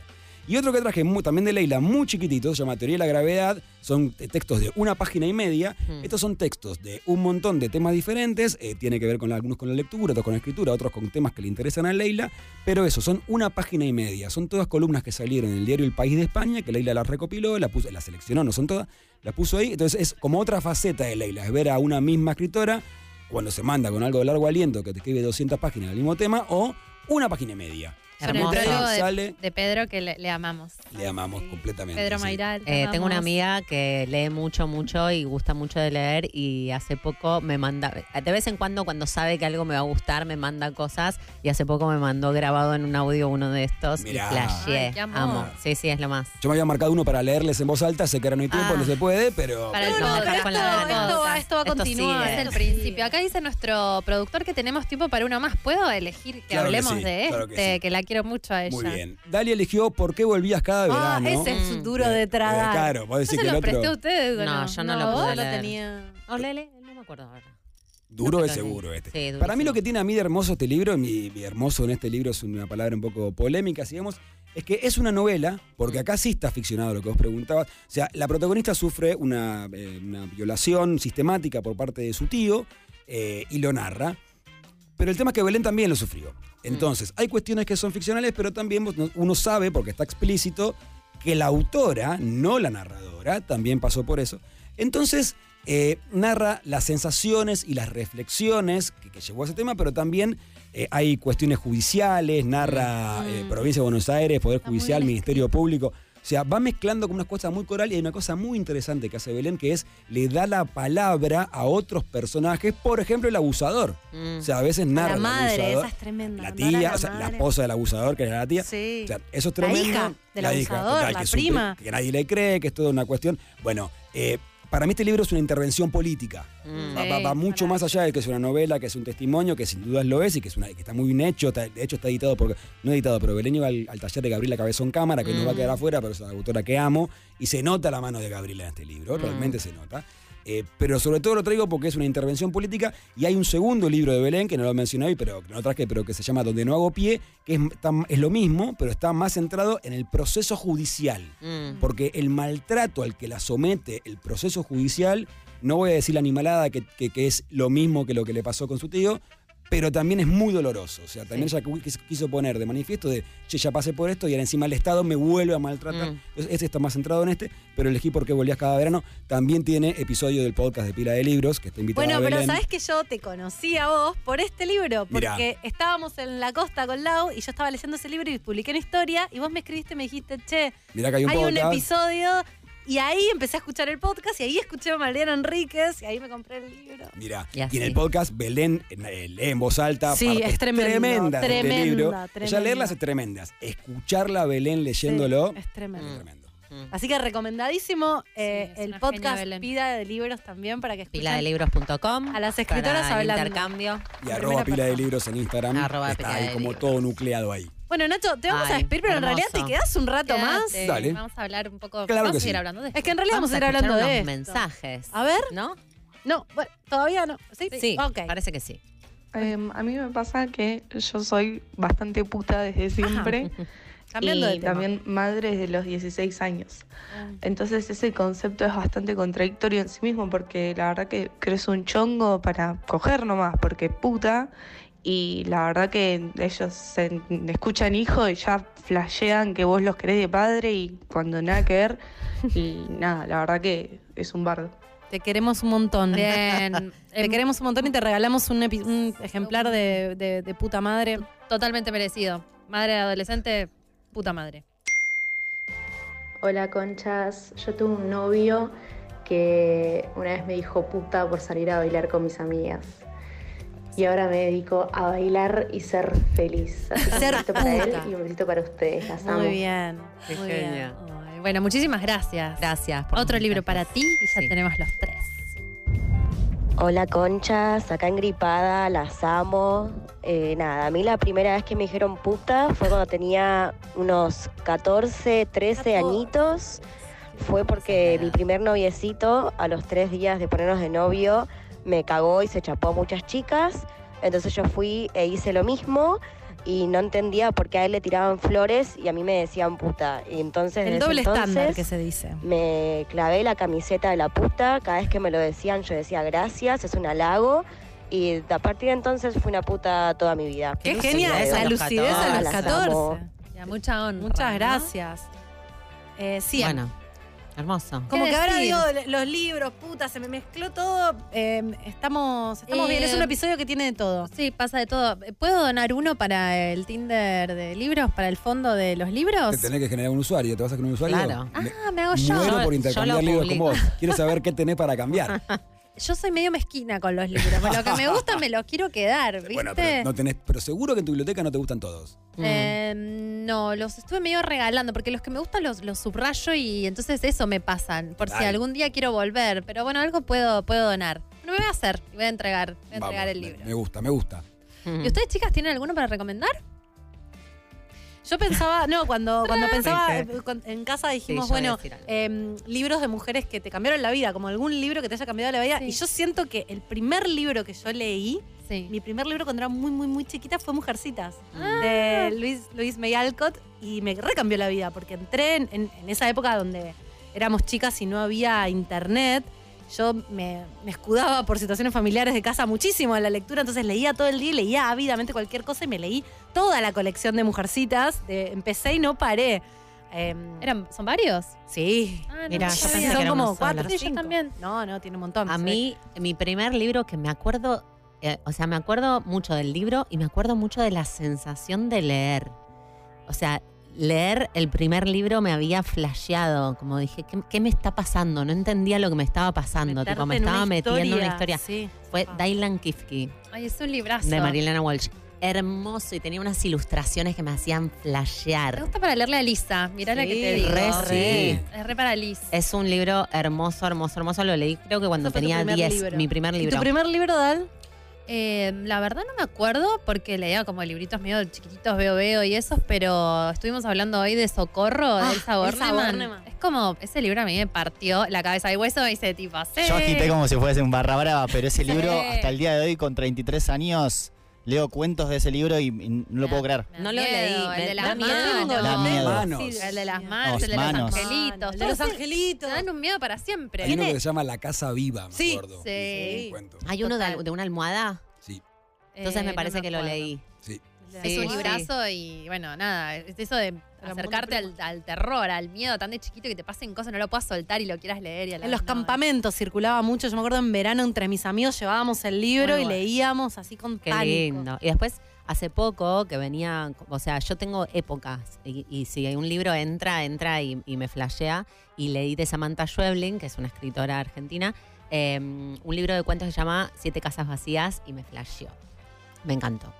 M: Y otro que traje muy- también de Leila, muy chiquitito, se llama Teoría de la Gravedad. Son textos de una página y media.
C: Hmm.
M: Estos son textos de un montón de temas diferentes. eh, tiene que ver con la- algunos con la lectura, otros con la escritura, otros con temas que le interesan a Leila. Pero eso, son una página y media. Son todas columnas que salieron en el diario El País de España, que Leila las recopiló, la puso, las seleccionó, no son todas, las puso ahí. Entonces es como otra faceta de Leila, es ver a una misma escritora cuando se manda con algo de largo aliento que te escribe 200 páginas del mismo tema o una página y media.
C: Hermoso.
B: de,
M: Sale-
B: de Pedro que le, le amamos.
M: Le amamos completamente.
B: Pedro
M: sí.
B: Mairal. te
C: Eh, tengo una amiga que lee mucho, mucho y gusta mucho de leer y hace poco me manda, de vez en cuando cuando sabe que algo me va a gustar me manda cosas y hace poco me mandó grabado en un audio uno de estos
M: Mirá.
C: y
B: amor.
C: Amo. Sí, sí, es lo más.
M: Yo me había marcado uno para leerles en voz alta, sé que ahora no hay tiempo,
C: Ah.
M: no se puede, pero...
B: Para el
C: No, no,
B: podcast.
C: pero
B: con
C: esto-
B: la
A: esto va- esto va a continuar.
C: sigue.
B: Es el principio. Acá dice nuestro productor que tenemos tiempo para una más. ¿Puedo elegir que
M: Claro que
B: hablemos
M: sí,
B: de
M: claro
B: este?
M: que
B: Que,
M: sí.
B: la quiero mucho a ella.
M: Muy bien. Dalia eligió ¿Por qué volvías cada
A: Ah,
M: verano?
A: ese es
C: Mm.
A: duro de
M: Eh,
A: tragar.
M: claro, vos
B: ¿No se
M: que el
B: lo
M: otro...
B: presté a ustedes
C: No,
B: no?
C: yo no lo pude
A: lo
C: leer.
A: tenía.
C: O lele, no me acuerdo ahora.
M: Duro
C: No
M: es
C: lo
M: seguro este.
C: Sí,
M: Para mí lo que tiene a mí de hermoso este libro, mi, mi hermoso en este libro es una palabra un poco polémica, digamos, es que es una novela, porque
C: Mm.
M: acá sí está ficcionado lo que vos preguntabas. O sea, la protagonista sufre una, eh, una violación sistemática por parte de su tío eh, y lo narra. Pero el tema es que Belén también lo sufrió. Entonces, hay cuestiones que son ficcionales, pero también uno sabe, porque está explícito, que la autora, no la narradora, también pasó por eso. Entonces, eh, narra las sensaciones y las reflexiones que, que llevó a ese tema, pero también eh, hay cuestiones judiciales, narra eh, Provincia de Buenos Aires, Poder Judicial, Ministerio Público. O sea, va mezclando con unas cosas muy coral y hay una cosa muy interesante que hace Belén, que es le da la palabra a otros personajes, por ejemplo, el abusador.
C: Mm.
M: O sea, a veces narra
A: la madre,
M: abusador.
A: esa es tremenda.
M: La tía, o sea, la esposa del abusador, que era la tía.
A: Sí.
M: O sea, eso es
A: La
M: tremendo.
A: hija del
M: La hija,
A: abusador,
M: total,
A: la
M: que es un-
A: prima.
M: que nadie le cree, que es toda una cuestión. Bueno, eh, para mí este libro es una intervención política.
C: Mm.
M: Va, va- va mucho más allá de que es una novela, que es un testimonio, que sin dudas lo es y que, es una, que está muy bien hecho. está- de hecho, está editado por. No editado, pero Belén iba al, al taller de Gabriela Cabezón Cámara, que nos va a quedar afuera, pero es una autora que amo. Y se nota la mano de Gabriela en este libro, realmente se nota. Eh, pero sobre todo lo traigo porque es una intervención política y hay un segundo libro de Belén que no lo mencioné hoy, pero que no lo traje, pero que se llama Donde no hago pie, que es, es lo mismo, pero está más centrado en el proceso judicial.
C: Mm.
M: Porque el maltrato al que la somete el proceso judicial, no voy a decir la animalada que, que- que es lo mismo que lo que le pasó con su tío, pero también es muy doloroso. O sea, también ella quiso, poner de manifiesto de, che, ya pasé por esto y ahora encima el Estado me vuelve a maltratar.
C: Mm.
M: Entonces, este está más centrado en este, pero elegí porque volvías cada verano. También tiene episodio del podcast de Pila de Libros, que está invitada
A: Bueno, pero sabes que yo te conocí a vos por este libro,
M: Mirá.
A: porque estábamos en la costa con Lau y yo estaba leyendo ese libro y publiqué una historia y vos me escribiste y me dijiste, che,
M: Mirá que hay un podcast.
A: episodio y ahí empecé a escuchar el podcast y ahí escuché a Mariana Enríquez y ahí me compré el libro.
M: Mira,
C: Y
M: en el podcast Belén eh, lee en voz alta.
A: Sí, es tremendo,
M: tremendas de este
A: tremenda,
M: libro.
A: tremenda.
M: Ya leerlas es tremendas. Escucharla a Belén leyéndolo
A: Sí, es tremendo.
M: es tremendo.
A: Así que recomendadísimo eh, el podcast. Pila de Libros también para que escuchen
C: Piladelibros.com.
A: a las escritoras hablando.
C: intercambio.
M: Y arroba pila de libros en Instagram.
C: Arroba
M: está
C: pila
M: ahí
C: de
M: como
C: libros.
M: todo nucleado ahí.
A: Bueno, Nacho, te vamos a despedir, pero en realidad te quedas un rato más.
M: Dale.
B: Vamos a hablar un poco.
M: Claro
B: vamos
M: que
B: a seguir
M: sí.
B: hablando de esto.
A: Es que en realidad vamos, a ir
C: escuchar
A: hablando de esto.
C: mensajes.
A: A ver.
C: ¿No?
A: No, bueno, todavía no. ¿Sí?
C: Sí,
A: Ok.
C: parece que sí.
N: Em, a mí me pasa que yo soy bastante puta desde siempre (laughs)
A: Cambiando de
N: y
A: tema.
N: también madre desde los 16 años.
A: Ah.
N: Entonces ese concepto es bastante contradictorio en sí mismo porque la verdad que crees un chongo para coger nomás, porque puta, y la verdad que ellos se escuchan hijo y ya flashean que vos los querés de padre y cuando nada que ver, y (laughs) nada, la verdad que es un bardo.
A: Te queremos un montón.
B: Bien. (laughs)
A: Te
B: Em,
A: queremos un montón y te regalamos un ejemplar de, de- de puta madre.
B: Totalmente merecido. Madre de adolescente, puta madre.
O: Hola conchas, yo tuve un novio que una vez me dijo puta por salir a bailar con mis amigas. Y ahora me dedico a bailar y ser feliz. Así
A: Ser
O: un besito para él y un besito para ustedes. Las amo.
A: Muy bien.
C: Qué
A: muy
C: genia.
A: bien.
B: Bueno, muchísimas gracias.
C: Gracias. por
B: Otro libro para ti y ya
C: Sí.
B: tenemos los tres.
P: Hola conchas, acá engripada, las amo. Eh, nada, a mí la primera vez que me dijeron puta fue cuando tenía unos 14, 13 añitos. Fue porque mi primer noviecito, a los tres días de ponernos de novio, me cagó y se chapó a muchas chicas. Entonces yo fui e hice lo mismo y no entendía por qué a él le tiraban flores y a mí me decían puta. Y entonces
A: El doble estándar que se dice.
P: me clavé la camiseta de la puta, cada vez que me lo decían yo decía gracias, es un halago. Y a partir de entonces fui una puta toda mi vida.
A: Qué genial, esa lucidez a los
P: Las
A: 14.
P: amo.
B: Ya, mucha honra.
A: Muchas
B: ¿no?
A: gracias. Eh, sí,
C: Bueno, hermoso.
A: como
B: ¿Qué
A: que ahora digo, los libros, puta, se me mezcló todo. eh, estamos estamos bien, es un
B: Eh,
A: episodio que tiene de todo.
B: Sí, pasa de todo. ¿Puedo donar uno para el Tinder de libros, para el fondo de los libros?
M: Te tenés que generar un usuario. ¿Te vas a crear un usuario?
C: Claro.
M: Me-
B: Ah, me hago yo.
M: Muero
C: Yo-
M: por
C: yo
M: intercambiar
C: lo
M: libros con
C: publico.
M: vos. Quiero saber qué tenés para cambiar. (laughs)
B: Yo soy medio mezquina con los libros. Lo que me gusta me los quiero quedar, ¿viste? (laughs)
M: Bueno, pero, no tenés, pero seguro que en tu biblioteca no te gustan todos.
B: Eh, no, los estuve medio regalando porque los que me gustan los, los subrayo y entonces eso me pasan. Por si algún día quiero volver. Pero bueno, algo puedo, puedo donar. No me voy a hacer, voy a entregar, voy a entregar
M: Vamos,
B: el
M: me-
B: libro.
M: Me gusta, me gusta.
B: ¿Y ustedes, chicas, tienen alguno para recomendar?
A: Yo pensaba, no, cuando, (laughs) cuando pensaba eh, en casa dijimos,
C: Sí,
A: bueno, em, libros de mujeres que te cambiaron la vida, como algún libro que te haya cambiado la vida.
B: Sí.
A: Y yo siento que el primer libro que yo leí,
B: Sí.
A: mi primer libro cuando era muy, muy, muy chiquita fue Mujercitas,
B: Ah.
A: de Luis, Luis May Alcott, y me recambió la vida, porque entré en, en- en esa época donde éramos chicas y no había internet. Yo me, me escudaba por situaciones familiares de casa muchísimo en la lectura, entonces leía todo el día y leía ávidamente cualquier cosa y me leí toda la colección de Mujercitas. de- empecé y no paré. Em,
B: ¿Eran, ¿Son varios?
A: sí.
B: Ah, no
C: Mira, yo
B: sabía.
C: pensé que
A: son como cuatro.
B: Sí, yo
A: cinco.
B: también.
A: No, no, tiene un montón.
C: A
A: sí.
C: mí, mi primer libro que me acuerdo, eh, o sea, me acuerdo mucho del libro y me acuerdo mucho de la sensación de leer. O sea, leer el primer libro me había flasheado, como dije, ¿qué, qué me está pasando? No entendía lo que me estaba pasando, tipo, me
A: una
C: estaba metiendo en una
A: historia,
C: historia.
A: sí.
C: Fue Dylan Kifke,
B: Ay, es un librazo.
C: de Marilena Walsh. Hermoso y tenía unas ilustraciones que me hacían
B: Me
C: flashear.
B: gusta para leerle a Lisa. Mirá la que te digo.
C: re sí.
B: Es re para Liz.
C: Es un libro hermoso, hermoso, hermoso. Lo leí creo que cuando
A: fue
C: tenía
A: primer
C: 10,
A: libro.
C: mi primer
A: ¿Y
C: libro.
A: tu primer libro, Dal?
B: Eh, la verdad no me acuerdo porque leía como libritos medio chiquititos, veo, veo y esos, pero estuvimos hablando hoy de Socorro, de
A: Ah,
B: Bornemann.
A: Bornemann.
B: Es como, ese libro a mí me partió la cabeza de hueso y hice tipo, sí.
J: Yo agité como si fuese un barra brava, pero ese (laughs)
B: Sí.
J: libro, hasta el día de hoy, con 33 años, leo cuentos de ese libro y, y no lo puedo creer.
C: No lo leí,
B: El de las manos. El de las manos,
J: Los
B: el de los angelitos.
A: El de los angelitos.
B: Dan un miedo para siempre.
M: Hay uno que se llama La Casa Viva, me
A: Sí,
M: acuerdo.
B: sí.
C: Hay uno de, una almohada.
M: Sí,
C: Entonces
B: Eh,
C: me
B: no
C: parece que lo leí.
M: sí.
B: Es un librazo y bueno, nada, es eso de acercarte al, al terror, al miedo tan de chiquito que te pasen cosas, no lo puedas soltar y lo quieras leer. Y a la
A: En los
B: no.
A: campamentos circulaba mucho. Yo me acuerdo en verano entre mis amigos llevábamos el libro y leíamos así con
C: Qué
A: pánico.
C: lindo. Y después, hace poco que venía, o sea, yo tengo épocas y, y si un libro entra, entra y, y me flashea. Y leí de Samantha Schweblin, que es una escritora argentina, eh, un libro de cuentos que se llama Siete casas vacías y me flasheó. Me encantó.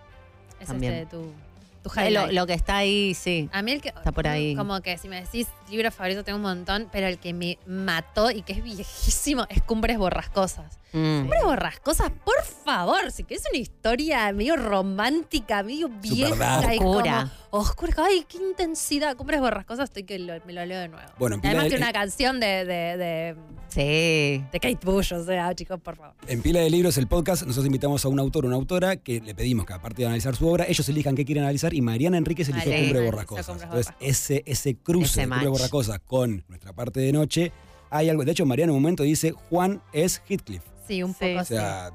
B: Es
C: también.
B: este tu Tu
C: Eh, lo que está ahí, sí.
B: A mí el que.
C: Está por ahí.
B: Como que si me decís libro favorito tengo un montón, pero el que me mató y que es viejísimo es Cumbres Borrascosas.
C: Mm.
B: Cumbres Borrascosas, por favor, si querés una historia medio romántica, medio vieja y como
C: Oscura.
B: oscura. Ay, qué intensidad. Cumbres Borrascosas, estoy que lo- me lo leo de nuevo.
M: Bueno,
B: Además
M: de-
B: tiene una canción de, de, de,
C: Sí.
B: de Kate Bush, o sea, chicos, por favor.
M: En Pila de Libros, el podcast, nosotros invitamos a un autor o una autora que le pedimos que, aparte de analizar su obra, ellos elijan qué quieren analizar y Mariana Enríquez eligió
B: Mariana
M: Cumbre
B: eligió
M: Borrascosas. Entonces, ese, ese cruce
C: Ese
M: de Cumbre. Borrascosas con nuestra parte de noche, hay algo. De hecho, Mariana en un momento dice: Juan es Heathcliff.
B: Sí, un
A: Sí.
B: poco
M: O sea,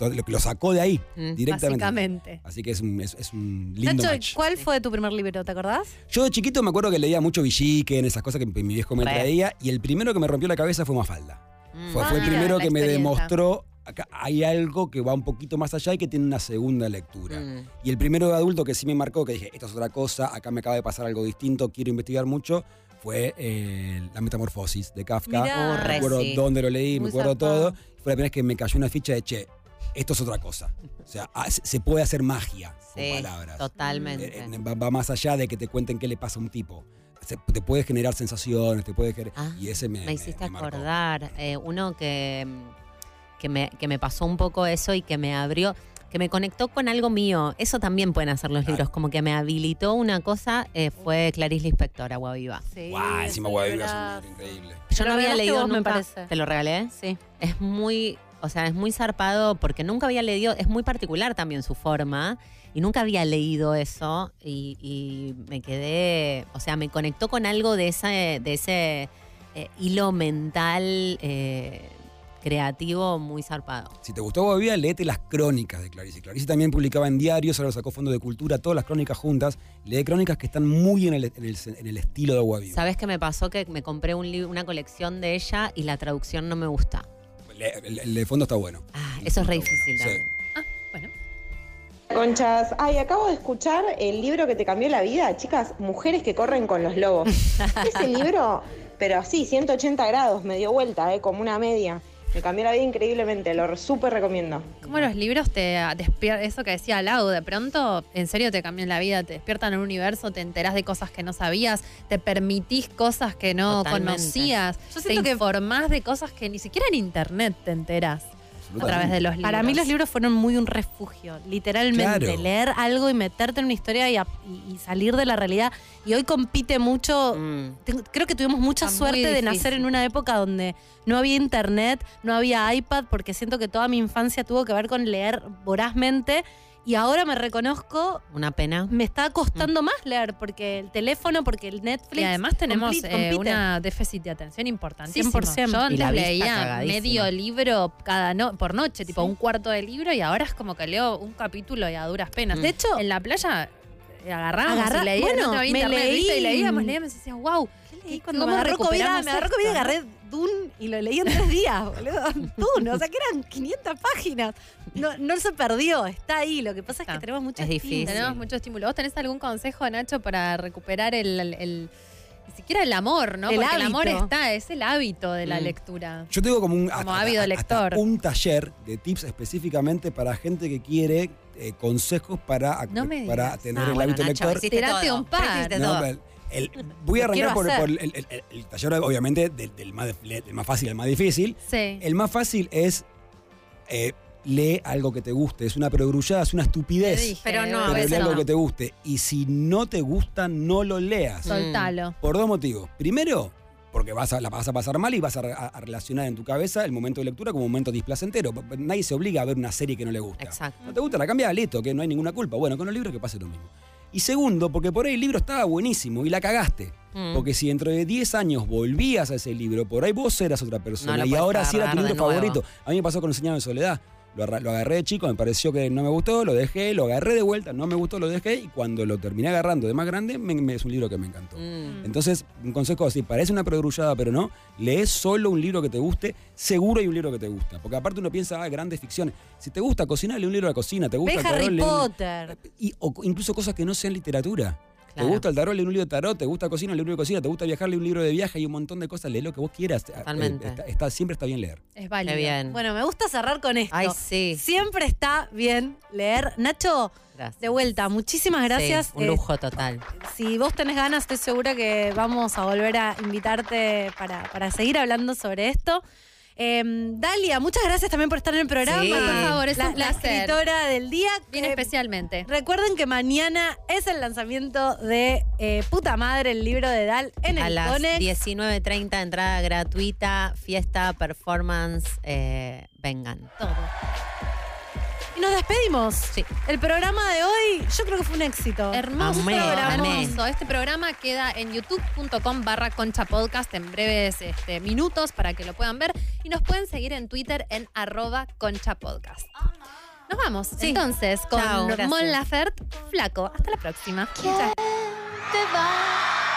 M: lo, lo sacó de ahí
C: Mm.
M: directamente.
B: Básicamente.
M: Así que es un, es, es un lindo
A: Nacho,
M: match.
A: ¿cuál fue tu primer libro? ¿Te acordás?
M: Yo de chiquito me acuerdo que leía mucho Villiquen, esas cosas que mi mi viejo me
C: Re.
M: traía, y el primero que me rompió la cabeza fue Mafalda.
C: Mm.
M: Fue, fue el
B: Ah,
M: primero que me demostró, acá hay algo que va un poquito más allá y que tiene una segunda lectura.
C: Mm.
M: Y el primero de adulto que sí me marcó, que dije, esto es otra cosa, acá me acaba de pasar algo distinto, quiero investigar mucho, fue eh, La Metamorfosis de Kafka.
A: Mirá.
M: Me acuerdo
C: sí.
M: dónde lo leí, me acuerdo
A: zarpado.
M: todo. Fue la primera vez que me cayó una ficha de, che, esto es otra cosa. O sea, ah, se puede hacer magia con
C: Sí,
M: palabras.
C: totalmente.
M: Eh, eh, va, va más allá de que te cuenten qué le pasa a un tipo. Se- te puede generar sensaciones, te puede gener-
C: Ah,
M: y ese me,
C: Me hiciste
M: me
C: acordar, eh, uno que, que, me, que me pasó un poco eso y que me abrió, que me conectó con algo mío. Eso también pueden hacer los
M: Claro.
C: libros, como que me habilitó una cosa, eh, fue Clarice Lispector, Agua Viva.
A: Sí.
M: Guau, encima Viva es un libro increíble.
C: Yo no había leído
A: vos, me parece.
C: ¿Te lo regalé?
A: Sí.
C: Es muy, o sea, es muy zarpado porque nunca había leído, es muy particular también su forma y nunca había leído eso y, y me quedé, o sea, me conectó con algo de ese, de ese eh, hilo mental eh, creativo muy zarpado.
M: Si te gustó Viva, léete las crónicas de Clarice. Clarice también publicaba en diarios, ahora lo sacó Fondo de Cultura, todas las crónicas juntas. Lee crónicas que están muy en el, en el- en el estilo de Viva.
C: ¿Sabes qué me pasó? Que me compré un una colección de ella y la traducción no me gusta.
M: El, el de fondo está bueno.
C: Ah, eso es re difícil
M: Sí.
C: también.
B: Bueno.
Q: Conchas, ay, acabo de escuchar el libro que te cambió la vida, chicas, Mujeres que corren con los lobos. (laughs) Ese libro, pero así, 180 grados, me dio vuelta, eh, como una media. Me cambió la vida increíblemente, lo súper recomiendo.
B: ¿Cómo los libros te despiertan? Eso que decía Lau, de pronto, en serio te cambian la vida, te despiertan en un universo, te enterás de cosas que no sabías, te permitís cosas que no
C: Totalmente.
B: conocías,
A: Yo
B: te
A: siento que-
B: informás de cosas que ni siquiera en internet te enterás a través de los libros.
A: Para mí los libros fueron muy un refugio, literalmente.
M: Claro.
A: Leer algo y meterte en una historia y, a- y- y salir de la realidad. Y hoy compite mucho.
C: Mm.
A: Tengo- Creo que tuvimos mucha
B: Está
A: suerte de nacer en una época donde no había internet, no había iPad, porque siento que toda mi infancia tuvo que ver con leer vorazmente. Y ahora me reconozco,
C: Una pena.
A: me está costando más leer, porque el teléfono, porque el Netflix.
B: Y además tenemos eh, una déficit de atención importantísimo.
A: 100%.
B: Yo
C: Y la
B: antes
C: vista
B: leía medio libro cada no por noche, tipo un cuarto de libro, y ahora es como que leo un capítulo y a duras penas.
A: De hecho-
B: en la playa eh, agarramos
A: Agarra-
B: y leía,
A: bueno,
B: no había
A: me
B: internet,
A: leí-
B: ¿viste? y leíamos, leíamos y decía, wow,
A: Y cuando
B: ¿cómo
A: me agarró COVID, me agarró COVID y agarré Dune y lo leí en tres días, boludo. (laughs) Dune, o sea que eran 500 páginas. No, no se perdió, está ahí. Lo que pasa es que
B: Está.
A: tenemos mucho
C: Es
A: estímulo.
C: difícil.
B: Tenemos mucho estímulo. ¿Vos tenés algún consejo, Nacho, para recuperar el, el- el- ni siquiera el amor, ¿no?
A: El
B: Porque el amor está, es el hábito de la
C: Mm.
B: lectura.
M: Yo tengo como un
B: Como ávido lector.
M: un taller de tips específicamente para gente que quiere eh, consejos para,
B: No me
M: para tener
C: Ah,
M: el
C: bueno,
M: hábito
C: Nacho,
M: lector.
B: Tirate un par.
M: No, el- (laughs) voy a arrancar por, el, el- el- el taller, obviamente, del, del más, del más fácil al más difícil.
B: Sí.
M: El más fácil es eh, lee algo que te guste. Es una perogrullada, es una estupidez.
B: Dije,
C: Pero no, a
M: pero
C: veces
M: lee algo
C: no.
M: que te guste. Y si no te gusta, no lo leas.
B: Soltalo.
M: Por dos motivos. Primero, porque vas a, la vas a pasar mal y vas a, re- a- a relacionar en tu cabeza el momento de lectura como un momento displacentero. Nadie se obliga a ver una serie que no le gusta.
C: Exacto.
M: No te gusta, la cambia, listo, que no hay ninguna culpa. Bueno, con los libros que pase lo mismo. Y segundo, porque por ahí el libro estaba buenísimo y la cagaste.
C: Mm.
M: Porque si dentro de 10 años volvías a ese libro, por ahí vos eras otra persona.
C: No
M: y ahora sí era tu libro favorito. A mí me pasó con El Señor de Soledad. Lo, agarré de chico, me pareció que no me gustó, lo dejé, lo agarré de vuelta, no me gustó, lo dejé. Y cuando lo terminé agarrando de más grande, me- me- es un libro que me encantó.
C: Mm.
M: Entonces, un consejo así, parece una perogrullada, pero no, lees solo un libro que te guste, seguro hay un libro que te gusta. Porque aparte uno piensa, ah, grandes ficciones. Si te gusta cocinar, lee un libro de cocina, te gusta
A: Ve Harry Potter.
M: y, o incluso cosas que no sean literatura. ¿Te gusta el tarot? Lee un libro de tarot. ¿Te gusta cocina? Lee un libro de cocina. ¿Te gusta viajar? Lee un libro de viaje. Hay un montón de cosas. Lee lo que vos quieras. Eh,
C: Totalmente.
M: está- está- siempre está bien leer.
B: Es válido.
C: Qué bien.
A: Bueno, me gusta cerrar con esto.
C: Ay, sí.
A: Siempre está bien leer. Nacho,
C: Gracias.
A: de vuelta, muchísimas gracias.
C: Sí, un
A: Eh,
C: lujo total.
A: si vos tenés ganas, estoy segura que vamos a volver a invitarte para, para seguir hablando sobre esto. Eh, Dalia, muchas gracias también por estar en el programa.
C: Sí. Por
B: favor, es
A: la,
B: un
A: la
B: placer.
A: escritora del día.
B: Bien especialmente.
A: Recuerden que mañana es el lanzamiento de eh, Puta Madre, el libro de Dal en
C: A
A: el
C: las
A: Conex.
C: 19.30, entrada gratuita, fiesta, performance, eh, vengan.
A: Todo. Nos despedimos.
C: Sí.
A: El programa de hoy, yo creo que fue un éxito.
B: Hermoso,
C: Amé, amé.
B: hermoso. Este programa queda en youtube.com barra concha podcast en breves este, minutos para que lo puedan ver y nos pueden seguir en Twitter en arroba concha podcast. Nos vamos entonces con
C: Chao.
B: Mon Laferte, flaco. Hasta la próxima. Muchas
R: te va